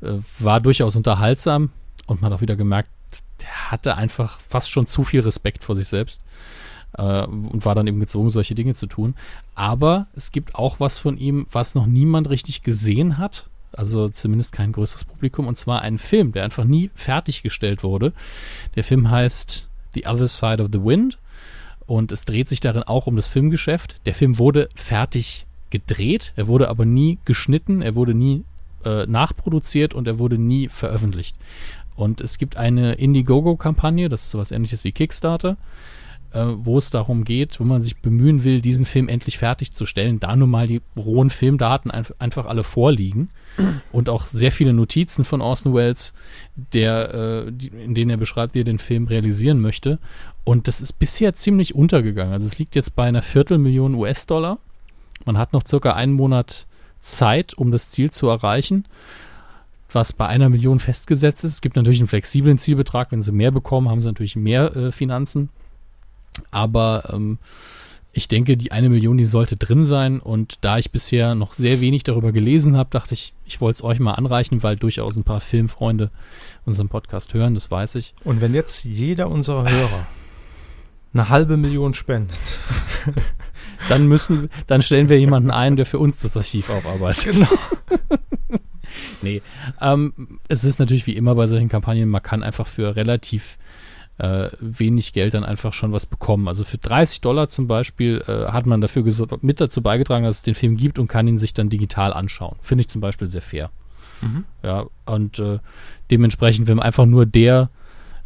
Äh, war durchaus unterhaltsam und man hat auch wieder gemerkt, der hatte einfach fast schon zu viel Respekt vor sich selbst äh, und war dann eben gezwungen, solche Dinge zu tun. Aber es gibt auch was von ihm, was noch niemand richtig gesehen hat. Also zumindest kein größeres Publikum. Und zwar einen Film, der einfach nie fertiggestellt wurde. Der Film heißt The Other Side of the Wind. Und es dreht sich darin auch um das Filmgeschäft. Der Film wurde fertig gedreht. Er wurde aber nie geschnitten. Er wurde nie äh, nachproduziert und er wurde nie veröffentlicht. Und es gibt eine Indiegogo-Kampagne, das ist sowas ähnliches wie Kickstarter, äh, wo es darum geht, wo man sich bemühen will, diesen Film endlich fertigzustellen, da nun mal die rohen Filmdaten einf einfach alle vorliegen und auch sehr viele Notizen von Orson Welles, der, äh, die, in denen er beschreibt, wie er den Film realisieren möchte. Und das ist bisher ziemlich untergegangen. Also es liegt jetzt bei einer Viertelmillion US-Dollar. Man hat noch circa einen Monat Zeit, um das Ziel zu erreichen was bei einer Million festgesetzt ist. Es gibt natürlich einen flexiblen Zielbetrag. Wenn sie mehr bekommen, haben sie natürlich mehr äh, Finanzen. Aber ähm, ich denke, die eine Million, die sollte drin sein. Und da ich bisher noch sehr wenig darüber gelesen habe, dachte ich, ich wollte es euch mal anreichen, weil durchaus ein paar Filmfreunde unseren Podcast hören, das weiß ich. Und wenn jetzt jeder unserer Hörer eine halbe Million spendet, Dann müssen, dann stellen wir jemanden ein, der für uns das Archiv aufarbeitet. Genau. nee, ähm, es ist natürlich wie immer bei solchen Kampagnen, man kann einfach für relativ äh, wenig Geld dann einfach schon was bekommen. Also für 30 Dollar zum Beispiel äh, hat man dafür mit dazu beigetragen, dass es den Film gibt und kann ihn sich dann digital anschauen. Finde ich zum Beispiel sehr fair. Mhm. Ja, und äh, dementsprechend, wenn einfach nur der,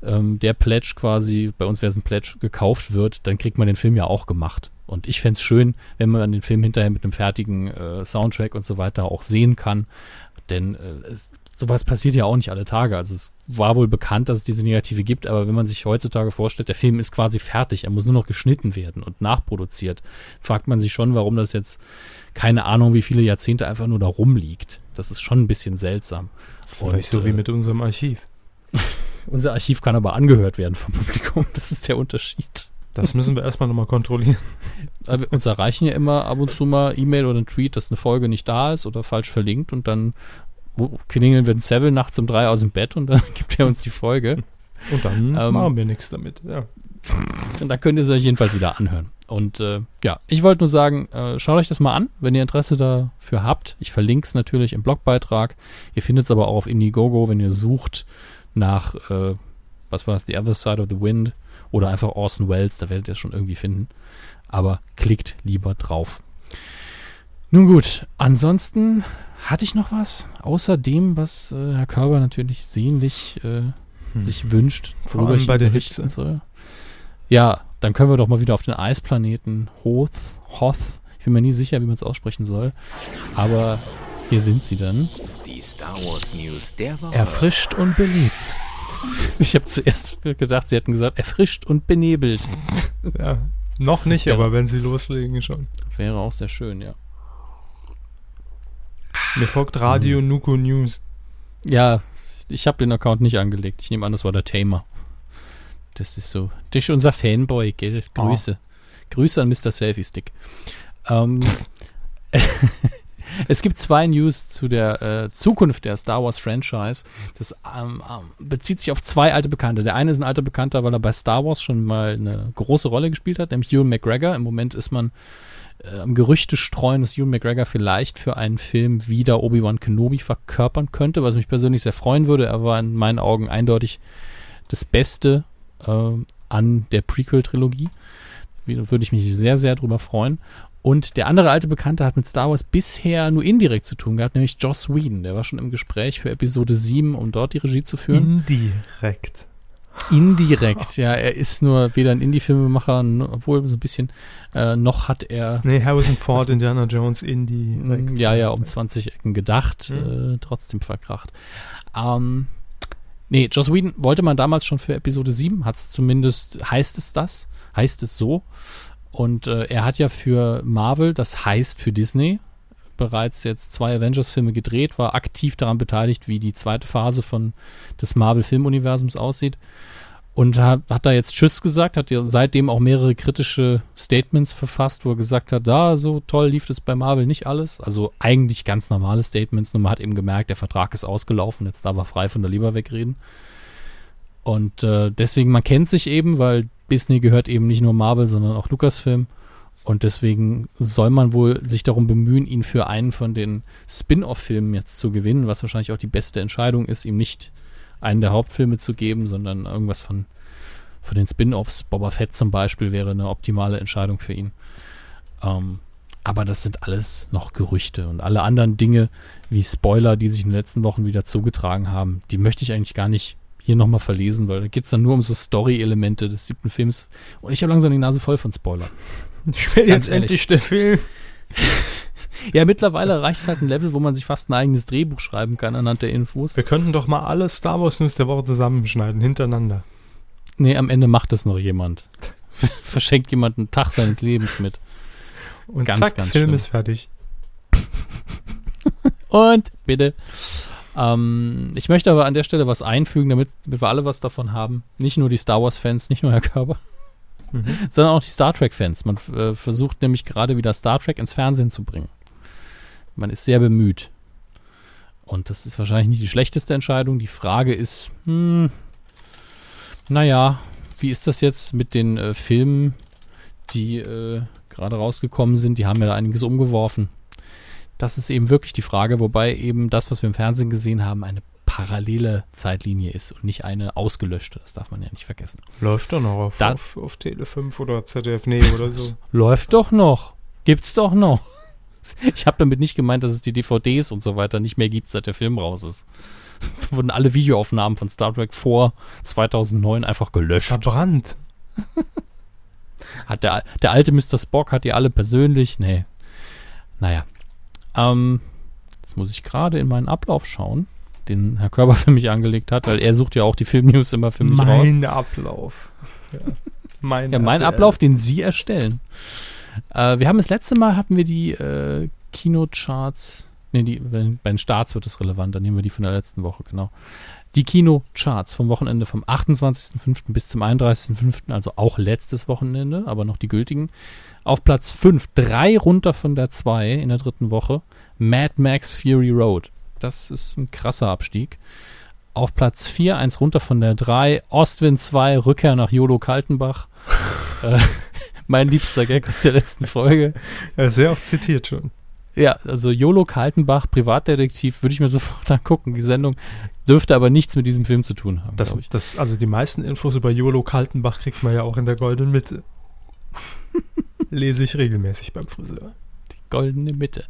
ähm, der Pledge quasi, bei uns wäre es ein Pledge, gekauft wird, dann kriegt man den Film ja auch gemacht. Und ich fände es schön, wenn man den Film hinterher mit einem fertigen äh, Soundtrack und so weiter auch sehen kann. Denn äh, es, sowas passiert ja auch nicht alle Tage. Also es war wohl bekannt, dass es diese Negative gibt, aber wenn man sich heutzutage vorstellt, der Film ist quasi fertig, er muss nur noch geschnitten werden und nachproduziert, fragt man sich schon, warum das jetzt keine Ahnung, wie viele Jahrzehnte einfach nur da rumliegt. Das ist schon ein bisschen seltsam. vielleicht Und, so wie äh, mit unserem Archiv. Unser Archiv kann aber angehört werden vom Publikum. Das ist der Unterschied. Das müssen wir erstmal nochmal kontrollieren. Uns erreichen ja immer ab und zu mal E-Mail oder ein Tweet, dass eine Folge nicht da ist oder falsch verlinkt und dann klingeln wir den Seville nachts um drei aus dem Bett und dann gibt er uns die Folge. Und dann Ähm, machen wir nichts damit. Ja. Und dann könnt ihr es euch jedenfalls wieder anhören. Und äh, ja, ich wollte nur sagen, äh, schaut euch das mal an, wenn ihr Interesse dafür habt. Ich verlinke es natürlich im Blogbeitrag. Ihr findet es aber auch auf Indiegogo, wenn ihr sucht nach, äh, was war es, The Other Side of the Wind oder einfach Orson Welles, da werdet ihr es schon irgendwie finden. Aber klickt lieber drauf. Nun gut, ansonsten hatte ich noch was, außer dem, was äh, Herr Körber natürlich sehnlich äh, sich wünscht, Vor worüber allem ich bei der Hitze. Soll. Ja, dann können wir doch mal wieder auf den Eisplaneten Hoth, Hoth. Ich bin mir nie sicher, wie man es aussprechen soll. Aber hier sind sie dann. Die Star Wars News der Woche. Erfrischt und belebt. Ich habe zuerst gedacht, sie hätten gesagt, erfrischt und benebelt. Ja. Noch nicht, Ja. aber wenn sie loslegen schon. Wäre auch sehr schön, ja. Mir folgt Radio Nuko News. Ja, ich habe den Account nicht angelegt. Ich nehme an, das war der Tamer. Das ist so. Das ist unser Fanboy, gell? Grüße. Grüße an Mr. Selfie Stick. Ähm, es gibt zwei News zu der äh, Zukunft der Star Wars Franchise. Das ähm, ähm, bezieht sich auf zwei alte Bekannte. Der eine ist ein alter Bekannter, weil er bei Star Wars schon mal eine große Rolle gespielt hat, nämlich Ewan McGregor. Im Moment ist man äh, Gerüchte streuen, dass Ewan McGregor vielleicht für einen Film wieder Obi-Wan Kenobi verkörpern könnte, was mich persönlich sehr freuen würde. Er war in meinen Augen eindeutig das Beste äh, an der Prequel-Trilogie. Würde ich mich sehr, sehr drüber freuen. Und der andere alte Bekannte hat mit Star Wars bisher nur indirekt zu tun gehabt, nämlich Joss Whedon. Der war schon im Gespräch für Episode 7, um dort die Regie zu führen. Indirekt. Indirekt, ja. Er ist nur weder ein Indie-Filmemacher, obwohl so ein bisschen, äh, noch hat er Nee, Harrison Ford, Indiana Jones, indirekt. Mm, Ja, ja, um 20 Ecken gedacht, Mhm. äh, trotzdem verkracht. Ähm, nee, Joss Whedon wollte man damals schon für Episode 7, hat es zumindest, heißt es das, heißt es so. Und äh, er hat ja für Marvel, das heißt für Disney, bereits jetzt zwei Avengers-Filme gedreht, war aktiv daran beteiligt, wie die zweite Phase von des Marvel-Filmuniversums aussieht. Und hat, hat da jetzt Tschüss gesagt, hat seitdem auch mehrere kritische Statements verfasst, wo er gesagt hat, da so toll lief das bei Marvel nicht alles. Also eigentlich ganz normale Statements, nur man hat eben gemerkt, der Vertrag ist ausgelaufen, jetzt darf er frei von der Leber wegreden. Und äh, deswegen, man kennt sich eben, weil Disney gehört eben nicht nur Marvel, sondern auch Lucasfilm. Und deswegen soll man wohl sich darum bemühen, ihn für einen von den Spin-off-Filmen jetzt zu gewinnen, was wahrscheinlich auch die beste Entscheidung ist, ihm nicht einen der Hauptfilme zu geben, sondern irgendwas von, von den Spin-offs. Boba Fett zum Beispiel wäre eine optimale Entscheidung für ihn. Ähm, aber das sind alles noch Gerüchte und alle anderen Dinge wie Spoiler, die sich in den letzten Wochen wieder zugetragen haben, die möchte ich eigentlich gar nicht hier nochmal verlesen, weil da geht es dann nur um so Story-Elemente des siebten Films. Und ich habe langsam die Nase voll von Spoilern. Ich will Ganz jetzt ehrlich. endlich der Film. Ja, mittlerweile reicht es halt ein Level, wo man sich fast ein eigenes Drehbuch schreiben kann anhand der Infos. Wir könnten doch mal alle Star Wars News der Woche zusammenschneiden, hintereinander. Nee, am Ende macht das noch jemand. Verschenkt jemand einen Tag seines Lebens mit. Und Ganz, zack, ganz Film schlimm. ist fertig. Und bitte. Ähm, ich möchte aber an der Stelle was einfügen, damit, damit wir alle was davon haben. Nicht nur die Star Wars-Fans, nicht nur Herr Körber, Mhm. sondern auch die Star Trek-Fans. Man äh, versucht nämlich gerade wieder Star Trek ins Fernsehen zu bringen. Man ist sehr bemüht. Und das ist wahrscheinlich nicht die schlechteste Entscheidung. Die Frage ist, hm, naja, wie ist das jetzt mit den äh, Filmen, die äh, gerade rausgekommen sind? Die haben ja da einiges umgeworfen. Das ist eben wirklich die Frage, wobei eben das, was wir im Fernsehen gesehen haben, eine parallele Zeitlinie ist und nicht eine ausgelöschte. Das darf man ja nicht vergessen. Läuft doch noch auf, Da- auf, auf Tele 5 oder ZDF Neo oder so. Läuft doch noch. Gibt's doch noch. Ich habe damit nicht gemeint, dass es die DVDs und so weiter nicht mehr gibt, seit der Film raus ist. Wurden alle Videoaufnahmen von Star Trek vor 2009 einfach gelöscht. Verbrannt. Hat der, der alte Mr. Spock hat die alle persönlich? Nee. Naja. Ähm, jetzt muss ich gerade in meinen Ablauf schauen, den Herr Körber für mich angelegt hat, weil er sucht ja auch die Filmnews immer für mich raus. mein Ablauf. Ja, mein, Ja, mein. Ablauf, den Sie erstellen. Äh, wir haben das letzte Mal hatten wir die äh, Kinocharts. Ne, die, bei bei den Starts wird es relevant, dann nehmen wir die von der letzten Woche, genau. Die Kinocharts vom Wochenende vom 28.05. bis zum 31.05., also auch letztes Wochenende, aber noch die gültigen. Auf Platz 5, drei runter von der 2 in der dritten Woche, Mad Max Fury Road. Das ist ein krasser Abstieg. Auf Platz 4, eins runter von der 3, Ostwind 2, Rückkehr nach Jolo Kaltenbach. äh, mein liebster Gag aus der letzten Folge. Ja, sehr oft zitiert schon. Ja, also Jolo Kaltenbach, Privatdetektiv, würde ich mir sofort angucken. Die Sendung dürfte aber nichts mit diesem Film zu tun haben, Das, ich. das, also die meisten Infos über Jolo Kaltenbach kriegt man ja auch in der goldenen Mitte. Lese ich regelmäßig beim Friseur. Goldene Mitte.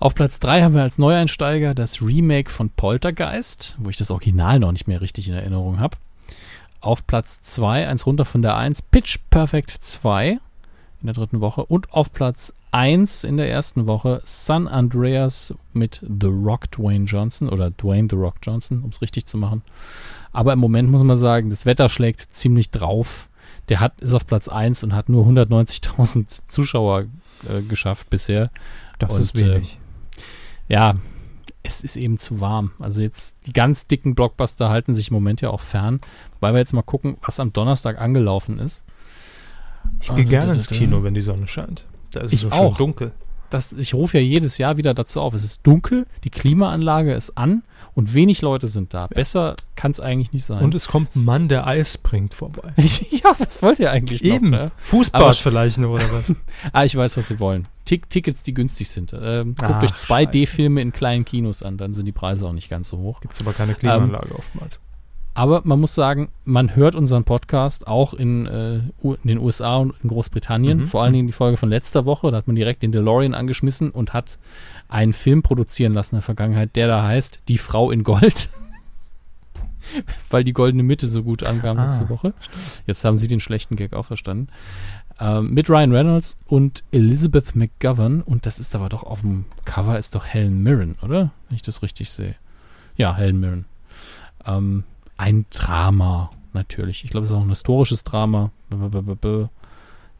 Auf Platz 3 haben wir als Neueinsteiger das Remake von Poltergeist, wo ich das Original noch nicht mehr richtig in Erinnerung habe. Auf Platz 2, eins runter von der 1, Pitch Perfect 2 in der dritten Woche. Und auf Platz 1 in der ersten Woche San Andreas mit The Rock Dwayne Johnson oder Dwayne The Rock Johnson, um es richtig zu machen. Aber im Moment muss man sagen, das Wetter schlägt ziemlich drauf. Der hat, ist auf Platz 1 und hat nur 190.000 Zuschauer äh, geschafft bisher. Das Und, ist wenig. Ja, es ist eben zu warm. Also jetzt die ganz dicken Blockbuster halten sich im Moment ja auch fern. Wobei wir jetzt mal gucken, was am Donnerstag angelaufen ist. ich gehe gerne ins. Kino, wenn die Sonne scheint. Da ist es so auch. schön dunkel. Das, ich rufe ja jedes Jahr wieder dazu auf. Es ist dunkel, die Klimaanlage ist an und wenig Leute sind da. Besser kann es eigentlich nicht sein. Und es kommt ein Mann, der Eis bringt, vorbei. ja, was wollt ihr eigentlich noch? Eben. Ne? Fußball Aber- vielleicht noch, oder was? Ah, ich weiß, was sie wollen. Tick Tickets, die günstig sind. Ähm, guckt Ach, euch 2D-Filme in kleinen Kinos an, dann sind die Preise auch nicht ganz so hoch. Gibt's aber keine Klimaanlage oftmals. Aber man muss sagen, man hört unseren Podcast auch in, äh, in den USA und in Großbritannien. Mhm. Vor allen Dingen die Folge von letzter Woche. Da hat man direkt den DeLorean angeschmissen und hat einen Film produzieren lassen in der Vergangenheit, der da heißt Die Frau in Gold. Weil die goldene Mitte so gut ankam Ah, letzte Woche. Jetzt haben sie den schlechten Gag auch verstanden. Ähm, mit Ryan Reynolds und Elizabeth McGovern. Und das ist aber doch auf dem Cover ist doch Helen Mirren, oder? Wenn ich das richtig sehe. Ja, Helen Mirren. Ähm, ein Drama, natürlich. Ich glaube, es ist auch ein historisches Drama.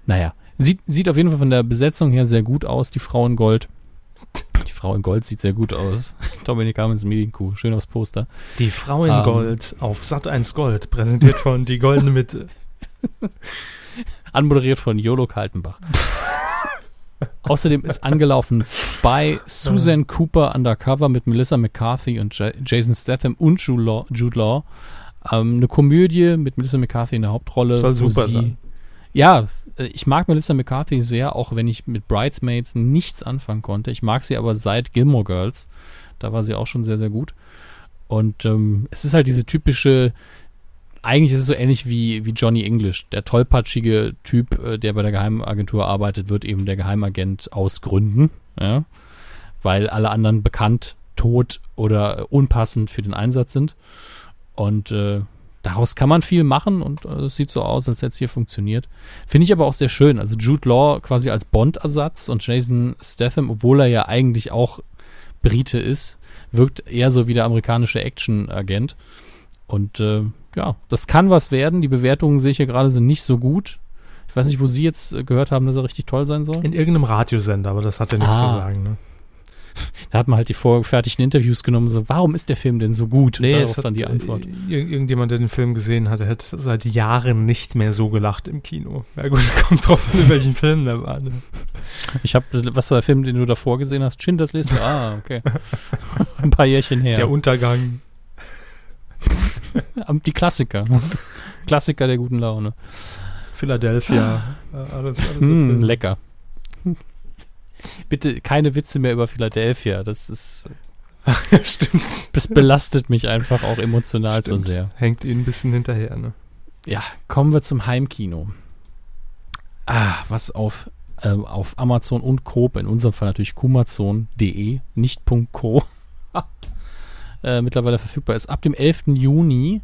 Naja, sieht, sieht auf jeden Fall von der Besetzung her sehr gut aus, die Frau in Gold. Die Frau in Gold sieht sehr gut aus. Dominik Amens Medienkuh, schön aufs Poster. Die Frau in Ähm. Gold auf Sat 1 Gold, präsentiert von Die Goldene Mitte. Anmoderiert von Jolo Kaltenbach. Außerdem ist angelaufen Spy Susan Cooper Undercover mit Melissa McCarthy und Ja- Jason Statham und Jude Law. Jude Law. Ähm, eine Komödie mit Melissa McCarthy in der Hauptrolle. Soll super sie, sein. Ja, äh, ich mag Melissa McCarthy sehr, auch wenn ich mit Bridesmaids nichts anfangen konnte. Ich mag sie aber seit Gilmore Girls. Da war sie auch schon sehr, sehr gut. Und ähm, es ist halt diese typische, eigentlich ist es so ähnlich wie, wie Johnny English. Der tollpatschige Typ, äh, der bei der Geheimagentur arbeitet, wird eben der Geheimagent aus Gründen, ja, weil alle anderen bekannt, tot oder äh, unpassend für den Einsatz sind. Und äh, daraus kann man viel machen und äh, es sieht so aus, als hätte es hier funktioniert. Finde ich aber auch sehr schön. Also Jude Law quasi als Bond-Ersatz und Jason Statham, obwohl er ja eigentlich auch Brite ist, wirkt eher so wie der amerikanische Action-Agent. Und äh, ja, das kann was werden. Die Bewertungen sehe ich hier gerade sind nicht so gut. Ich weiß nicht, wo Sie jetzt äh, gehört haben, dass er richtig toll sein soll. In irgendeinem Radiosender, aber das hat ja nichts Ah. zu sagen. Ne? Da hat man halt die vorgefertigten Interviews genommen, so, warum ist der Film denn so gut? Nee, darauf hat, dann die Antwort. äh, ir- irgendjemand, der den Film gesehen hat, der hätte seit Jahren nicht mehr so gelacht im Kino. Ja gut, kommt drauf an, in welchem Film der war. Ne? Ich habe, was war der Film, den du davor gesehen hast? Schindlers Liste? Ah, okay. Ein paar Jährchen her. Der Untergang. Die Klassiker. Klassiker der guten Laune. Philadelphia. äh, alles, alles Filme. lecker. Bitte keine Witze mehr über Philadelphia. Das ist, Stimmt. das belastet mich einfach auch emotional Stimmt. so sehr. Hängt ihnen ein bisschen hinterher. Ne? Ja, kommen wir zum Heimkino. Ah, was auf, äh, auf Amazon und Coop, in unserem Fall natürlich kumazon.de, nicht .co, äh, mittlerweile verfügbar ist. Ab dem 11. Juni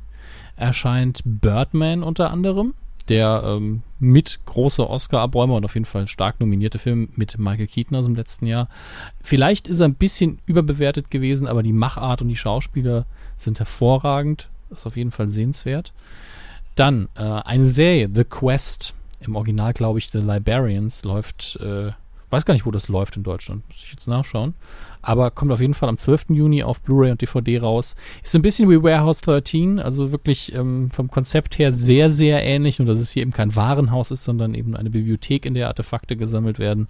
erscheint Birdman unter anderem, der ähm, mit großer Oscar-Abräumer und auf jeden Fall stark nominierte Film mit Michael Keaton aus dem letzten Jahr. Vielleicht ist er ein bisschen überbewertet gewesen, aber die Machart und die Schauspieler sind hervorragend. Ist auf jeden Fall sehenswert. Dann äh, eine Serie, The Quest. Im Original, glaube ich, The Librarians läuft, äh, weiß gar nicht, wo das läuft in Deutschland. Muss ich jetzt nachschauen. Aber kommt auf jeden Fall am 12. Juni auf Blu-ray und DVD raus. Ist ein bisschen wie Warehouse 13, also wirklich ähm, vom Konzept her sehr, sehr ähnlich. Nur, dass es hier eben kein Warenhaus ist, sondern eben eine Bibliothek, in der Artefakte gesammelt werden.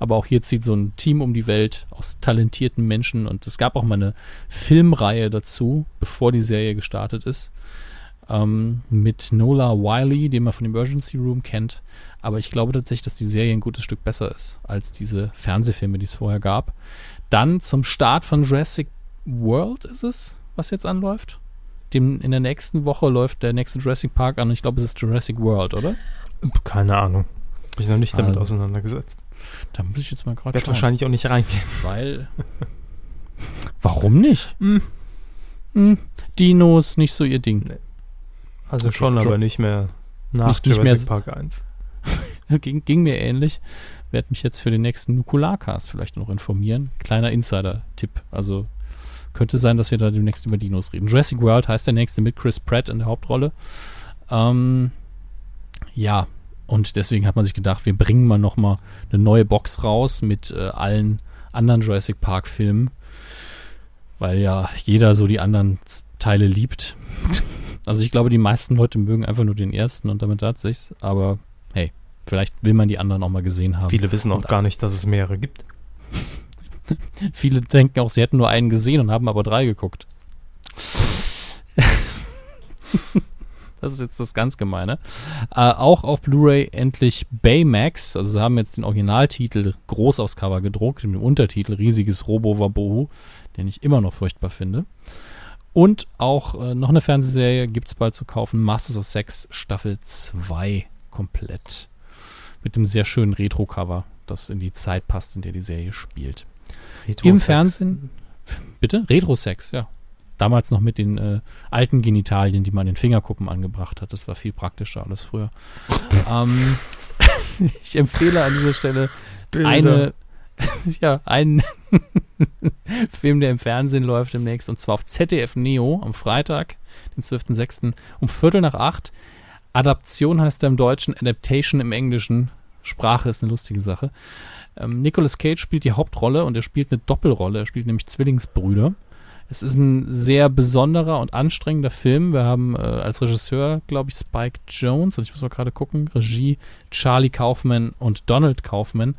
Aber auch hier zieht so ein Team um die Welt aus talentierten Menschen. Und es gab auch mal eine Filmreihe dazu, bevor die Serie gestartet ist ähm, mit Nola Wiley, den man von Emergency Room kennt. Aber ich glaube tatsächlich, dass die Serie ein gutes Stück besser ist als diese Fernsehfilme, die es vorher gab. Dann zum Start von Jurassic World ist es, was jetzt anläuft. Dem, in der nächsten Woche läuft der nächste Jurassic Park an. Ich glaube, es ist Jurassic World, oder? Keine Ahnung. Hab ich noch nicht damit Also. auseinandergesetzt. Da muss ich jetzt mal gerade Wird wahrscheinlich auch nicht reingehen. Weil. Warum nicht? Hm. Hm, Dinos, nicht so ihr Ding. Also Okay, schon, aber nicht mehr nach Nicht- nicht mehr Jurassic Park 1. ging, ging mir ähnlich. Werde mich jetzt für den nächsten Nukularcast vielleicht noch informieren. Kleiner Insider-Tipp. Also könnte sein, dass wir da demnächst über Dinos reden. Jurassic World heißt der nächste mit Chris Pratt in der Hauptrolle. Ähm, ja, und deswegen hat man sich gedacht, wir bringen mal noch mal eine neue Box raus mit äh, allen anderen Jurassic Park Filmen, weil ja jeder so die anderen Teile liebt. Also ich glaube, die meisten Leute mögen einfach nur den ersten und damit hat sich's. Aber hey, vielleicht will man die anderen auch mal gesehen haben. Viele wissen auch Und gar nicht, dass es mehrere gibt. Viele denken auch, sie hätten nur einen gesehen und haben aber drei geguckt. das ist jetzt das ganz Gemeine. Äh, auch auf Blu-ray endlich Baymax. Also sie haben jetzt den Originaltitel groß aufs Cover gedruckt, mit dem Untertitel Riesiges Robo Wabohu, den ich immer noch furchtbar finde. Und auch äh, noch eine Fernsehserie gibt es bald zu kaufen. Masters of Sex Staffel 2 komplett. Mit dem sehr schönen Retro-Cover, das in die Zeit passt, in der die Serie spielt. Im Fernsehen. Bitte? Retro-Sex, ja. Damals noch mit den äh, alten Genitalien, die man in den Fingerkuppen angebracht hat. Das war viel praktischer alles früher. ähm, ich empfehle an dieser Stelle eine, ja, einen Film, der im Fernsehen läuft demnächst, und zwar auf ZDF Neo am Freitag, den 12.06. um Viertel nach acht. Adaption heißt er im Deutschen, Adaptation im Englischen. Sprache ist eine lustige Sache. Ähm, Nicolas Cage spielt die Hauptrolle und er spielt eine Doppelrolle. Er spielt nämlich Zwillingsbrüder. Es ist ein sehr besonderer und anstrengender Film. Wir haben äh, als Regisseur, glaube ich, Spike Jones, und ich muss mal gerade gucken, Regie Charlie Kaufman und Donald Kaufman.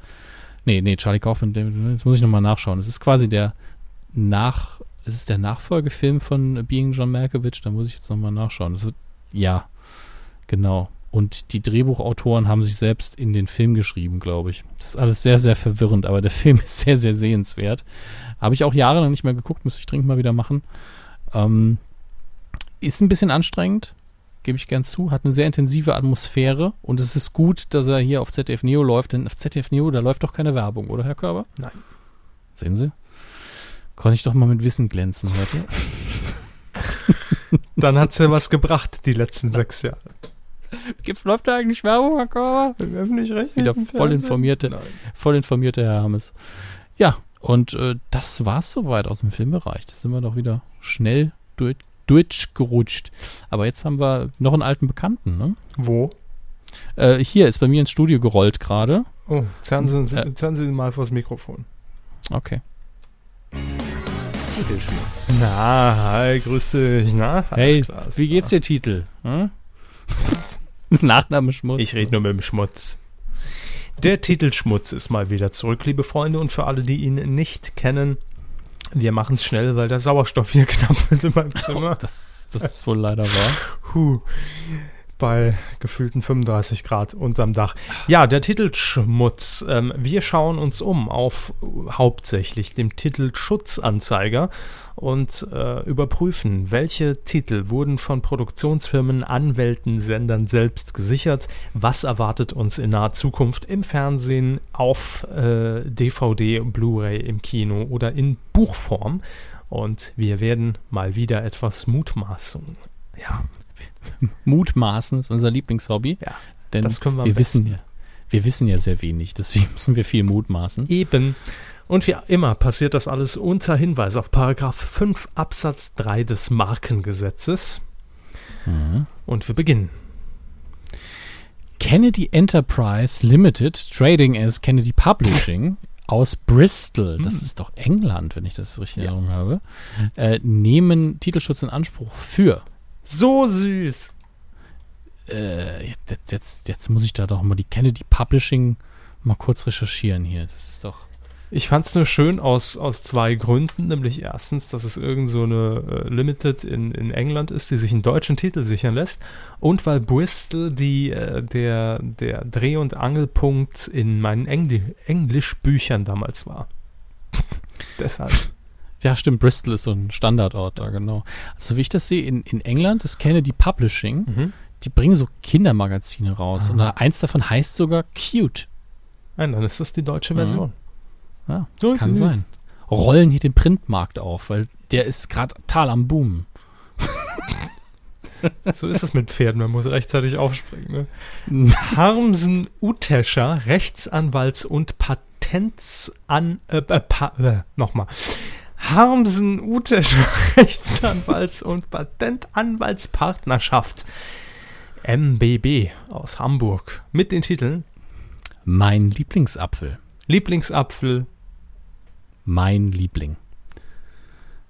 Nee, nee, Charlie Kaufman, jetzt muss ich nochmal nachschauen. Es ist quasi der Nach, es ist der Nachfolgefilm von Being John Malkovich, da muss ich jetzt nochmal nachschauen. Das wird, ja, genau. Und die Drehbuchautoren haben sich selbst in den Film geschrieben, glaube ich. Das ist alles sehr, sehr verwirrend, aber der Film ist sehr, sehr sehenswert. Habe ich auch jahrelang nicht mehr geguckt, müsste ich dringend mal wieder machen. Ähm, ist ein bisschen anstrengend, gebe ich gern zu, hat eine sehr intensive Atmosphäre und es ist gut, dass er hier auf ZDF Neo läuft, denn auf ZDF Neo, da läuft doch keine Werbung, oder Herr Körber? Nein. Sehen Sie? Konnte ich doch mal mit Wissen glänzen heute. Dann hat's ja was gebracht, die letzten sechs Jahre. Gibt's, läuft da eigentlich Werbung, Herr Körber? Im öffentlich-rechtlichen Wieder voll Fernsehen? informierte, Nein. voll informierte Herr Hammes. Ja, und äh, das war's soweit aus dem Filmbereich. Da sind wir doch wieder schnell durch, durchgerutscht. Aber jetzt haben wir noch einen alten Bekannten, ne? Wo? Äh, hier ist bei mir ins Studio gerollt gerade. Oh, zerren Sie, Äh. zerren Sie mal vors Mikrofon. Okay. Titelschmutz. Na, hi, grüß dich. Na, Hey, klar, wie geht's dir, Titel? Hm? Nachname Schmutz. Ich rede nur mit dem Schmutz. Der Titelschmutz ist mal wieder zurück, liebe Freunde, und für alle, die ihn nicht kennen, wir machen es schnell, weil der Sauerstoff hier knapp wird in meinem Oh, Zimmer. das, das ist wohl leider wahr. Puh. Bei gefühlten 35 Grad unterm Dach. Ja, der Titelschmutz. Ähm, wir schauen uns um auf hauptsächlich dem Titelschutzanzeiger und äh, überprüfen, welche Titel wurden von Produktionsfirmen, Anwälten, Sendern selbst gesichert. Was erwartet uns in naher Zukunft im Fernsehen, auf äh, DVD, Blu-ray, im Kino oder in Buchform. Und wir werden mal wieder etwas Mutmaßung. Ja, Mutmaßen ist unser Lieblingshobby. Ja, denn das können wir wir wissen ja, wir wissen ja sehr wenig, deswegen müssen wir viel mutmaßen. Eben. Und wie immer passiert das alles unter Hinweis auf Paragraph 5 Absatz 3 des Markengesetzes. Mhm. Und wir beginnen. Kennedy Enterprise Limited, Trading as Kennedy Publishing aus Bristol, das ist doch England, wenn ich das richtig in Ja. Erinnerung habe, äh, nehmen Titelschutz in Anspruch für. So süß. Äh, jetzt, jetzt, jetzt muss ich da doch mal die Kennedy Publishing mal kurz recherchieren hier. Das ist doch. Ich fand es nur schön aus, aus zwei Gründen. Nämlich erstens, dass es irgend so eine äh, Limited in, in England ist, die sich einen deutschen Titel sichern lässt. Und weil Bristol die, äh, der, der Dreh- und Angelpunkt in meinen Engli Englischbüchern damals war. Deshalb. Ja, stimmt, Bristol ist so ein Standardort da, genau. Also, wie ich das sehe, in, in England ist Kennedy Publishing, Mhm. die bringen so Kindermagazine raus. Und da, eins davon heißt sogar Cute. Nein, dann ist das die deutsche Mhm. Version. Ja, So kann sein. Rollen hier den Printmarkt auf, weil der ist gerade total am Boom. So ist es mit Pferden, man muss rechtzeitig aufspringen. Ne? Harmsen Utescher, Rechtsanwalts- und Patentsan... Äh, äh, pa äh, nochmal. Harmsen Utescher, Rechtsanwalts- und Patentanwaltspartnerschaft MBB aus Hamburg mit den Titeln Mein Lieblingsapfel. Lieblingsapfel, Mein Liebling.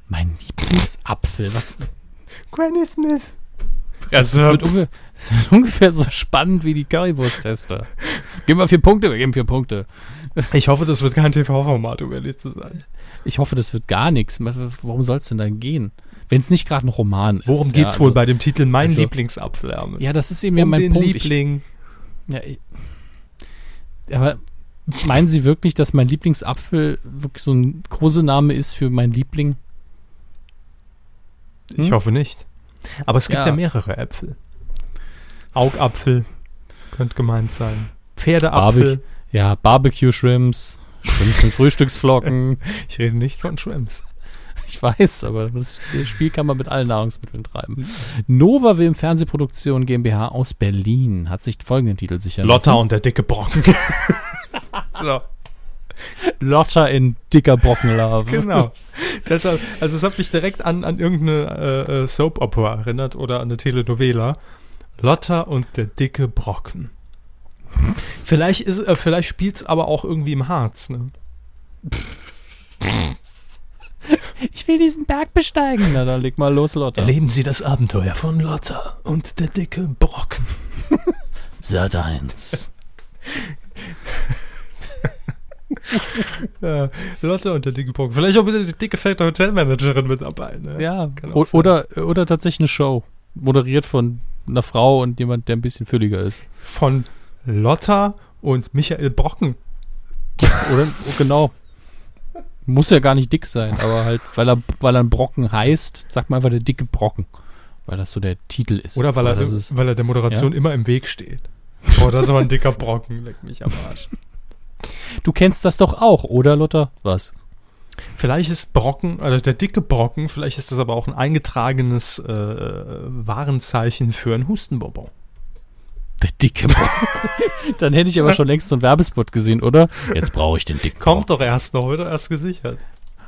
Mein Lieblingsapfel. Was? Granny Smith. Also, es, wird es wird ungefähr so spannend wie die Currywurst-Tester. Geben wir vier Punkte, wir geben vier Punkte. Ich hoffe, das wird kein TV-Format, um ehrlich zu sein. Ich hoffe, das wird gar nichts. Worum soll es denn dann gehen? Wenn es nicht gerade ein Roman ist. Worum ja, wohl also- bei dem Titel Mein also- Lieblingsapfel, Hermes? Ja, das ist eben ja um mein den Punkt. Liebling. Ich, ja, ich, aber meinen Sie wirklich, dass mein Lieblingsapfel wirklich so ein Kosename ist für mein Liebling? Ich Hm? hoffe nicht. Aber es gibt ja, Ja. mehrere Äpfel. Augapfel könnte gemeint sein. Pferdeapfel. Barbecue, ja, Barbecue Shrimps, und Frühstücksflocken. Ich rede nicht von Shrimps. Ich weiß, aber das, Spiel kann man mit allen Nahrungsmitteln treiben. Nova Film Fernsehproduktion GmbH aus Berlin hat sich folgenden Titel sichern Lotta lassen. und der dicke Brocken. so, Lotta in dicker Brockenlave. genau. Deshalb, also es hat mich direkt an, an irgendeine äh, äh, Soap-Opera erinnert oder an eine Telenovela. Lotta und der dicke Brocken. Vielleicht, ist, äh, vielleicht spielt es aber auch irgendwie im Harz. Ne? Ich will diesen Berg besteigen. Na, dann leg mal los, Lotta. Erleben Sie das Abenteuer von Lotta und der dicke Brocken. Sat 1. Ja, Lotte und der dicke Brocken. Vielleicht auch wieder die dicke, fette Hotelmanagerin mit dabei. Ne? Ja, o- oder, oder tatsächlich eine Show. Moderiert von einer Frau und jemand, der ein bisschen fülliger ist. Von Lotta und Michael Brocken. Oder, oh, genau. Muss ja gar nicht dick sein, aber halt, weil er, weil er ein Brocken heißt, sagt man einfach der dicke Brocken. Weil das so der Titel ist. Oder weil er, Aber das ist, weil er der Moderation immer im Weg steht. Oh, das ist aber ein dicker Brocken. Leck mich am Arsch. Du kennst das doch auch, oder, Lotta? Was? Vielleicht ist Brocken, also der dicke Brocken, vielleicht ist das aber auch ein eingetragenes äh, Warenzeichen für ein Hustenbonbon. Der dicke Brocken. Dann hätte ich aber schon längst so einen Werbespot gesehen, oder? Jetzt brauche ich den dicken Kommt doch erst noch, doch erst gesichert.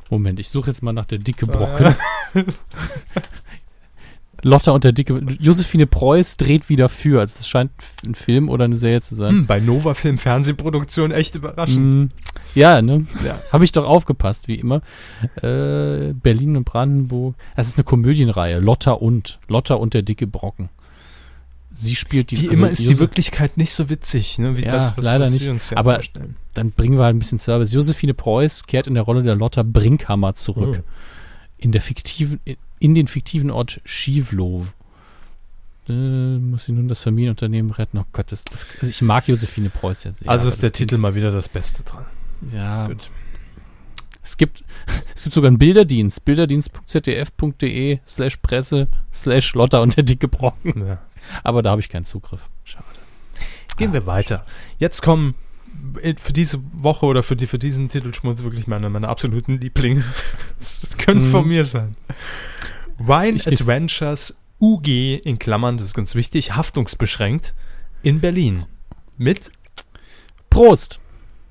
Moment, ich suche jetzt mal nach der dicke Brocken. Lotta und der dicke. Josephine Preuß dreht wieder für. Also es scheint ein Film oder eine Serie zu sein. Hm, bei Nova Film Fernsehproduktion echt überraschend. Mm, ja, ne? Ja. Habe ich doch aufgepasst, wie immer. Äh, Berlin und Brandenburg. Das ist eine Komödienreihe. Lotta und. Lotta und der dicke Brocken. Sie spielt die. Wie also immer ist die Josef- Wirklichkeit nicht so witzig, ne? Wie Ja, das, was, leider was nicht. Aber- vorstellen. Dann bringen wir halt ein bisschen Service. Josephine Preuß kehrt in der Rolle der Lotta Brinkhammer zurück. Oh. In der fiktiven, in den fiktiven Ort Schiewlow. Äh, muss sie nun das Familienunternehmen retten? Oh Gott, das, das, also ich mag Josephine Preuß ja sehr. Also ist der Titel mal wieder das Beste dran. Ja, Gut. es gibt, es gibt sogar einen Bilderdienst. Bilderdienst.zdf.de slash Presse slash Lotta und der dicke Brocken. Ja. Aber da habe ich keinen Zugriff. Gehen Ah, wir weiter. Jetzt kommen äh, für diese Woche oder für, die, für diesen Titelschmutz wirklich meine, meine absoluten Lieblinge. Das, können Mhm. von mir sein. Wine Ich Adventures UG in Klammern, das ist ganz wichtig, haftungsbeschränkt in Berlin. Mit Prost!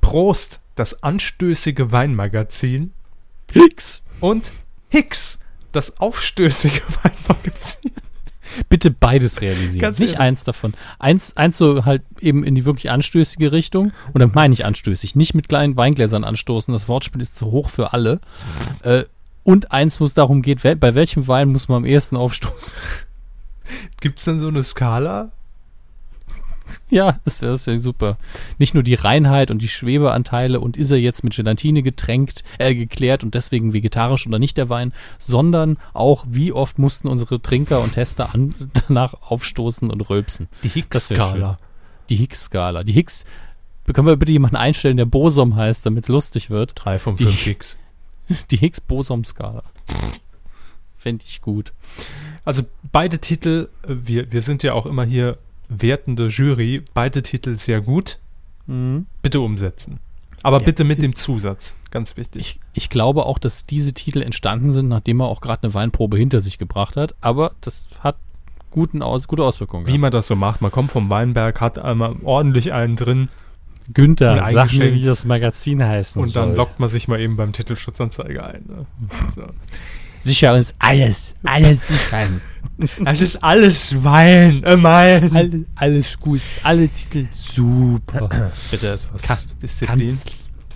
Prost, das anstößige Weinmagazin Hicks! und Hicks, das aufstößige Weinmagazin. Bitte beides realisieren. Ganz nicht ehrlich. eins davon. Eins, eins so halt eben in die wirklich anstößige Richtung. Und dann meine ich anstößig. Nicht mit kleinen Weingläsern anstoßen. Das Wortspiel ist zu hoch für alle. Äh, und eins, wo es darum geht, wel bei welchem Wein muss man am ehesten aufstoßen. Gibt es denn so eine Skala? Ja, das wäre wär super. Nicht nur die Reinheit und die Schwebeanteile und ist er jetzt mit Gelatine getränkt, äh, geklärt und deswegen vegetarisch oder nicht der Wein, sondern auch, wie oft mussten unsere Trinker und Tester an, danach aufstoßen und rülpsen. Die Hicks-Skala. Die Higgs-Skala. Die Higgs. Können wir bitte jemanden einstellen, der Bosom heißt, damit es lustig wird? Drei von Die- fünf Hicks. Die Higgs-Bosom-Skala. Fände ich gut. Also beide Titel, äh, wir, wir sind ja auch immer hier wertende Jury, beide Titel sehr gut. Bitte umsetzen. Aber Ja, bitte mit dem Zusatz. Ganz wichtig. Ich, ich glaube auch, dass diese Titel entstanden sind, nachdem er auch gerade eine Weinprobe hinter sich gebracht hat. Aber das hat guten Aus, gute Auswirkungen. Wie gehabt. man das so macht. Man kommt vom Weinberg, hat einmal ordentlich einen drin Günther, sag mir, wie das Magazin heißen und dann soll. lockt man sich mal eben beim Titelschutzanzeiger ein. Ne? So. Sicher uns alles, alles sichern. Das ist alles Wein, äh, mein. Alle, alles gut, alle Titel super. Bitte etwas Ka- Disziplin. Kanz,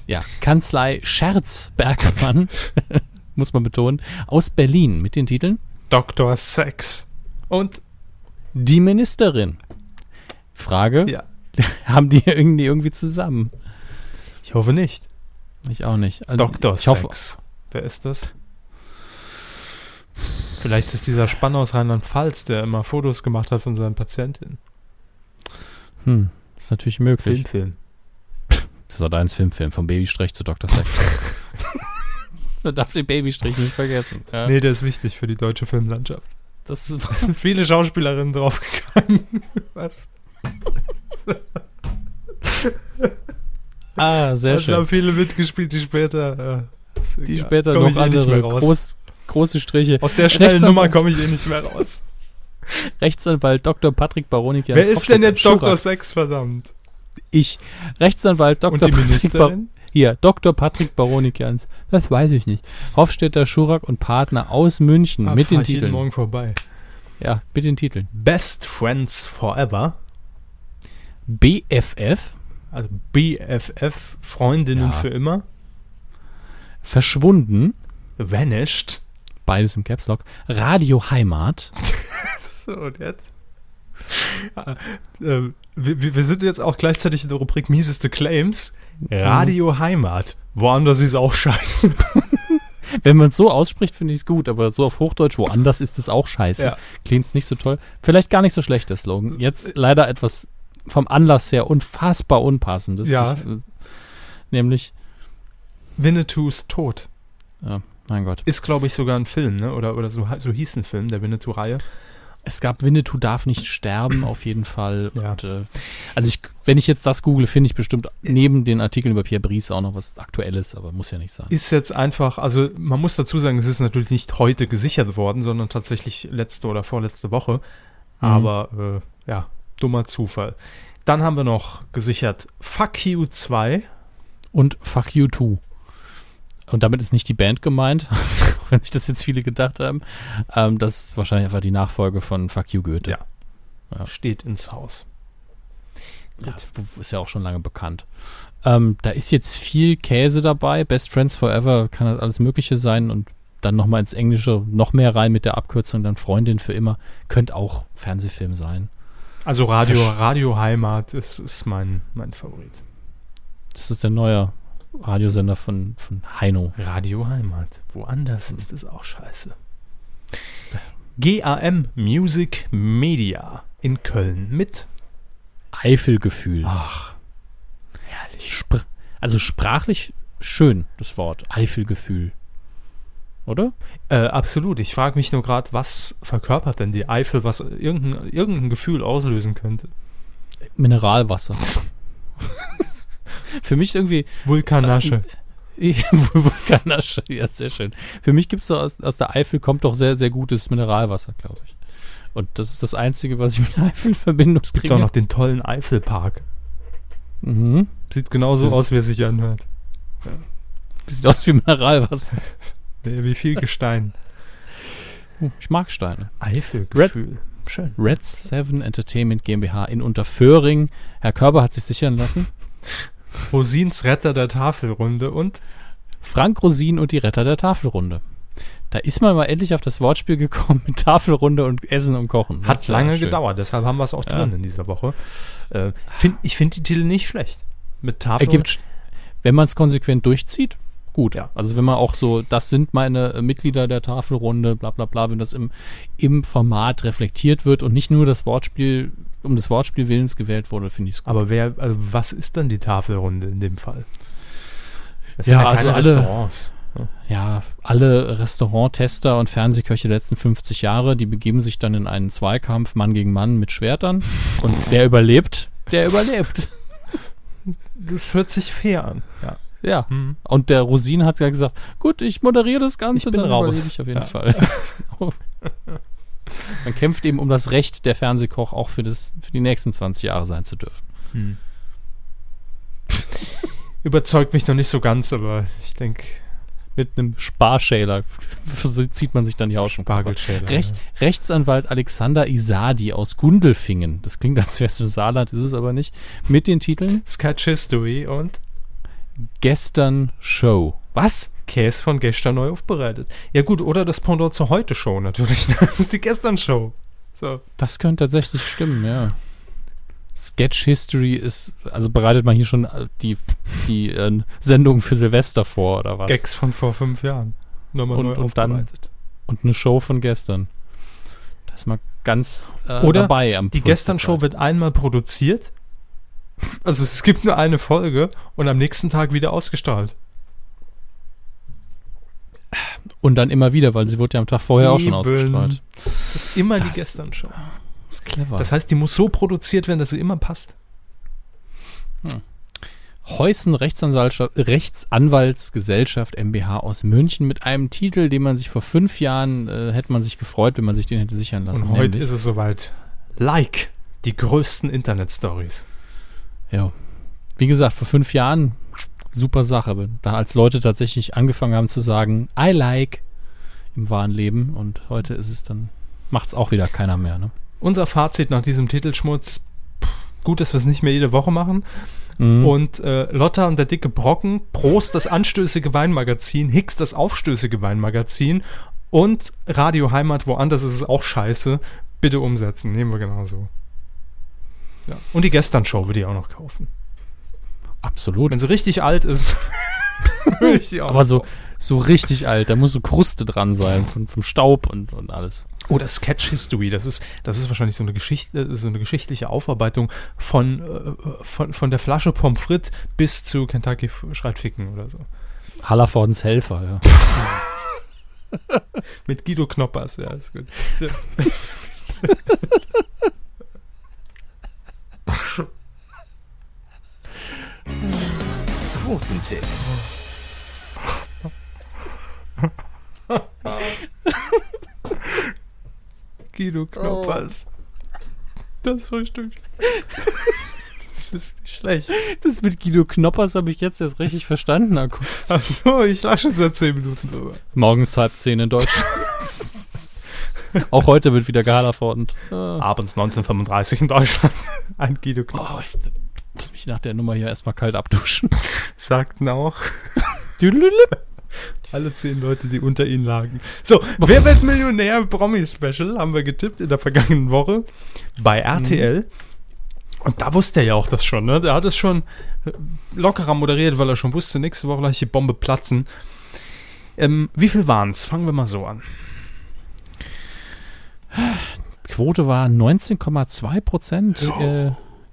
ja, Kanzlei Scherz Bergmann, muss man betonen, aus Berlin mit den Titeln Dr. Sex. Und, Die Ministerin. Frage, ja, haben die irgendwie, irgendwie zusammen? ich hoffe nicht. Ich auch nicht. Also, Dr. ich hoffe, Sex. Wer ist das? Vielleicht ist dieser Spann aus Rheinland-Pfalz, der immer Fotos gemacht hat von seinen Patientinnen. hm, ist natürlich möglich. Film, Film. Das ist eins Filmfilm, vom Babystrich zu Dr. Sex. Man darf den Babystrich nicht vergessen. Ja, Nee, der ist wichtig für die deutsche Filmlandschaft. das ist, Es sind viele Schauspielerinnen draufgegangen. Was? ah, sehr Es haben schön. viele mitgespielt, die später. Äh, Die egal. später Komm noch eh andere raus. groß, große Striche. Aus der schnellen Nummer komme ich eh nicht mehr raus. Rechtsanwalt Dr. Patrick Baronik. Wer ist denn jetzt Dr. Sex, verdammt? Ich. Rechtsanwalt Dr. Patrick Bar Ministerin? Hier, Dr. Patrick Baronikians. Das weiß ich nicht. Hofstädter Schurak und Partner aus München Ah, mit den ich Titeln. Morgen vorbei. Ja, mit den Titeln. Best Friends Forever. BFF, Also BFF, Freundinnen Ja. für immer. Verschwunden, Vanished. Beides im Caps Lock. Radio Heimat, So, und jetzt? Ah, ähm, wir, wir- sind jetzt auch gleichzeitig in der Rubrik mieseste Claims. Radio Heimat. Woanders ist auch scheiße. Wenn man es so ausspricht, finde ich es gut, aber so auf Hochdeutsch, woanders ist es auch scheiße. Ja. Klingt nicht so toll. Vielleicht gar nicht so schlecht, der Slogan. Jetzt leider etwas vom Anlass her unfassbar unpassendes. Ja. Ich, äh, nämlich, Winnetous Tod. ja, mein Gott. Ist, glaube ich, sogar ein Film, ne? Oder, oder so, so hieß ein Film, der Winnetou-Reihe. Es gab Winnetou darf nicht sterben, auf jeden Fall. Ja. Und, äh, also ich, wenn ich jetzt das google, finde ich bestimmt neben den Artikeln über Pierre Brice auch noch was Aktuelles, aber muss ja nicht sein. Ist jetzt einfach, also man muss dazu sagen, es ist natürlich nicht heute gesichert worden, sondern tatsächlich letzte oder vorletzte Woche. Mhm. Aber äh, ja, dummer Zufall. Dann haben wir noch gesichert Fuck You 2. Und Fuck You Too. Und damit ist nicht die Band gemeint, auch wenn sich das jetzt viele gedacht haben. Ähm, das ist wahrscheinlich einfach die Nachfolge von Fuck You Goethe. Ja. Ja. Steht ins Haus. Ja, ist ja auch schon lange bekannt. Ähm, da ist jetzt viel Käse dabei. Best Friends Forever kann das alles Mögliche sein und dann nochmal ins Englische noch mehr rein mit der Abkürzung, dann Freundin für immer. Könnte auch Fernsehfilm sein. Also Radio, Versch- Radio Heimat ist, ist mein, mein Favorit. Das ist der neue Radiosender von, von Heino. Radio Heimat. Woanders ist es auch scheiße. GAM Music Media in Köln mit. Eifelgefühl. Ach, herrlich. Spr also sprachlich schön, das Wort. Eifelgefühl. Oder? Äh, absolut. Ich frage mich nur gerade, was verkörpert denn die Eifel, was irgendein, irgendein Gefühl auslösen könnte? Mineralwasser. Für mich irgendwie Vulkanasche. Vulkanasche, ja, sehr schön. Für mich gibt es so aus, aus der Eifel kommt doch sehr, sehr gutes Mineralwasser, glaube ich. Und das ist das Einzige, was ich mit der Eifel in Verbindung Gibt kriege. auch noch den tollen Eifelpark. Mhm. Sieht genauso Das- aus, wie es sich anhört. Sieht aus wie Mineralwasser. Wie viel Gestein. Hm, Ich mag Steine. Eifelgefühl. Schön. Red 7 Entertainment GmbH in Unterföhring. Herr Körber hat sich sichern lassen. Rosins Retter der Tafelrunde und Frank Rosin und die Retter der Tafelrunde. Da ist man mal endlich auf das Wortspiel gekommen mit Tafelrunde und Essen und Kochen. Das hat lange gedauert. Deshalb haben wir es auch Ja. drin in dieser Woche. Äh, find, ich finde die Titel nicht schlecht. Mit Tafel. Ergibt, wenn man es konsequent durchzieht, gut. Ja. Also wenn man auch so, das sind meine äh, Mitglieder der Tafelrunde, bla bla bla, wenn das im, im Format reflektiert wird und nicht nur das Wortspiel, um des Wortspiel Willens gewählt wurde, finde ich es gut. Aber wer, also was ist dann die Tafelrunde in dem Fall? Das Ja, sind also alle- Restaurants. ja, alle Restauranttester und Fernsehköche der letzten 50 Jahre, die begeben sich dann in einen Zweikampf Mann gegen Mann mit Schwertern und wer überlebt, der überlebt. Das hört sich fair an. Ja. Ja. Hm. Und der Rosin hat ja gesagt, gut, ich moderiere das Ganze, Ich bin dann raus. überlebe ich auf jeden Ja. Fall. Man kämpft eben um das Recht, der Fernsehkoch auch für, das, für die nächsten 20 Jahre sein zu dürfen. Überzeugt mich noch nicht so ganz, aber ich denke, mit einem Sparschäler zieht man sich dann die Körper. Spargelschäler, Recht, Rechtsanwalt Alexander Isadi aus Gundelfingen. Das klingt, als wäre es im Saarland, ist es aber nicht. Mit den Titeln Sketch History und Gestern Show. Was? Käse von gestern neu aufbereitet. Ja gut, oder das Pendant zur Heute-Show natürlich. Das ist die Gestern-Show. So. Das könnte tatsächlich stimmen, ja. Sketch History ist, also bereitet man hier schon äh, die, die äh, Sendung für Silvester vor, oder was? Gags von vor fünf Jahren. Nochmal Und- neu und dann- aufbereitet. Und eine Show von gestern. Da ist man ganz äh, Oder dabei am Die Gestern-Show wird einmal produziert. Also es gibt nur eine Folge und am nächsten Tag wieder ausgestrahlt. Und dann immer wieder, weil sie wurde ja am Tag vorher auch schon Eben. ausgestrahlt. Das ist immer die Das- Gestern-Show. Das ist clever. Das heißt, die muss so produziert werden, dass sie immer passt. Heusen Rechtsanwaltschaft- Rechtsanwaltsgesellschaft MBH aus München mit einem Titel, den man sich vor fünf Jahren äh, hätte man sich gefreut, wenn man sich den hätte sichern lassen. und heute ist es soweit. Like die größten Internet-Stories. Ja. Wie gesagt, vor fünf Jahren, super Sache. Da als Leute tatsächlich angefangen haben zu sagen, I like im wahren Leben und heute ist es dann, macht es auch wieder keiner mehr. Ne? Unser Fazit nach diesem Titelschmutz. pff, Gut, dass wir es nicht mehr jede Woche machen. Mhm. Und äh, Lotta und der dicke Brocken, Prost das anstößige Weinmagazin, Hicks das aufstößige Weinmagazin und Radio Heimat, woanders ist es auch scheiße. Bitte umsetzen, nehmen wir genauso. Ja. Und die Gestern-Show würde ich auch noch kaufen. Absolut. Wenn sie richtig alt ist, würde ich die auch Aber so, so richtig alt, da muss so Kruste dran sein von, vom Staub und, und alles. Oder Sketch History, das ist, das ist wahrscheinlich so eine Geschichte, so eine geschichtliche Aufarbeitung von, äh, von, von der Flasche Pommes frites bis zu Kentucky schreit Ficken oder so. Hallervordens Helfer, ja. Mit Guido Knoppers, ja, ist gut. Quotentipp. Guido Knoppers. Das Frühstück. das ist nicht schlecht. Das mit Guido Knoppers habe ich jetzt erst richtig verstanden, August. Achso, ich lag schon seit 10 Minuten drüber. Morgens halb zehn in Deutschland. Auch heute wird wieder gehallervordend. Ah. Abends 1935 in Deutschland. Ein Guido Oh, Knoppers. ich muss mich nach der Nummer hier erstmal kalt abduschen. Sagten auch alle 10 Leute, die unter ihnen lagen. So, wer wird Millionär? Promi-Special haben wir getippt in der vergangenen Woche bei RTL. Und da wusste er ja auch das schon, ne? Der hat es schon äh, lockerer moderiert, weil er schon wusste, nächste Woche gleich die Bombe platzen. Ähm, wie viel waren es? Fangen wir mal so an. Quote war 19,2 Prozent. Äh,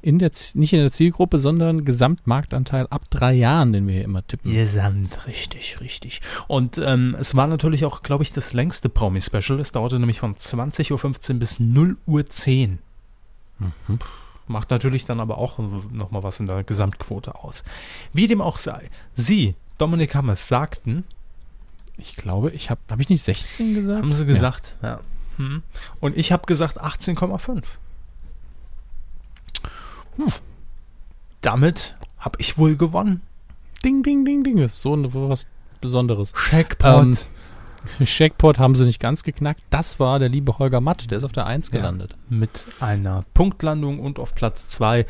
in der, nicht in der Zielgruppe, sondern Gesamtmarktanteil ab drei Jahren, den wir hier immer tippen. Gesamt, richtig, richtig. Und ähm, es war natürlich auch, glaube ich, das längste Promi-Special. Es dauerte nämlich von 20.15 Uhr bis 0 Uhr 10. Mhm. Macht natürlich dann aber auch nochmal was in der Gesamtquote aus. Wie dem auch sei. Sie, Dominik Hammers, sagten, Ich glaube, ich habe, habe ich nicht 16 gesagt? haben sie gesagt, ja. Hm. Und ich habe gesagt 18,5. Hm. Damit habe ich wohl gewonnen. Ding, ding, ding, ding. Das ist so eine, was Besonderes. Checkpot. Ähm, Checkpot haben sie nicht ganz geknackt. Das war der liebe Holger Matt, der ist auf der 1 Ja. gelandet. mit einer Punktlandung und auf Platz 2,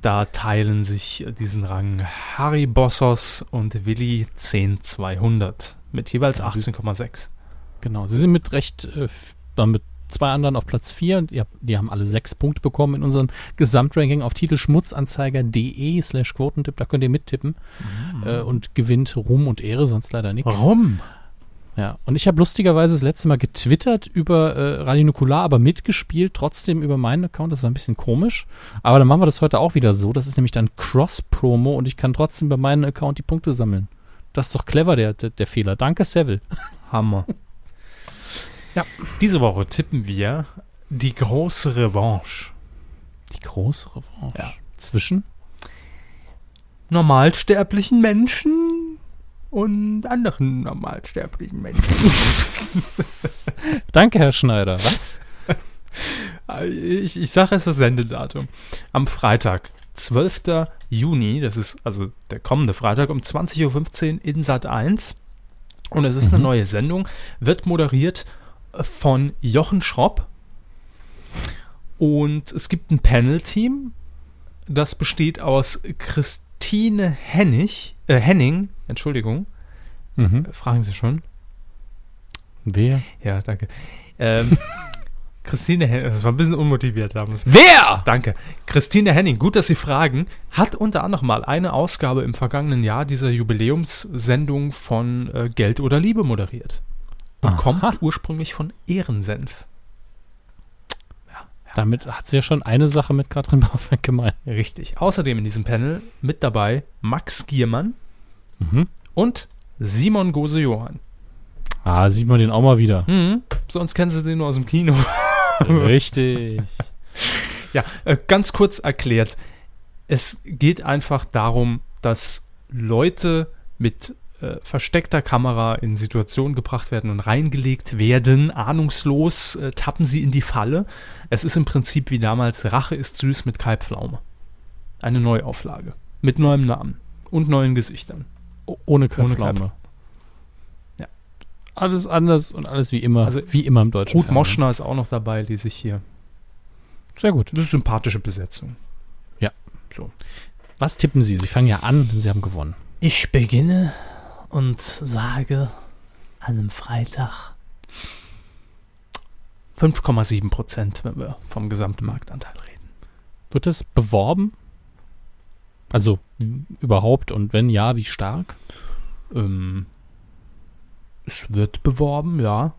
da teilen sich diesen Rang Harry Bossos und Willi 10200 mit jeweils Ja, sie ist- 18,6. Genau. Sie sind mit recht, äh, mit zwei anderen auf Platz 4 und ihr, die haben alle sechs Punkte bekommen in unserem Gesamtranking auf titelschmutzanzeiger.de slash Quotentipp. Da könnt ihr mittippen äh, und gewinnt Ruhm und Ehre, sonst leider nichts. Warum? Ja, und ich habe lustigerweise das letzte Mal getwittert über äh, Radio Nukular, aber mitgespielt, trotzdem über meinen Account. Das war ein bisschen komisch. Aber dann machen wir das heute auch wieder so. Das ist nämlich dann Cross-Promo und ich kann trotzdem bei meinem Account die Punkte sammeln. Das ist doch clever, der, der, der Fehler. Danke, Seville. Hammer. Ja. Diese Woche tippen wir die große Revanche. Die große Revanche. Ja. Zwischen? Normalsterblichen Menschen und anderen normalsterblichen Menschen. Danke, Herr Schneider. Was? Ich, ich sage es das Sendedatum. Am Freitag, 12. Juni, das ist also der kommende Freitag um 20.15 Uhr in Sat 1. Und es ist eine neue Sendung, wird moderiert von Jochen Schropp. Und es gibt ein Panel-Team, das besteht aus Christine Hennig, äh, Henning, Entschuldigung, Mhm. fragen Sie schon. Wer? Ja, danke. Ähm, Christine Henning, das war ein bisschen unmotiviert, haben wir Wer? Danke. Christine Henning, gut, dass Sie fragen, hat unter anderem mal eine Ausgabe im vergangenen Jahr dieser Jubiläumssendung von äh, Geld oder Liebe moderiert. Und Aha. kommt ursprünglich von Ehrensenf. Damit hat sie ja schon eine Sache mit Katrin Bauerfeind gemeint. Richtig. Außerdem in diesem Panel mit dabei Max Giermann Mhm. und Simon Gose-Johann. Ah, sieht man den auch mal wieder. Mhm. Sonst kennen Sie den nur aus dem Kino. Richtig. Ja, äh, ganz kurz erklärt. Es geht einfach darum, dass Leute mit äh, versteckter Kamera in Situationen gebracht werden und reingelegt werden. Ahnungslos äh, tappen sie in die Falle. Es ist im Prinzip wie damals Rache ist süß mit Kalbpflaume. Eine Neuauflage. Mit neuem Namen und neuen Gesichtern. O- Ohne Ohne Köpflaume. Köpfe. Ja. Alles anders und alles wie immer. Also, wie immer im deutschen Ruth Fernsehen. Moschner ist auch noch dabei, lese ich hier. Sehr gut. Das ist sympathische Besetzung. Ja. So. Was tippen Sie? Sie fangen ja an, Sie haben gewonnen. Ich beginne und sage an einem Freitag 5,7 Prozent, wenn wir vom Gesamtmarktanteil reden. Wird das beworben? Also überhaupt und wenn ja, wie stark? Ähm, es wird beworben, ja.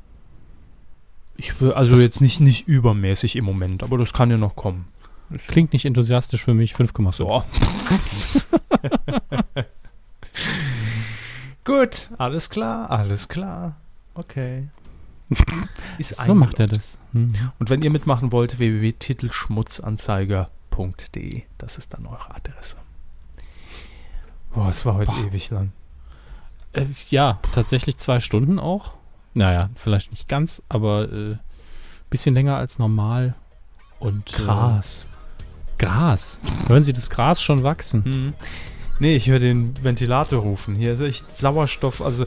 Ich will, also Das- jetzt nicht, nicht übermäßig im Moment, aber das kann ja noch kommen. Das- Klingt nicht enthusiastisch für mich. 5,5. Gut, alles klar, alles klar. Okay. Ist So macht er das. Hm. Und wenn ihr mitmachen wollt, www.titelschmutzanzeiger.de. Das ist dann eure Adresse. Boah, es war heute Boah. ewig lang. Äh, ja, tatsächlich zwei Stunden auch. Naja, vielleicht nicht ganz, aber äh, bisschen länger als normal. Und Krass. Äh, Gras. Hören Sie das Gras schon wachsen? Hm. Nee, ich höre den Ventilator rufen. Hier ist echt Sauerstoff. Also,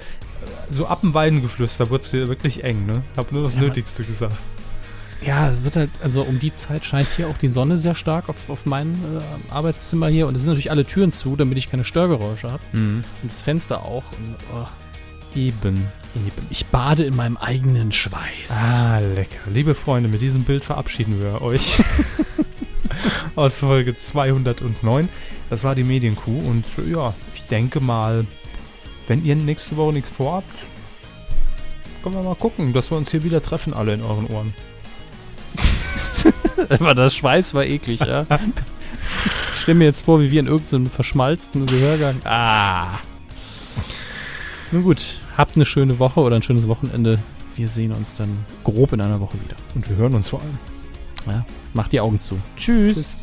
so ab dem Weidengeflüster wurde es hier wirklich eng, ne? Hab nur das Ja. Nötigste gesagt. Ja, es wird halt, also um die Zeit scheint hier auch die Sonne sehr stark auf, auf mein äh, Arbeitszimmer hier. Und es sind natürlich alle Türen zu, damit ich keine Störgeräusche habe. Und das Fenster auch. Und, oh, Eben. Eben. ich bade in meinem eigenen Schweiß. Ah, lecker. Liebe Freunde, mit diesem Bild verabschieden wir euch aus Folge 209. Das war die Medienkuh und ja, ich denke mal, wenn ihr nächste Woche nichts vorhabt, können wir mal gucken, dass wir uns hier wieder treffen, alle in euren Ohren. Aber das Schweiß war eklig, ja. ich stelle mir jetzt vor, wie wir in irgendeinem verschmalzten Gehörgang. Ah. Nun gut, habt eine schöne Woche oder ein schönes Wochenende. Wir sehen uns dann grob in einer Woche wieder. Und wir hören uns vor allem. Ja, macht die Augen zu. Tschüss. Tschüss.